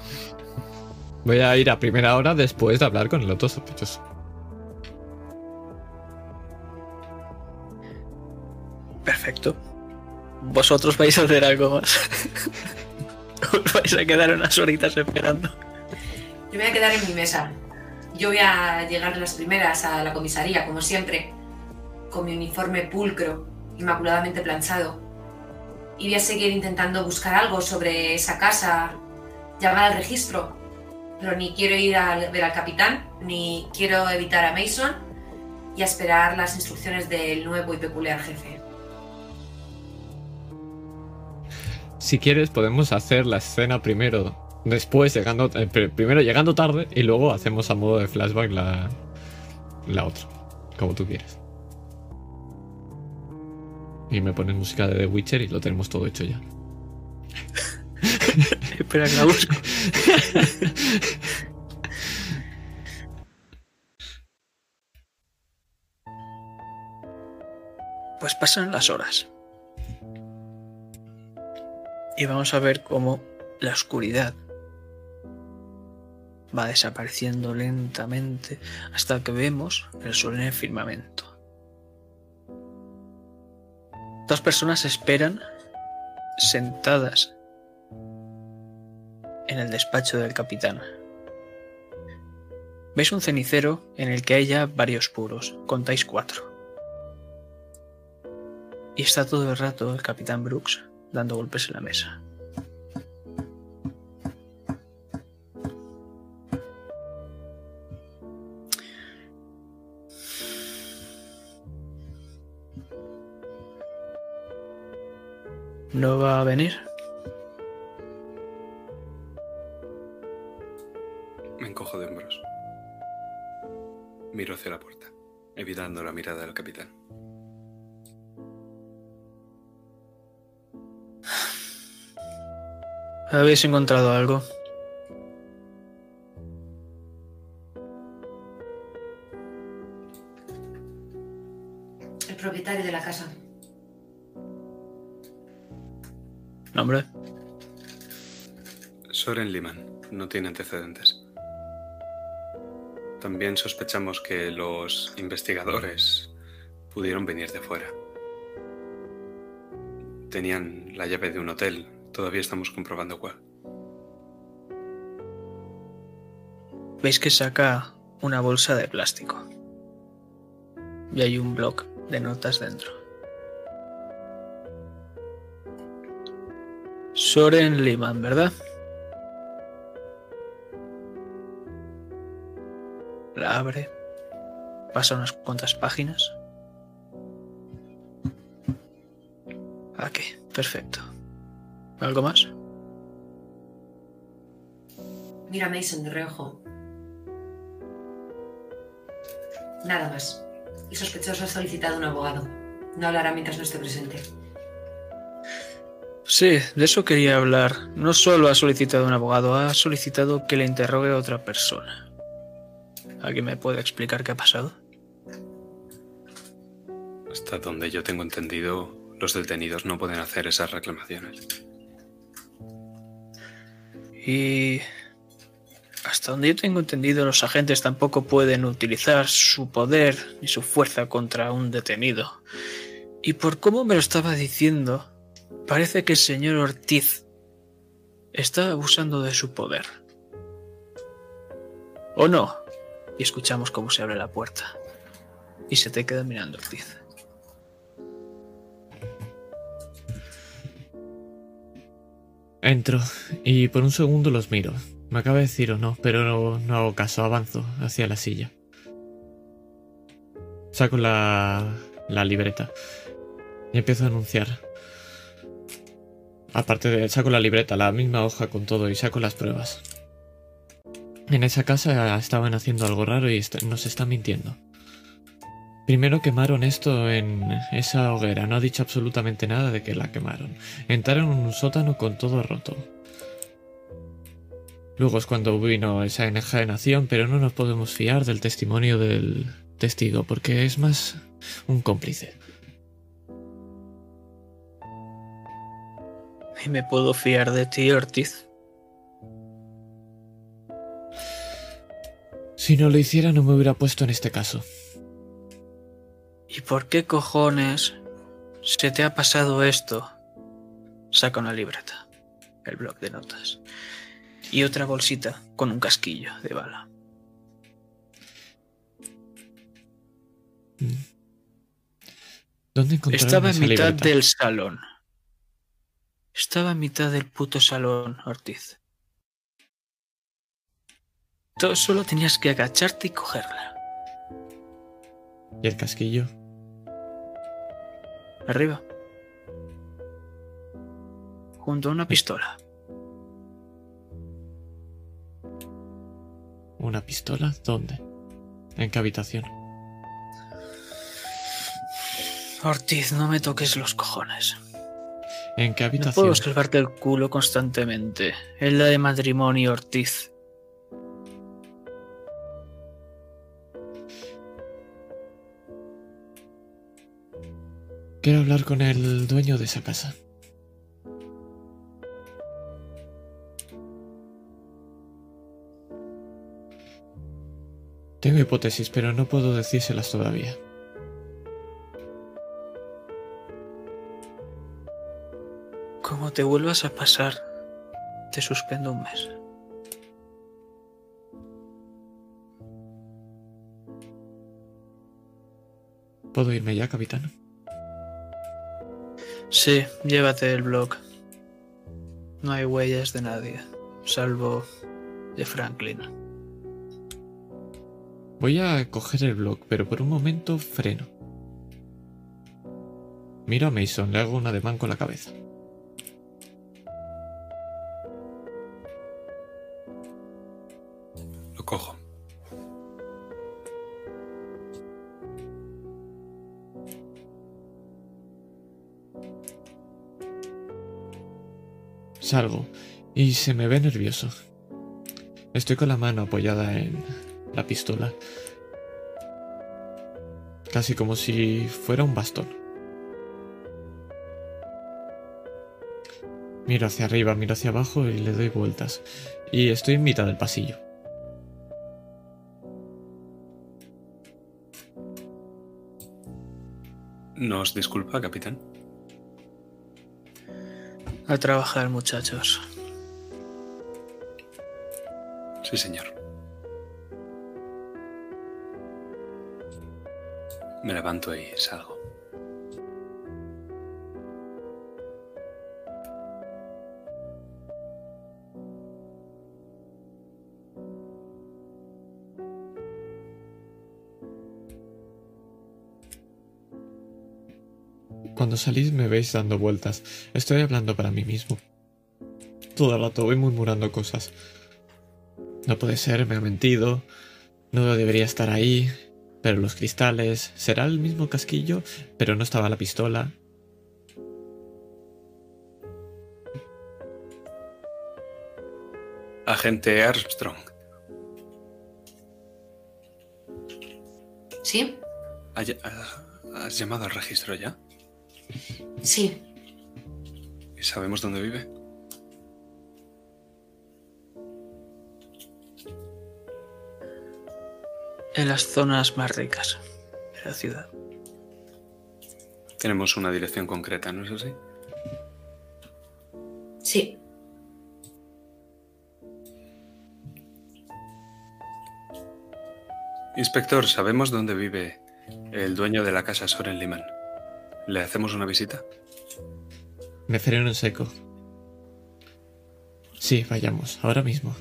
Voy a ir a primera hora después de hablar con el otro sospechoso. Perfecto. ¿Vosotros vais a hacer algo más? ¿Os vais a quedar unas horitas esperando? Yo me voy a quedar en mi mesa. Yo voy a llegar las primeras a la comisaría, como siempre, con mi uniforme pulcro, inmaculadamente planchado. Y a seguir intentando buscar algo sobre esa casa, llamar al registro. Pero ni quiero ir a ver al capitán, ni quiero evitar a Mason y a esperar las instrucciones del nuevo y peculiar jefe. Si quieres, podemos hacer la escena primero. Después, llegando, eh, pr- primero llegando tarde y luego hacemos a modo de flashback la, la otra. Como tú quieras. Y me pones música de The Witcher y lo tenemos todo hecho ya. [LAUGHS] Espera que la busco. Pues pasan las horas. Y vamos a ver cómo la oscuridad va desapareciendo lentamente hasta que vemos el sol en el firmamento. Dos personas esperan sentadas en el despacho del capitán. Veis un cenicero en el que hay ya varios puros, contáis cuatro. Y está todo el rato el capitán Brooks dando golpes en la mesa. ¿No va a venir? Me encojo de hombros. Miro hacia la puerta, evitando la mirada del capitán. ¿Habéis encontrado algo? El propietario de la casa. ¿Nombre? Soren Liman no tiene antecedentes. También sospechamos que los investigadores pudieron venir de fuera. Tenían la llave de un hotel. Todavía estamos comprobando cuál. Veis que saca una bolsa de plástico. Y hay un bloc de notas dentro. Soren Liman, ¿verdad? La abre. Pasa unas cuantas páginas. Aquí, perfecto. ¿Algo más? Mira Mason de reojo. Nada más. El sospechoso ha solicitado un abogado. No hablará mientras no esté presente. Sí, de eso quería hablar. No solo ha solicitado un abogado, ha solicitado que le interrogue a otra persona. ¿Alguien me puede explicar qué ha pasado? Hasta donde yo tengo entendido, los detenidos no pueden hacer esas reclamaciones. Y hasta donde yo tengo entendido, los agentes tampoco pueden utilizar su poder ni su fuerza contra un detenido. Y por cómo me lo estaba diciendo, parece que el señor Ortiz está abusando de su poder. ¿O no? Y escuchamos cómo se abre la puerta. Y se te queda mirando Ortiz. Entro y por un segundo los miro. Me acaba de decir o no, pero no, no hago caso, avanzo hacia la silla. Saco la, la libreta y empiezo a anunciar. Aparte de, saco la libreta, la misma hoja con todo y saco las pruebas. En esa casa estaban haciendo algo raro y nos están mintiendo. Primero quemaron esto en esa hoguera, no ha dicho absolutamente nada de que la quemaron. Entraron en un sótano con todo roto. Luego es cuando vino esa enajenación, pero no nos podemos fiar del testimonio del testigo, porque es más un cómplice. ¿Y me puedo fiar de ti, Ortiz? Si no lo hiciera no me hubiera puesto en este caso. ¿Y por qué cojones se te ha pasado esto? Saca una libreta, el bloc de notas, y otra bolsita con un casquillo de bala. ¿Dónde encontraron Estaba en mitad libreta? del salón. Estaba en mitad del puto salón, Ortiz. Tú solo tenías que agacharte y cogerla. ¿Y el casquillo? Arriba. Junto a una pistola. ¿Una pistola? ¿Dónde? ¿En qué habitación? Ortiz, no me toques los cojones. ¿En qué No puedo salvarte el culo constantemente. Es la de matrimonio, Ortiz. Quiero hablar con el dueño de esa casa. Tengo hipótesis, pero no puedo decírselas todavía. Como te vuelvas a pasar, te suspendo un mes. ¿Puedo irme ya, capitán? Sí, llévate el blog. No hay huellas de nadie, salvo de Franklin. Voy a coger el blog, pero por un momento freno. Miro a Mason, le hago un ademán con la cabeza. Cojo. Salgo y se me ve nervioso. Estoy con la mano apoyada en la pistola. Casi como si fuera un bastón. Miro hacia arriba, miro hacia abajo y le doy vueltas. Y estoy en mitad del pasillo. ¿Nos disculpa, capitán? A trabajar, muchachos. Sí, señor. Me levanto y salgo. Cuando salís me veis dando vueltas. Estoy hablando para mí mismo. Todo el rato voy murmurando cosas. No puede ser, me ha mentido. No debería estar ahí. Pero los cristales. ¿Será el mismo casquillo? Pero no estaba la pistola. Agente Armstrong, ¿Sí? ¿ha ll- ha- ¿has llamado al registro ya? Sí. ¿Y sabemos dónde vive? En las zonas más ricas de la ciudad. Tenemos una dirección concreta, ¿no es así? Sí. Inspector, ¿sabemos dónde vive el dueño de la casa Soren Liman? ¿Le hacemos una visita? Me freno en seco. Sí, vayamos, ahora mismo.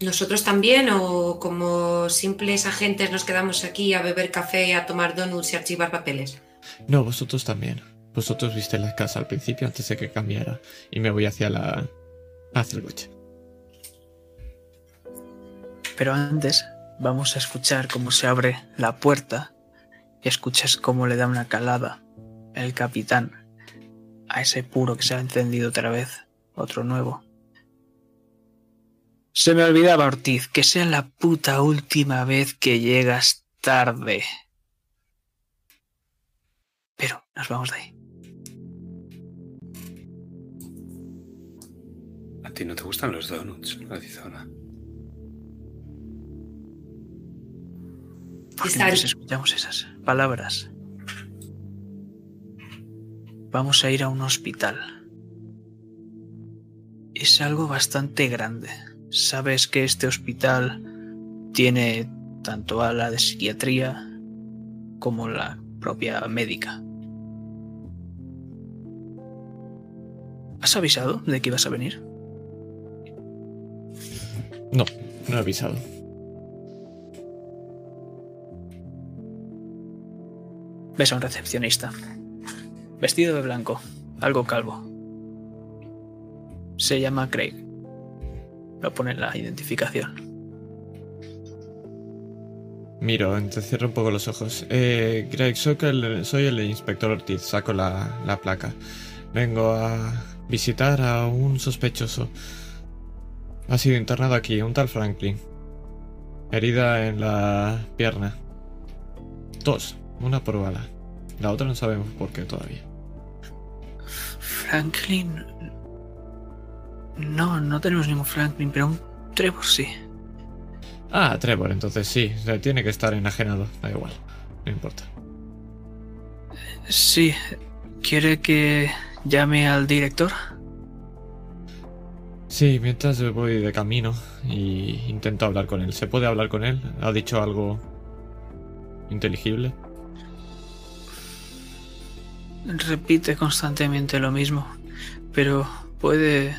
¿Nosotros también o como simples agentes nos quedamos aquí a beber café, a tomar donuts y archivar papeles? No, vosotros también. Vosotros viste la casa al principio antes de que cambiara. Y me voy hacia la. hacia el coche. Pero antes vamos a escuchar cómo se abre la puerta escuchas cómo le da una calada el capitán a ese puro que se ha encendido otra vez, otro nuevo. Se me olvidaba, Ortiz, que sea la puta última vez que llegas tarde. Pero nos vamos de ahí. ¿A ti no te gustan los donuts, Arizona? ¿Por qué escuchamos esas palabras? Vamos a ir a un hospital. Es algo bastante grande. Sabes que este hospital tiene tanto ala de psiquiatría como la propia médica. ¿Has avisado de que ibas a venir? No, no he avisado. Ves a un recepcionista. Vestido de blanco, algo calvo. Se llama Craig. Lo pone la identificación. Miro, cierro un poco los ojos. Eh, Greg, soy el, inspector Ortiz. Saco la, la placa. Vengo a visitar a un sospechoso. Ha sido internado aquí, un tal Franklin. Herida en la pierna. Dos, una por bala. La otra no sabemos por qué todavía. Franklin. No, no tenemos ningún Franklin, pero un Trevor sí. Ah, Trevor, entonces sí, tiene que estar enajenado, da igual, no importa. Sí, ¿quiere que llame al director? Sí, mientras voy de camino y intento hablar con él. ¿Se puede hablar con él? ¿Ha dicho algo inteligible? Repite constantemente lo mismo, pero puede...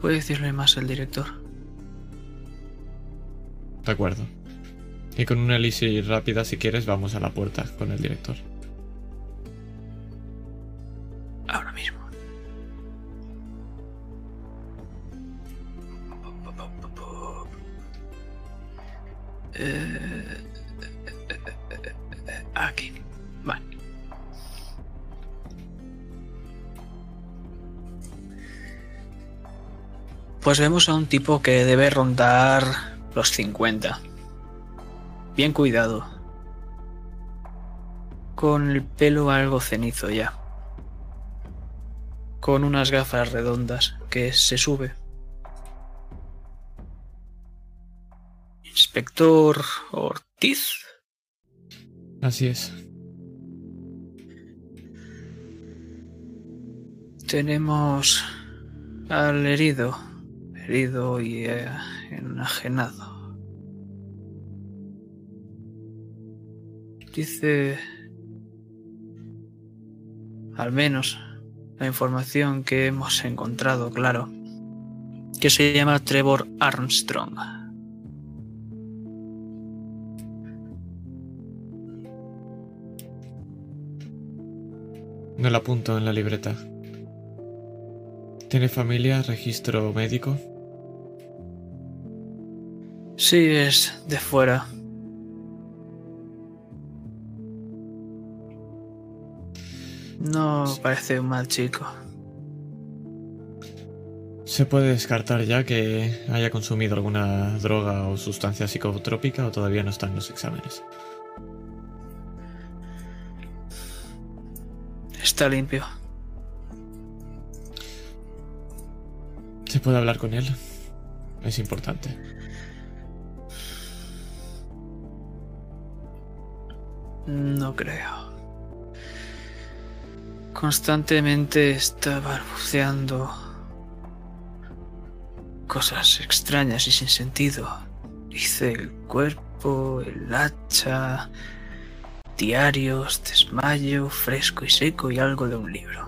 puede decirle más el director. De acuerdo. Y con una elixir rápida, si quieres, vamos a la puerta con el director. Ahora mismo. Eh, aquí. Pues vemos a un tipo que debe rondar los 50. Bien cuidado. Con el pelo algo cenizo ya. Con unas gafas redondas que se sube. Inspector Ortiz. Así es. Tenemos al herido, herido y eh, enajenado. Dice, al menos la información que hemos encontrado, claro, que se llama Trevor Armstrong. No lo apunto en la libreta. ¿Tiene familia, registro médico? Sí, es de fuera. No parece un mal chico. ¿Se puede descartar ya que haya consumido alguna droga o sustancia psicotrópica o todavía no están los exámenes? Está limpio. ¿Se puede hablar con él? Es importante. No creo. Constantemente está balbuceando cosas extrañas y sin sentido. Dice el cuerpo, el hacha, diarios, desmayo, fresco y seco y algo de un libro.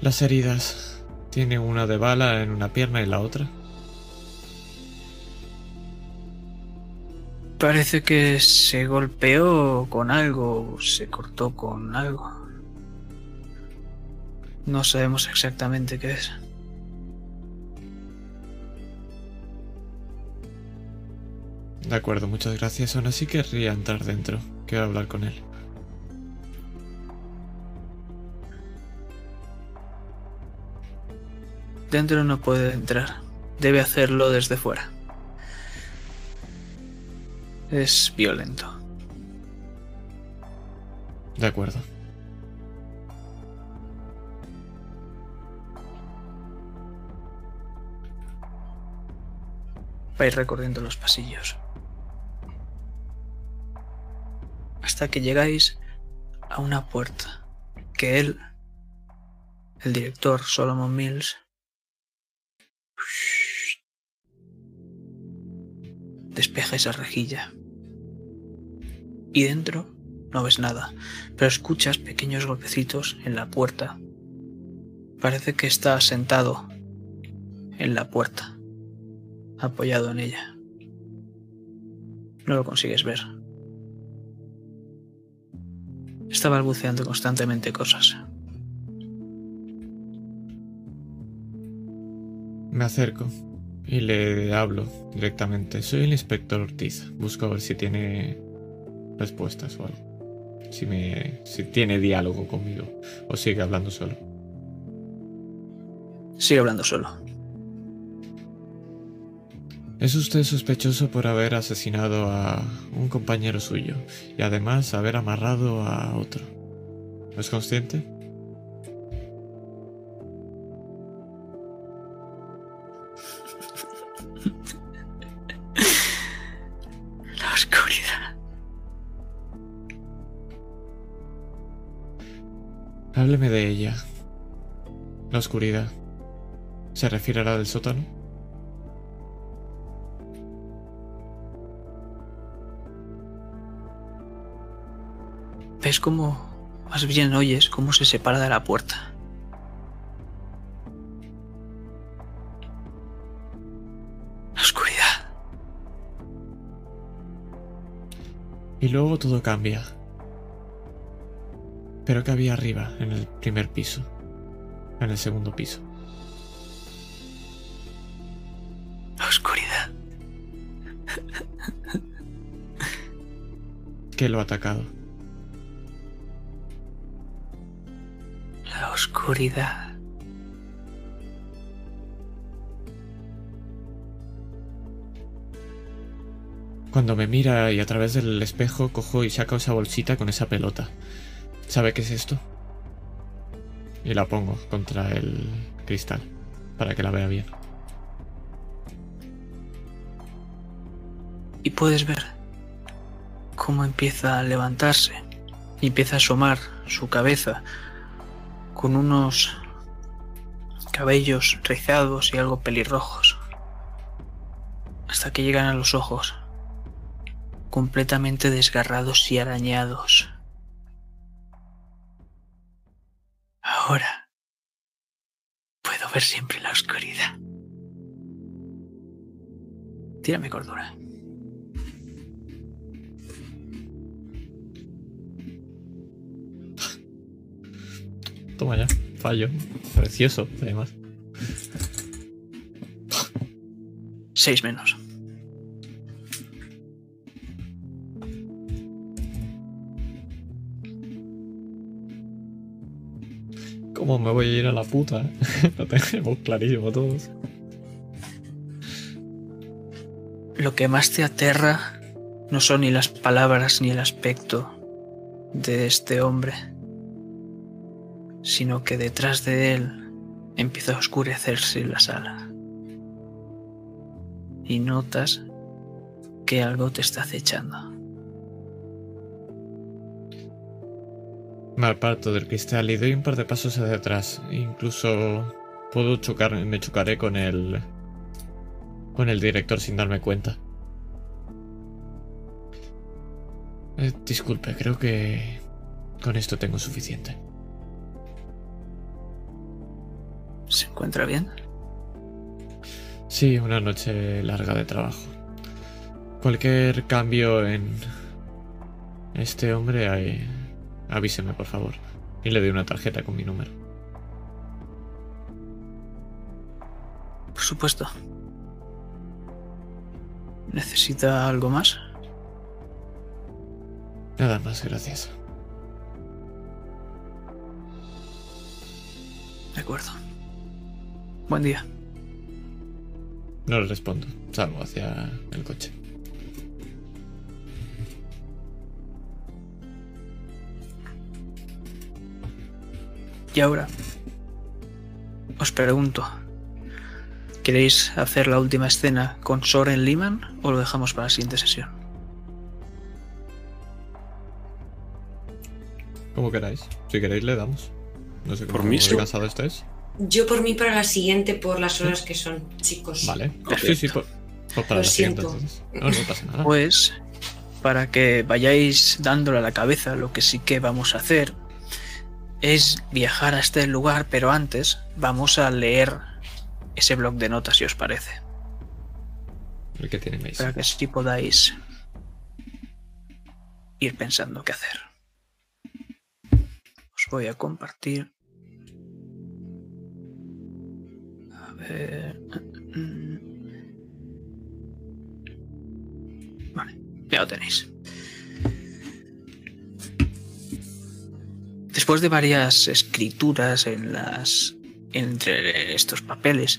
Las heridas. ¿Tiene una de bala en una pierna y la otra? Parece que se golpeó con algo, se cortó con algo. No sabemos exactamente qué es. De acuerdo, muchas gracias. Aún así querría entrar dentro. Quiero hablar con él. Dentro no puede entrar. Debe hacerlo desde fuera. Es violento. De acuerdo. Vais recorriendo los pasillos. Hasta que llegáis a una puerta que él, el director Solomon despeja esa rejilla. Y dentro no ves nada, pero escuchas pequeños golpecitos en la puerta. Parece que está sentado en la puerta, apoyado en ella. No lo consigues ver. Está balbuceando constantemente cosas. Me acerco y le hablo directamente. Soy el inspector Ortiz. Busco a ver si tiene respuestas o algo. Si, me, si tiene diálogo conmigo o sigue hablando solo. Sigue hablando solo. Es usted sospechoso por haber asesinado a un compañero suyo y además haber amarrado a otro. ¿Es consciente? Hábleme de ella. La oscuridad. ¿Se refiere a la del sótano? ¿Ves cómo, más bien oyes cómo se separa de la puerta? La oscuridad. Y luego todo cambia. Pero que había arriba, en el primer piso. En el segundo piso. La oscuridad. ¿Qué lo ha atacado? La oscuridad. Cuando me mira y a través del espejo cojo y saco esa bolsita con esa pelota. ¿Sabe qué es esto? Y la pongo contra el cristal para que la vea bien. Y puedes ver cómo empieza a levantarse y empieza a asomar su cabeza con unos cabellos rizados y algo pelirrojos. Hasta que llegan a los ojos, completamente desgarrados y arañados. Ahora puedo ver siempre la oscuridad. Tírame cordura. Toma ya. Fallo. Precioso, además. Seis menos. ¿Cómo me voy a ir a la puta? [LAUGHS] Lo tenemos clarísimo todos. Lo que más te aterra no son ni las palabras ni el aspecto de este hombre, sino que detrás de él empieza a oscurecerse la sala. Y notas que algo te está acechando. Me aparto del cristal y doy un par de pasos hacia atrás. Incluso puedo chocar, me chocaré con el. con el director sin darme cuenta. Eh, disculpe, creo que con esto tengo suficiente. ¿Se encuentra bien? Sí, una noche larga de trabajo. Cualquier cambio en este hombre, eh, avíseme por favor. Y le doy una tarjeta con mi número. Por supuesto. ¿Necesita algo más? Nada más, gracias. De acuerdo. Buen día. No le respondo. Salgo hacia el coche. Y ahora, os pregunto, ¿queréis hacer la última escena con Soren Liman o lo dejamos para la siguiente sesión? Como queráis. Si queréis, le damos. No sé Por cómo mí, sí. cansado estáis. Yo por mí para la siguiente, por las horas que son, chicos. Vale. Ok. Sí, sí, por, Pues para Lo la siguiente, siento. entonces. No, no pasa nada. Pues, para que vayáis dándole a la cabeza, lo que sí que vamos a hacer es viajar a este lugar, pero antes vamos a leer ese blog de notas, si os parece. El que. Para que así podáis ir pensando qué hacer. Os voy a compartir. A ver. Vale, ya lo tenéis. Después de varias escrituras en las entre estos papeles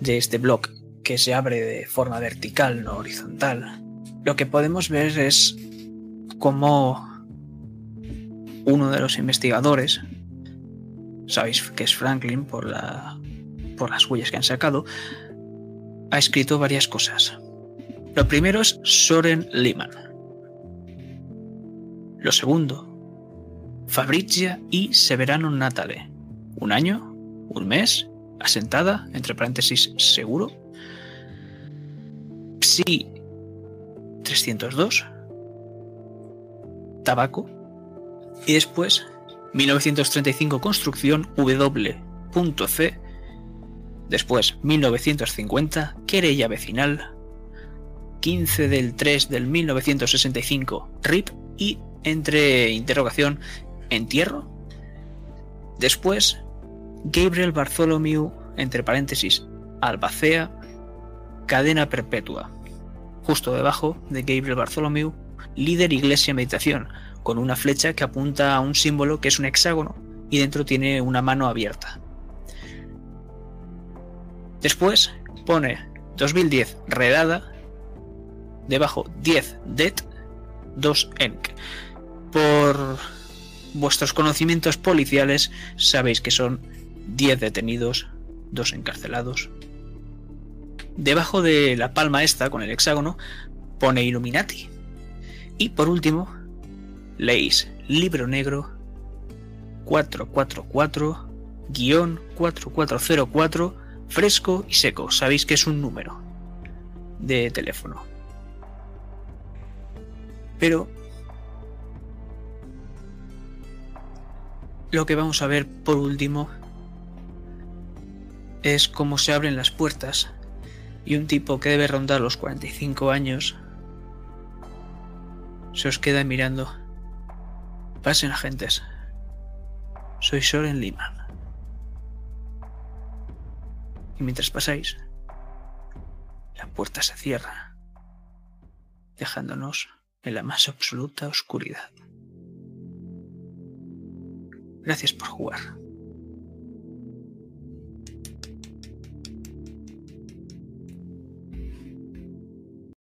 de este blog que se abre de forma vertical, no horizontal, lo que podemos ver es cómo uno de los investigadores, sabéis que es Franklin por, la, por las huellas que han sacado, ha escrito varias cosas. Lo primero es Soren Lehmann. Lo segundo, Fabrizia y Severano Natale. Un año, un mes, asentada, entre paréntesis, seguro. Psi 302. Tabaco. Y después, 1935 construcción W.C. Después, 1950, querella vecinal. 15 del 3 del 1965, RIP y entre interrogación, entierro. Después, Gabriel Bartholomew, entre paréntesis, Albacea, cadena perpetua. Justo debajo de Gabriel Bartholomew, líder iglesia meditación, con una flecha que apunta a un símbolo que es un hexágono y dentro tiene una mano abierta. Después pone 2010 redada, debajo 10 det, 2 enc. Por vuestros conocimientos policiales sabéis que son 10 detenidos, 2 encarcelados. Debajo de la palma esta, con el hexágono, pone Illuminati. Y por último, leéis libro negro 444-4404 fresco y seco. Sabéis que es un número de teléfono. Pero lo que vamos a ver por último es cómo se abren las puertas y un tipo que debe rondar los 45 años se os queda mirando. Pasen agentes. Soy Soren Lehmann. Y mientras pasáis, la puerta se cierra, dejándonos en la más absoluta oscuridad. Gracias por jugar.